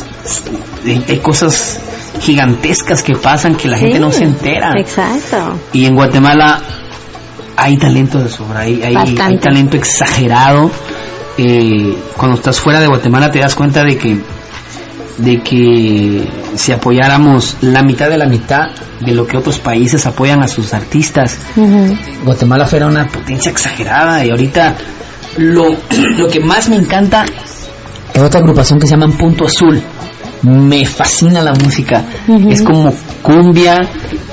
Speaker 2: Hay, cosas gigantescas que pasan que la gente no se entera.
Speaker 1: Exacto.
Speaker 2: Y en Guatemala hay talento de sobra, hay, hay,
Speaker 1: Bastante.
Speaker 2: hay talento exagerado. Eh, cuando estás fuera de Guatemala te das cuenta de que de que si apoyáramos la mitad de la mitad de lo que otros países apoyan a sus artistas. Guatemala fuera una potencia exagerada y ahorita lo, lo que más me encanta es otra agrupación que se llama Punto Azul. Me fascina la música. Es como cumbia.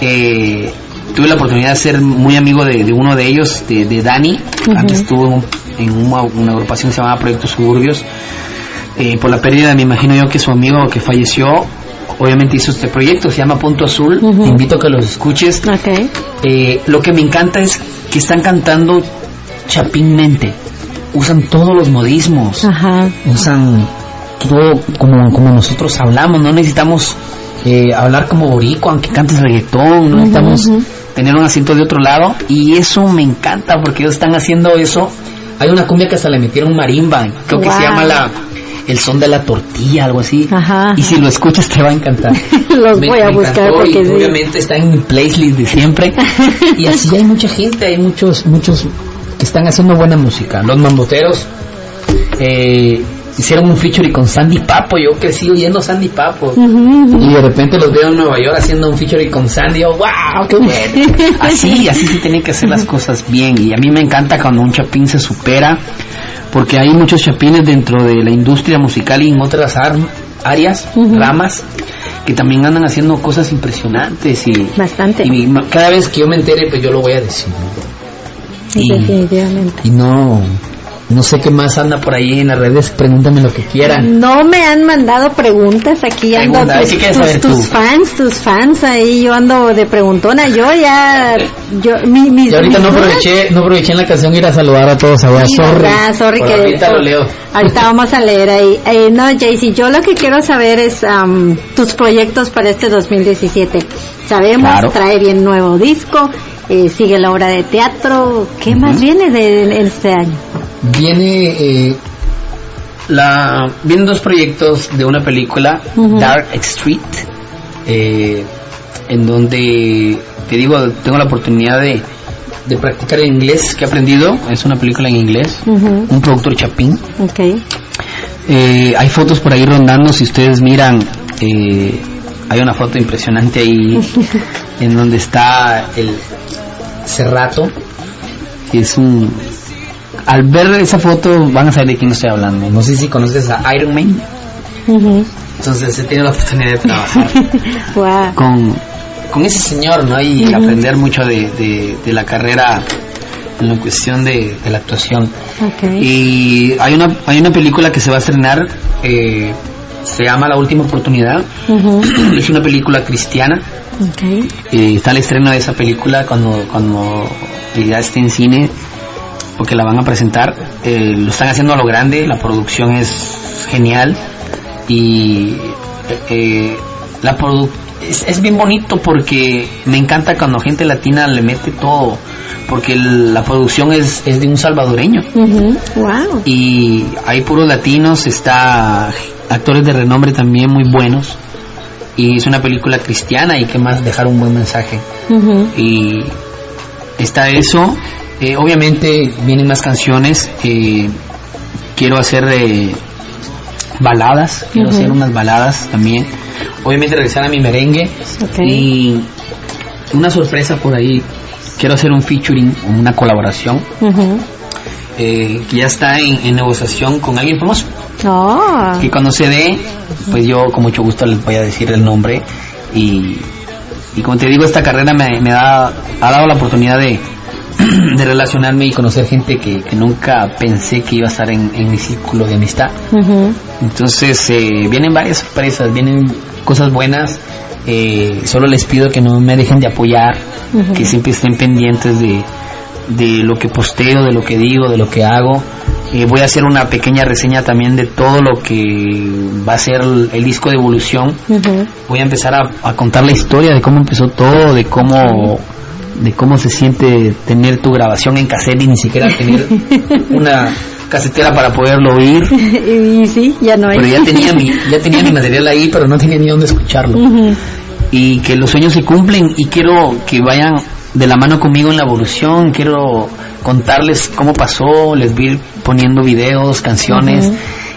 Speaker 2: eh, tuve la oportunidad de ser muy amigo de, de uno de ellos, de, de Dani.
Speaker 1: Ujú.
Speaker 2: Antes estuvo en, un- en una, una agrupación que se llamaba Proyectos Suburbios. Eh, por la pérdida, me imagino yo que su amigo que falleció, obviamente hizo este proyecto, se llama Punto Azul. Te invito a que los escuches. Eh, lo que me encanta es que están cantando chapinmente. Usan todos los modismos.
Speaker 1: Ajá.
Speaker 2: Usan todo como, como nosotros hablamos. No necesitamos eh, hablar como boricua, aunque cantes reggaetón. No necesitamos tener un asiento de otro lado. Y eso me encanta porque ellos están haciendo eso. Hay una cumbia que hasta le metieron marimba. Creo que se llama la el son de la tortilla, algo así.
Speaker 1: Ajá.
Speaker 2: Y si lo escuchas te va a encantar.
Speaker 1: Los
Speaker 2: Me-
Speaker 1: voy a
Speaker 2: me
Speaker 1: buscar
Speaker 2: y
Speaker 1: porque sí.
Speaker 2: obviamente está en mi playlist de siempre y así hay mucha gente hay muchos muchos están haciendo buena música. Los mamboteros eh, hicieron un featuring con Sandy Papo. Yo crecí oyendo Sandy Papo. Y de repente los veo en Nueva York haciendo un featuring con Sandy. Yo, wow qué bueno así así se tienen que hacer las cosas bien. Y a mí me encanta cuando un chapín se supera porque hay muchos chapines dentro de la industria musical y en otras ar- áreas
Speaker 1: Ujú.
Speaker 2: ramas que también andan haciendo cosas impresionantes y,
Speaker 1: Bastante.
Speaker 2: y cada vez que yo me entere pues yo lo voy a decir ¿no? Y,
Speaker 1: Definitivamente.
Speaker 2: y no no sé qué más anda por ahí en las redes pregúntame lo que quieran
Speaker 1: No me han mandado preguntas aquí ando
Speaker 2: Pregunta,
Speaker 1: tus,
Speaker 2: ¿qué quieres
Speaker 1: tus-
Speaker 2: saber
Speaker 1: tus fans, tus fans ahí yo ando de preguntona, yo ya yo mi, mis,
Speaker 2: y ahorita
Speaker 1: mis
Speaker 2: no aproveché no aproveché en la canción ir a saludar a todos allá
Speaker 1: Sí,
Speaker 2: sorry
Speaker 1: verdad, sorry que
Speaker 2: ahorita lo leo
Speaker 1: Ahorita vamos a leer ahí. Eh, no, Jaycee, yo lo que quiero saber es am, tus proyectos para este 2017. Sabemos,
Speaker 2: Claro.
Speaker 1: trae bien nuevo disco, eh, sigue la obra de teatro. ¿Qué más viene de, de este año?
Speaker 2: viene eh, la vienen dos proyectos de una película. Dark Street eh, en donde te digo tengo la oportunidad de, de practicar el inglés que he aprendido es una película en inglés un productor chapín. Eh, hay fotos por ahí rondando, si ustedes miran, eh, hay una foto impresionante ahí en donde está el Cerrato, que es un... Al ver esa foto van a saber de quién estoy hablando. No sé si conoces a Iron Man.
Speaker 1: Ujú.
Speaker 2: Entonces he tenido la oportunidad de trabajar
Speaker 1: Wow.
Speaker 2: con, con ese señor, ¿no? Y aprender mucho de, de, de la carrera en la cuestión de, de la actuación.
Speaker 1: Ok.
Speaker 2: Y hay una, hay una película que se va a estrenar, eh, se llama La Última Oportunidad.
Speaker 1: Ujú.
Speaker 2: es una película cristiana.
Speaker 1: Ok.
Speaker 2: Eh, está el estreno de esa película cuando, cuando ya esté en cine, porque la van a presentar. Eh, lo están haciendo a lo grande, la producción es genial y eh, eh, la produ es, es bien bonito porque me encanta cuando gente latina le mete todo, porque el- la producción es, es de un salvadoreño
Speaker 1: Ujú. Wow.
Speaker 2: y hay puros latinos, está actores de renombre también muy buenos. Y es una película cristiana y que más dejar un buen mensaje. Y está eso. Eh, obviamente vienen más canciones. Eh, quiero hacer eh, baladas. Quiero hacer unas baladas también. Obviamente regresar a mi merengue.
Speaker 1: Ok.
Speaker 2: y una sorpresa por ahí. Quiero hacer un featuring una colaboración.
Speaker 1: Ujú.
Speaker 2: Eh, que ya está en, en negociación con alguien famoso
Speaker 1: Oh.
Speaker 2: que cuando se dé, pues yo con mucho gusto les voy a decir el nombre y, y como te digo, esta carrera me, me da, ha dado la oportunidad de, de relacionarme y conocer gente que, que nunca pensé que iba a estar en, en mi círculo de amistad.
Speaker 1: Ujú.
Speaker 2: Entonces eh, vienen varias sorpresas, vienen cosas buenas. eh, solo les pido que no me dejen de apoyar,
Speaker 1: Ujú.
Speaker 2: que siempre estén pendientes de, de lo que posteo, de lo que digo, de lo que hago. Eh, voy a hacer una pequeña reseña también de todo lo que va a ser el, el disco de evolución. Voy a empezar a, a contar la historia de cómo empezó todo, de cómo de cómo se siente tener tu grabación en cassette y ni siquiera tener una casetera para poderlo oír.
Speaker 1: y sí, ya no hay.
Speaker 2: Pero ya tenía mi, ya tenía mi material ahí, pero no tenía ni dónde escucharlo. Y que los sueños se cumplen y quiero que vayan de la mano conmigo en la evolución, quiero contarles cómo pasó, les voy a ir poniendo videos, canciones.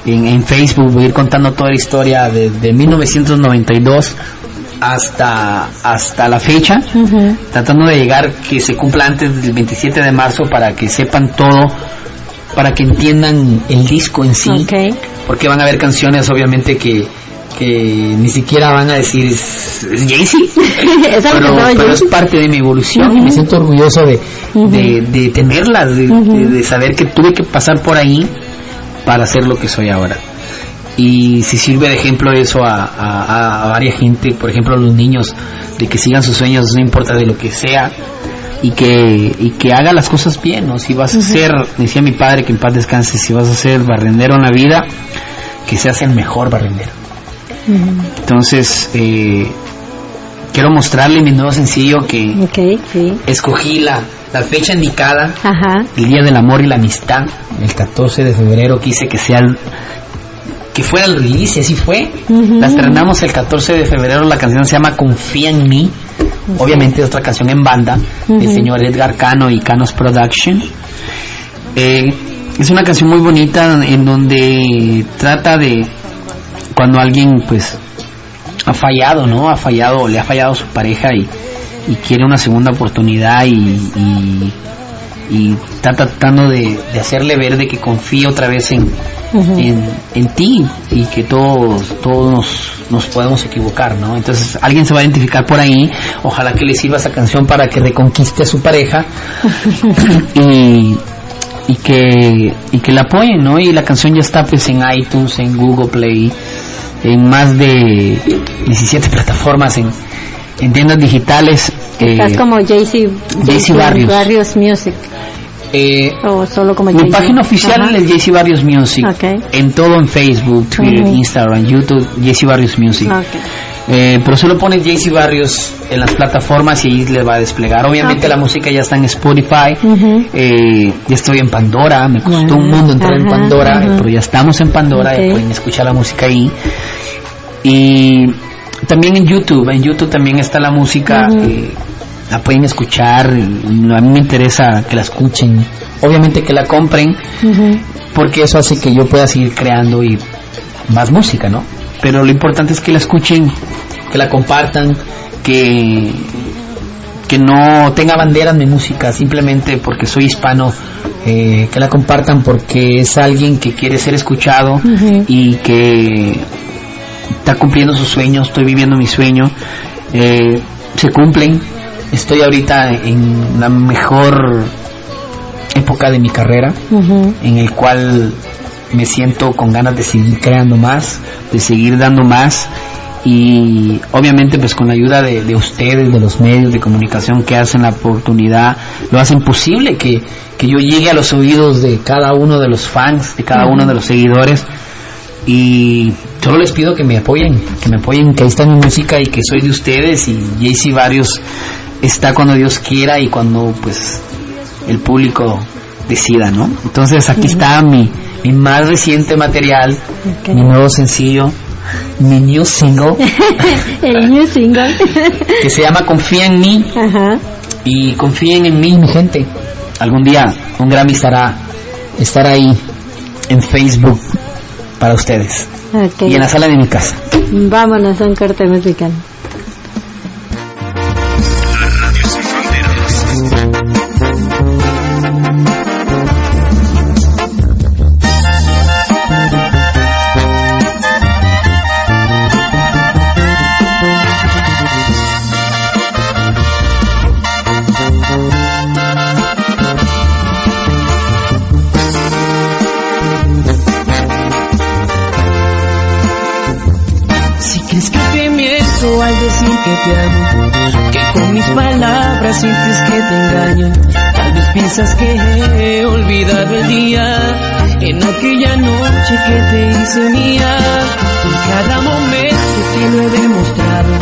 Speaker 2: En, en Facebook voy a ir contando toda la historia desde 1992 hasta hasta la fecha, tratando de llegar que se cumpla antes del 27 de marzo para que sepan todo, para que entiendan el disco en sí porque van a haber canciones obviamente que que ni siquiera van a decir es, es Jay-Z pero, pero es parte de mi evolución y me siento orgulloso de,
Speaker 1: Ujú.
Speaker 2: de, de tenerlas de,
Speaker 1: Ujú.
Speaker 2: de- de saber que tuve que pasar por ahí para ser lo que soy ahora. Y si sirve de ejemplo eso a- a varias gente por ejemplo a los niños de que sigan sus sueños no importa de lo que sea y que y que haga las cosas bien no si vas a ser decía mi padre que en paz descanse si vas a ser barrendero en la vida que seas el mejor barrendero entonces eh, quiero mostrarle mi nuevo sencillo que
Speaker 1: sí.
Speaker 2: escogí la, la fecha indicada
Speaker 1: Ajá.
Speaker 2: el día del amor y la amistad el 14 de febrero quise que sea el, que fuera el release así fue
Speaker 1: Ujú.
Speaker 2: la estrenamos el 14 de febrero la canción se llama Confía en mí obviamente es otra canción en banda del
Speaker 1: Ujú.
Speaker 2: señor Edgar Cano y Canos Production Eh, es una canción muy bonita en donde trata de cuando alguien pues ha fallado, ¿no? Ha fallado, le ha fallado a su pareja y, y quiere una segunda oportunidad y, y, y está tratando de, de hacerle ver de que confía otra vez en, en ti y que todos, todos nos, nos podemos equivocar, ¿no? Entonces alguien se va a identificar por ahí, ojalá que le sirva esa canción para que reconquiste a su pareja y, y que y que la apoyen, ¿no? Y la canción ya está pues en iTunes, en Google Play, en más de 17 plataformas, en, en tiendas digitales. eh,
Speaker 1: Estás como JC,
Speaker 2: JC Barrios.
Speaker 1: Barrios Music.
Speaker 2: eh,
Speaker 1: O solo como
Speaker 2: mi página oficial
Speaker 1: Ajá.
Speaker 2: es JC Barrios Music.
Speaker 1: Ok.
Speaker 2: En todo en Facebook, Twitter,
Speaker 1: Ujú.
Speaker 2: Instagram, YouTube, JC Barrios Music.
Speaker 1: Ok.
Speaker 2: Eh, pero solo pones JC Barrios en las plataformas y ahí le va a desplegar. Obviamente la música ya está en Spotify. Eh, ya estoy en Pandora, me costó un mundo entrar en Pandora,
Speaker 1: ajá.
Speaker 2: pero ya estamos en Pandora, ya
Speaker 1: Ok.
Speaker 2: pueden escuchar la música ahí. Y también en YouTube, en YouTube también está la música, eh, la pueden escuchar, a mí me interesa que la escuchen, obviamente que la compren, porque eso hace que yo pueda seguir creando y más música, ¿no? Pero lo importante es que la escuchen, que la compartan, que que no tenga banderas mi música simplemente porque soy hispano, eh, que la compartan porque es alguien que quiere ser escuchado y que está cumpliendo sus sueños, estoy viviendo mi sueño eh, se cumplen. Estoy ahorita en la mejor época de mi carrera, en el cual me siento con ganas de seguir creando más, de seguir dando más. Y obviamente pues con la ayuda de, de ustedes, de los medios de comunicación que hacen la oportunidad, lo hacen posible que, que yo llegue a los oídos de cada uno de los fans, de cada uno de los seguidores. Y solo les pido que me apoyen, que me apoyen, que ahí está mi música y que soy de ustedes. Y JC Varios está cuando Dios quiera y cuando pues el público decida, ¿no? Entonces aquí está mi, mi más reciente material, mi nuevo sencillo, mi new single
Speaker 1: El new single.
Speaker 2: que se llama Confía en mí
Speaker 1: Ajá.
Speaker 2: y confíen en mí, mi gente. Algún día un Grammy estará estará ahí en Facebook para ustedes
Speaker 1: Ok.
Speaker 2: y en la sala de mi casa.
Speaker 1: Vámonos a un corte musical.
Speaker 6: Que con mis palabras sientes que te engaño, tal vez piensas que he olvidado el día, en aquella noche que te hice mía, en cada momento te lo he demostrado,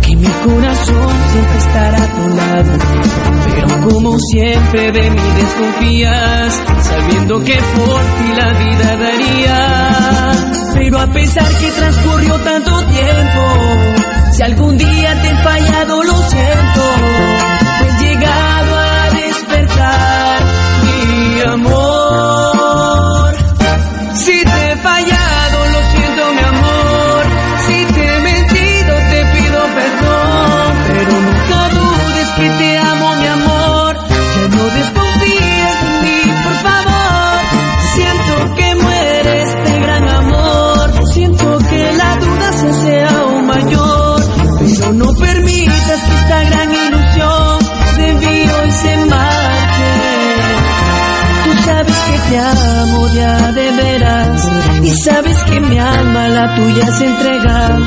Speaker 6: que mi corazón siempre estará a tu lado, pero como siempre de mí desconfías, sabiendo que por ti la vida daría. Pero a pesar que transcurrió tanto tiempo, si algún día te he fallado, lo siento. La tuya se entrega.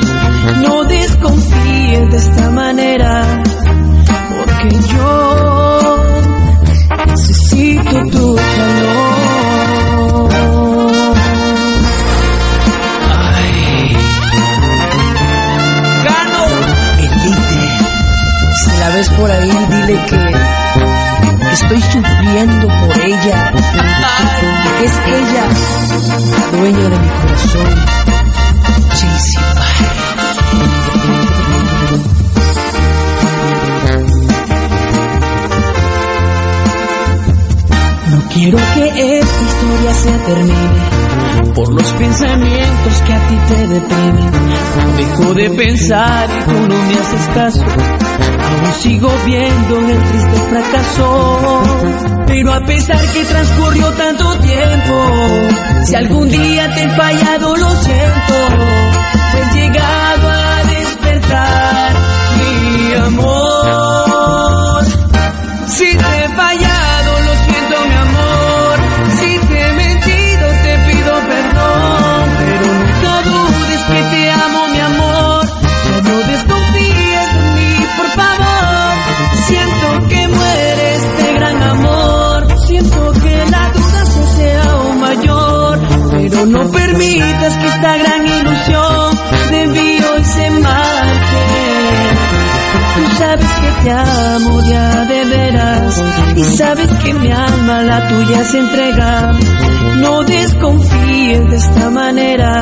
Speaker 6: No desconfíes de esta manera, porque yo necesito tu calor. Ay. Gano, Elite. Si la ves por ahí, dile que estoy sufriendo por ella. Que es ella, la dueña de mi corazón. Jaycee No quiero que esta historia se termine por los pensamientos que a ti te deprimen. Dejo de pensar y tú no me haces caso. Aún sigo viendo el triste fracaso. Pero a pesar que transcurrió tanto tiempo, si algún día te he fallado, lo siento. He llegado sabes que mi alma la tuya se entrega. No desconfíes de esta manera,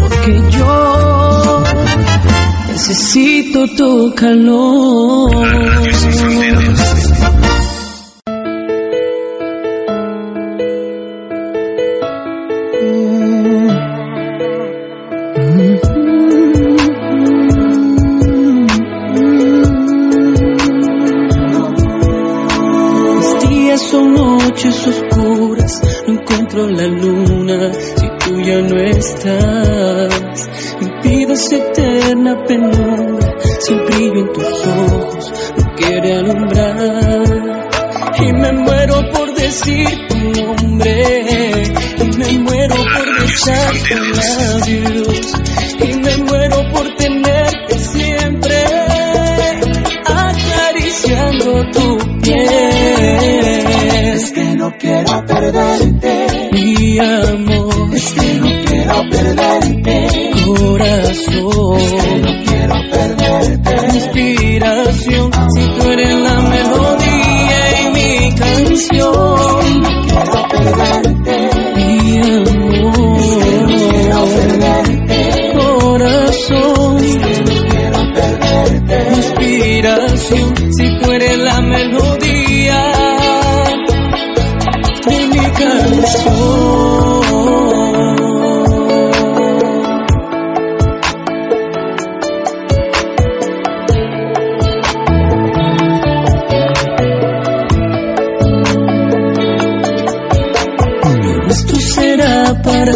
Speaker 6: porque yo necesito tu calor.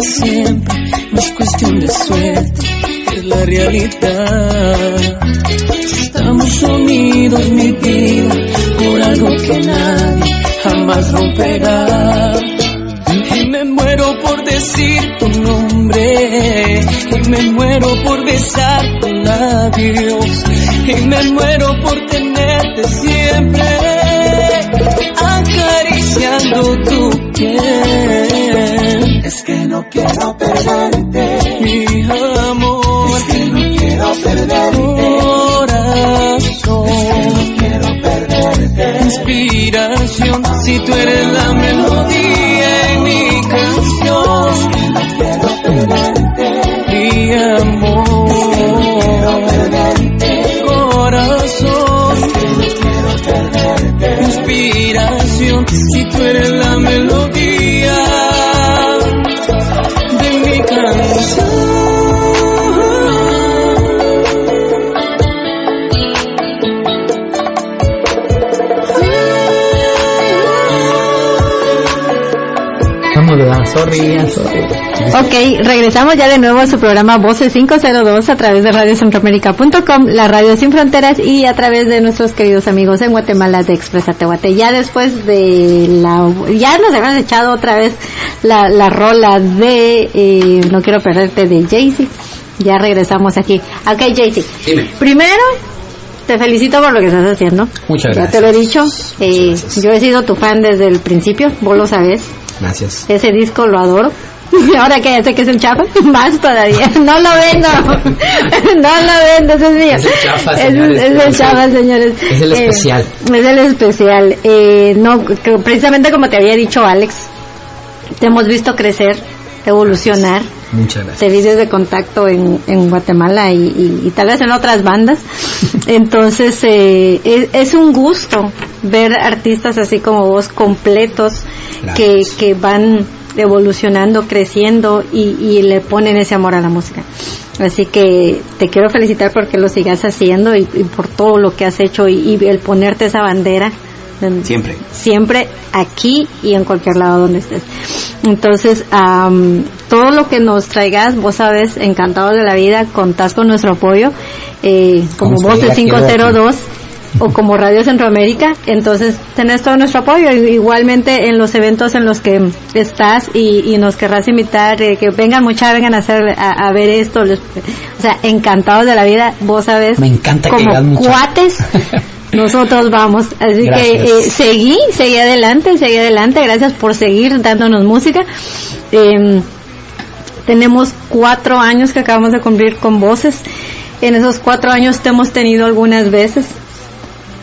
Speaker 6: Siempre,
Speaker 9: no es
Speaker 6: cuestión de suerte, es la realidad. Estamos unidos, mi vida, por algo que nadie jamás romperá. Y me muero por decir tu nombre, y me muero por besar tus labios, y me muero por tenerte siempre acariciando tu
Speaker 9: no quiero perderte,
Speaker 6: Mi amor,
Speaker 9: es que no quiero perderte,
Speaker 6: corazón,
Speaker 9: quiero perderte.
Speaker 6: inspiración, si tú eres la melodía
Speaker 2: Sorry, sorry.
Speaker 1: Ok, regresamos ya de nuevo a su programa Voces 502 a través de radiocentroamérica.com, la radio sin fronteras y a través de nuestros queridos amigos en Guatemala de Expresa Tehuate. Ya después de la... Ya nos habíamos echado otra vez la, la rola de eh, No quiero perderte de Jaycee. Ya regresamos aquí. Ok.
Speaker 10: Dime.
Speaker 1: Primero, te felicito por lo que estás haciendo.
Speaker 2: Muchas
Speaker 1: Ya te lo he dicho. Eh, yo he sido tu fan desde el principio, vos lo sabes.
Speaker 2: Gracias.
Speaker 1: Ese disco lo adoro. Ahora que ya sé que es el chapa, más todavía. No lo vendo. No lo vendo, ese es mío.
Speaker 2: Es el chafa,
Speaker 1: Es-
Speaker 2: señores.
Speaker 1: Es, el chapa, señores.
Speaker 2: Es el
Speaker 1: Eh,
Speaker 2: especial.
Speaker 1: es el especial. Eh, no, que precisamente como te había dicho Alex, te hemos visto crecer, evolucionar
Speaker 2: Muchas gracias.
Speaker 1: de vídeos de contacto en, en Guatemala y, y- y tal vez en otras bandas. Entonces, eh, es, es un gusto ver artistas así como vos completos que, que van evolucionando, creciendo y, y le ponen ese amor a la música. Así que te quiero felicitar porque lo sigas haciendo y, y por todo lo que has hecho y, y el ponerte esa bandera. em,
Speaker 10: Siempre.
Speaker 1: siempre aquí y en cualquier lado donde estés. Entonces, am, todo lo que nos traigas, vos sabes, encantados de la vida, contás con nuestro apoyo, eh, como
Speaker 2: diga, quiero
Speaker 1: 502 o como Radio Centroamérica, entonces tenés todo nuestro apoyo, igualmente en los eventos en los que estás y, y nos querrás invitar, eh, que vengan muchas, vengan a hacer, a, a ver esto, les- o sea, encantados de la vida, vos sabes,
Speaker 2: Me encanta que
Speaker 1: como
Speaker 2: mucho.
Speaker 1: cuates, nosotros vamos. Así
Speaker 2: Gracias.
Speaker 1: que eh, seguí, seguí adelante, seguí adelante. Gracias por seguir dándonos música. Eh, tenemos cuatro años que acabamos de cumplir con voces. En esos cuatro años te hemos tenido algunas veces.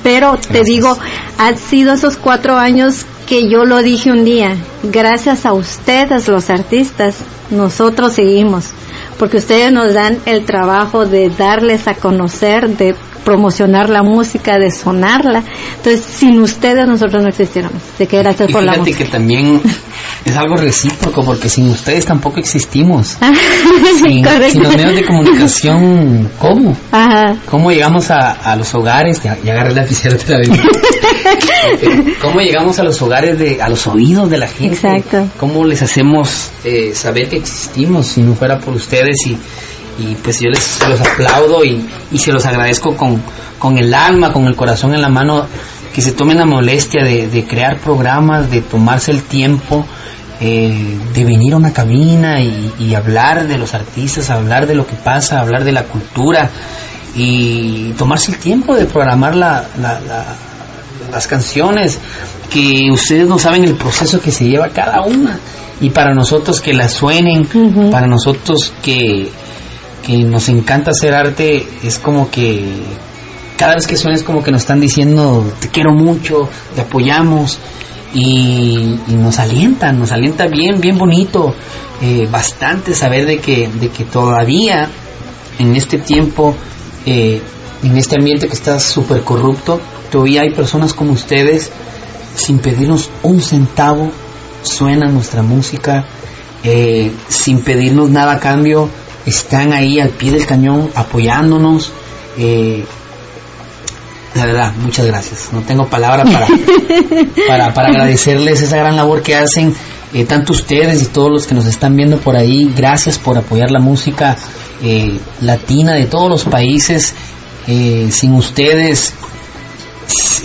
Speaker 1: Pero te digo, han sido esos cuatro años que yo lo dije un día. Gracias a ustedes, los artistas, nosotros seguimos. Porque ustedes nos dan el trabajo de darles a conocer, de promocionar la música, de sonarla. Entonces, sin ustedes nosotros no existiéramos. Así que gracias
Speaker 2: Y
Speaker 1: por la música.
Speaker 2: que también es algo recíproco porque sin ustedes tampoco existimos. Sin,
Speaker 1: Correcto.
Speaker 2: sin los medios de comunicación, ¿cómo?
Speaker 1: Ajá.
Speaker 2: ¿Cómo llegamos a, a los hogares? Ya agarré la lapicera otra vez. ¿Cómo llegamos a los hogares, de, a los oídos de la gente?
Speaker 1: Exacto.
Speaker 2: ¿Cómo les hacemos eh, saber que existimos si no fuera por ustedes? Y, y pues yo les los aplaudo y, y se los agradezco con, con el alma, con el corazón en la mano, que se tomen la molestia de, de crear programas, de tomarse el tiempo, eh, de venir a una cabina y, y hablar de los artistas, hablar de lo que pasa, hablar de la cultura y tomarse el tiempo de programar la, la- la- las canciones, que ustedes no saben el proceso que se lleva cada una. Y para nosotros que las suenen, para nosotros que, que nos encanta hacer arte, es como que cada vez que suena es como que nos están diciendo te quiero mucho, te apoyamos y, y nos alientan, nos alienta bien, bien bonito, eh, bastante saber de que, de que todavía en este tiempo, eh, en este ambiente que está súper corrupto, todavía hay personas como ustedes sin pedirnos un centavo, suena nuestra música, eh, sin pedirnos nada a cambio, están ahí al pie del cañón apoyándonos. eh, la verdad, muchas gracias. No tengo palabra para, para, para agradecerles esa gran labor que hacen, eh, tanto ustedes y todos los que nos están viendo por ahí. Gracias por apoyar la música eh, latina de todos los países. Eh, sin ustedes,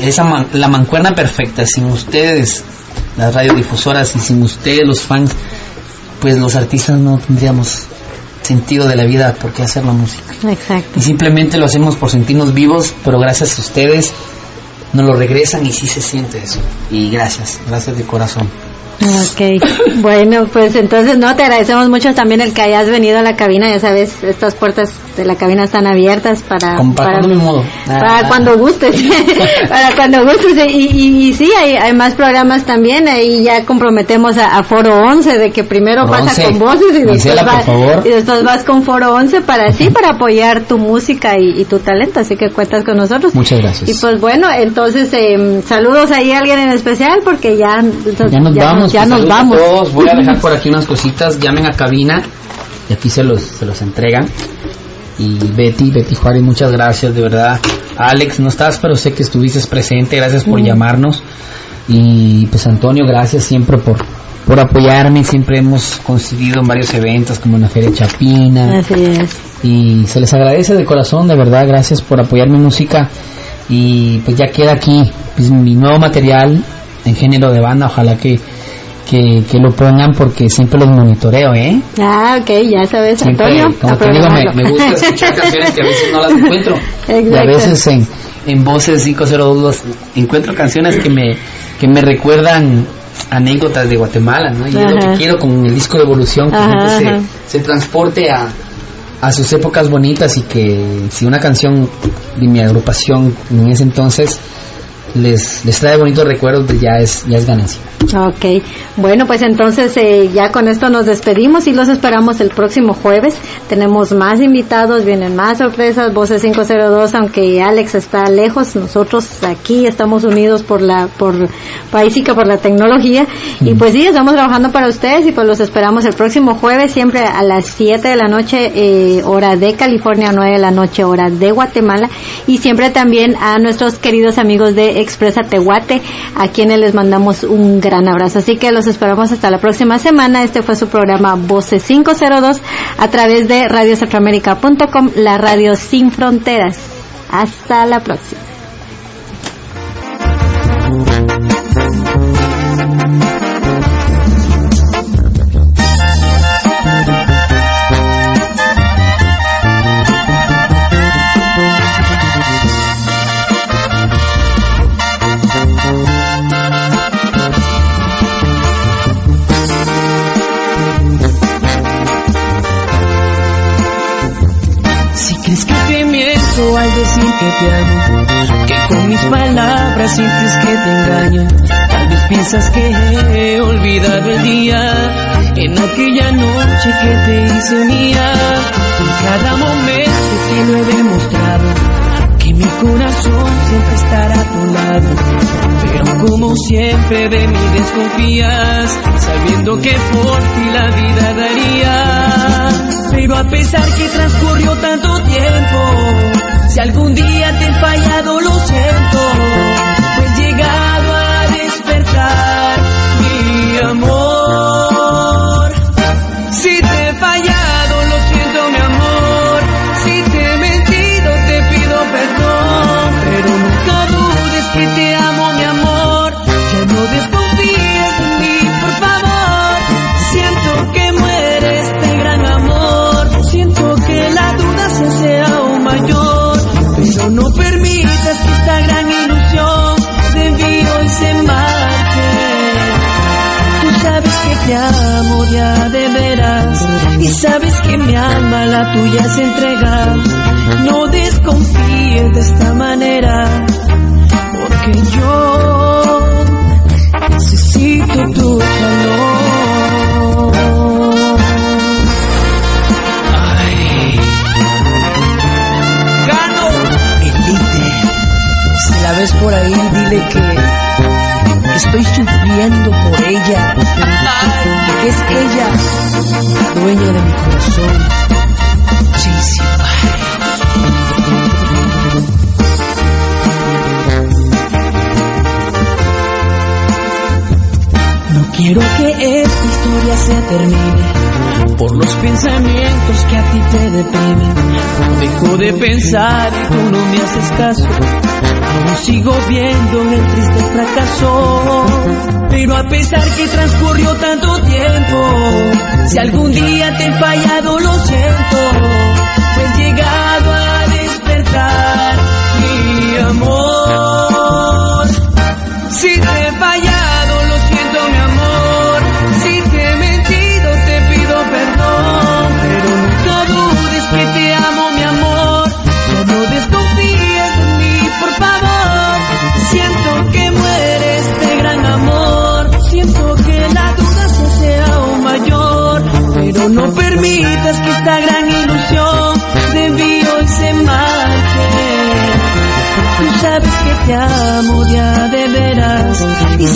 Speaker 2: esa man- la mancuerna perfecta, sin ustedes, las radiodifusoras, y sin ustedes, los fans, pues los artistas no tendríamos sentido de la vida por qué hacer la música.
Speaker 1: Exacto.
Speaker 2: Y simplemente lo hacemos por sentirnos vivos, pero gracias a ustedes nos lo regresan y sí se siente eso. Y gracias, gracias de corazón.
Speaker 1: Ok, bueno, pues entonces no, te agradecemos mucho también el que hayas venido a la cabina, ya sabes, estas puertas de la cabina están abiertas para...
Speaker 2: Como para cuando.
Speaker 1: Para
Speaker 2: Ah.
Speaker 1: gustes, para cuando gustes. Y, y, y sí, hay, hay más programas también, ahí ya comprometemos a, a Foro 11, de que primero
Speaker 2: Foro
Speaker 1: pasa
Speaker 2: 11.
Speaker 1: con voces y después,
Speaker 2: Gisela, por
Speaker 1: va-
Speaker 2: favor.
Speaker 1: y después vas con Foro 11 para sí, para apoyar tu música y, y tu talento, así que cuentas con nosotros.
Speaker 2: Muchas gracias.
Speaker 1: Y pues bueno, entonces em, saludos ahí a alguien en especial porque ya,
Speaker 2: Ya nos vamos.
Speaker 1: ya
Speaker 2: pues,
Speaker 1: nos
Speaker 2: a
Speaker 1: vamos.
Speaker 2: todos. Voy a dejar por aquí unas cositas. Llamen a cabina y aquí se los, se los entregan. Y Betty, Betty Juárez, muchas gracias, de verdad. Alex, no estás, pero sé que estuviste presente. Gracias por llamarnos. Y pues Antonio, gracias siempre por, por apoyarme. Siempre hemos coincidido en varios eventos, como en la Feria Chapina.
Speaker 1: Así es.
Speaker 2: Y se les agradece de corazón, de verdad, gracias por apoyar mi música. Y pues ya queda aquí pues, mi nuevo material en género de banda, ojalá que, que, que lo pongan porque siempre los monitoreo, ¿eh?
Speaker 1: Ah, ok, ya sabes,
Speaker 2: Siempre,
Speaker 1: Antonio.
Speaker 2: como te digo, me, me gusta escuchar canciones que a veces no las encuentro. Y a
Speaker 1: Exacto.
Speaker 2: veces en, en Voces 502 los- encuentro canciones que me, que me recuerdan anécdotas de Guatemala, ¿no? Y es lo que quiero con el disco de evolución, que
Speaker 1: Ajá,
Speaker 2: gente
Speaker 1: ajá.
Speaker 2: se, se transporte a, a sus épocas bonitas y que si una canción de mi agrupación en ese entonces les, les trae bonitos recuerdos, pues ya es, ya es ganancia.
Speaker 1: Ok, bueno, pues entonces eh, ya con esto nos despedimos y los esperamos el próximo jueves. Tenemos más invitados, vienen más sorpresas, Voces 502, aunque Alex está lejos, nosotros aquí estamos unidos por la, por Paísica, por la tecnología. Y pues sí, estamos trabajando para ustedes y pues los esperamos el próximo jueves, siempre a las 7 de la noche, eh, hora de California, 9 de la noche, hora de Guatemala. Y siempre también a nuestros queridos amigos de Expresa Tehuate, a quienes les mandamos un gran abrazo. Así que los esperamos hasta la próxima semana. Este fue su programa Voces 502 a través de radiocentroamérica.com, la radio sin fronteras. Hasta la próxima.
Speaker 6: Que con mis palabras sientes que te engaño, tal vez piensas que he olvidado el día, en aquella noche que te hice mía, en cada momento te lo he demostrado, que mi corazón siempre estará a tu lado, pero como siempre de mí desconfías, sabiendo que por ti la vida daría. Pero a pesar que transcurrió tanto tiempo, si algún día te he fallado, lo siento. La tuya se entrega. No desconfíes de esta manera, porque yo necesito tu calor.
Speaker 11: Gano.
Speaker 6: Elite, si la ves por ahí, dile que estoy sufriendo por ella, que es ella, dueña de mi corazón. Sí, quiero que esta historia se termine por los pensamientos que a ti te deprimen. Dejo de pensar y tú no me haces caso. Aún sigo viendo el triste fracaso. Pero a pesar que transcurrió tanto tiempo, si algún día te he fallado, lo siento. Pues he llegado a despertar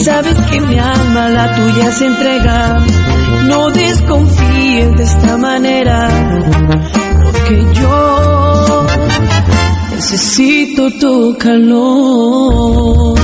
Speaker 6: sabes que mi alma la tuya se entrega. No desconfíes de esta manera, porque yo necesito tu calor.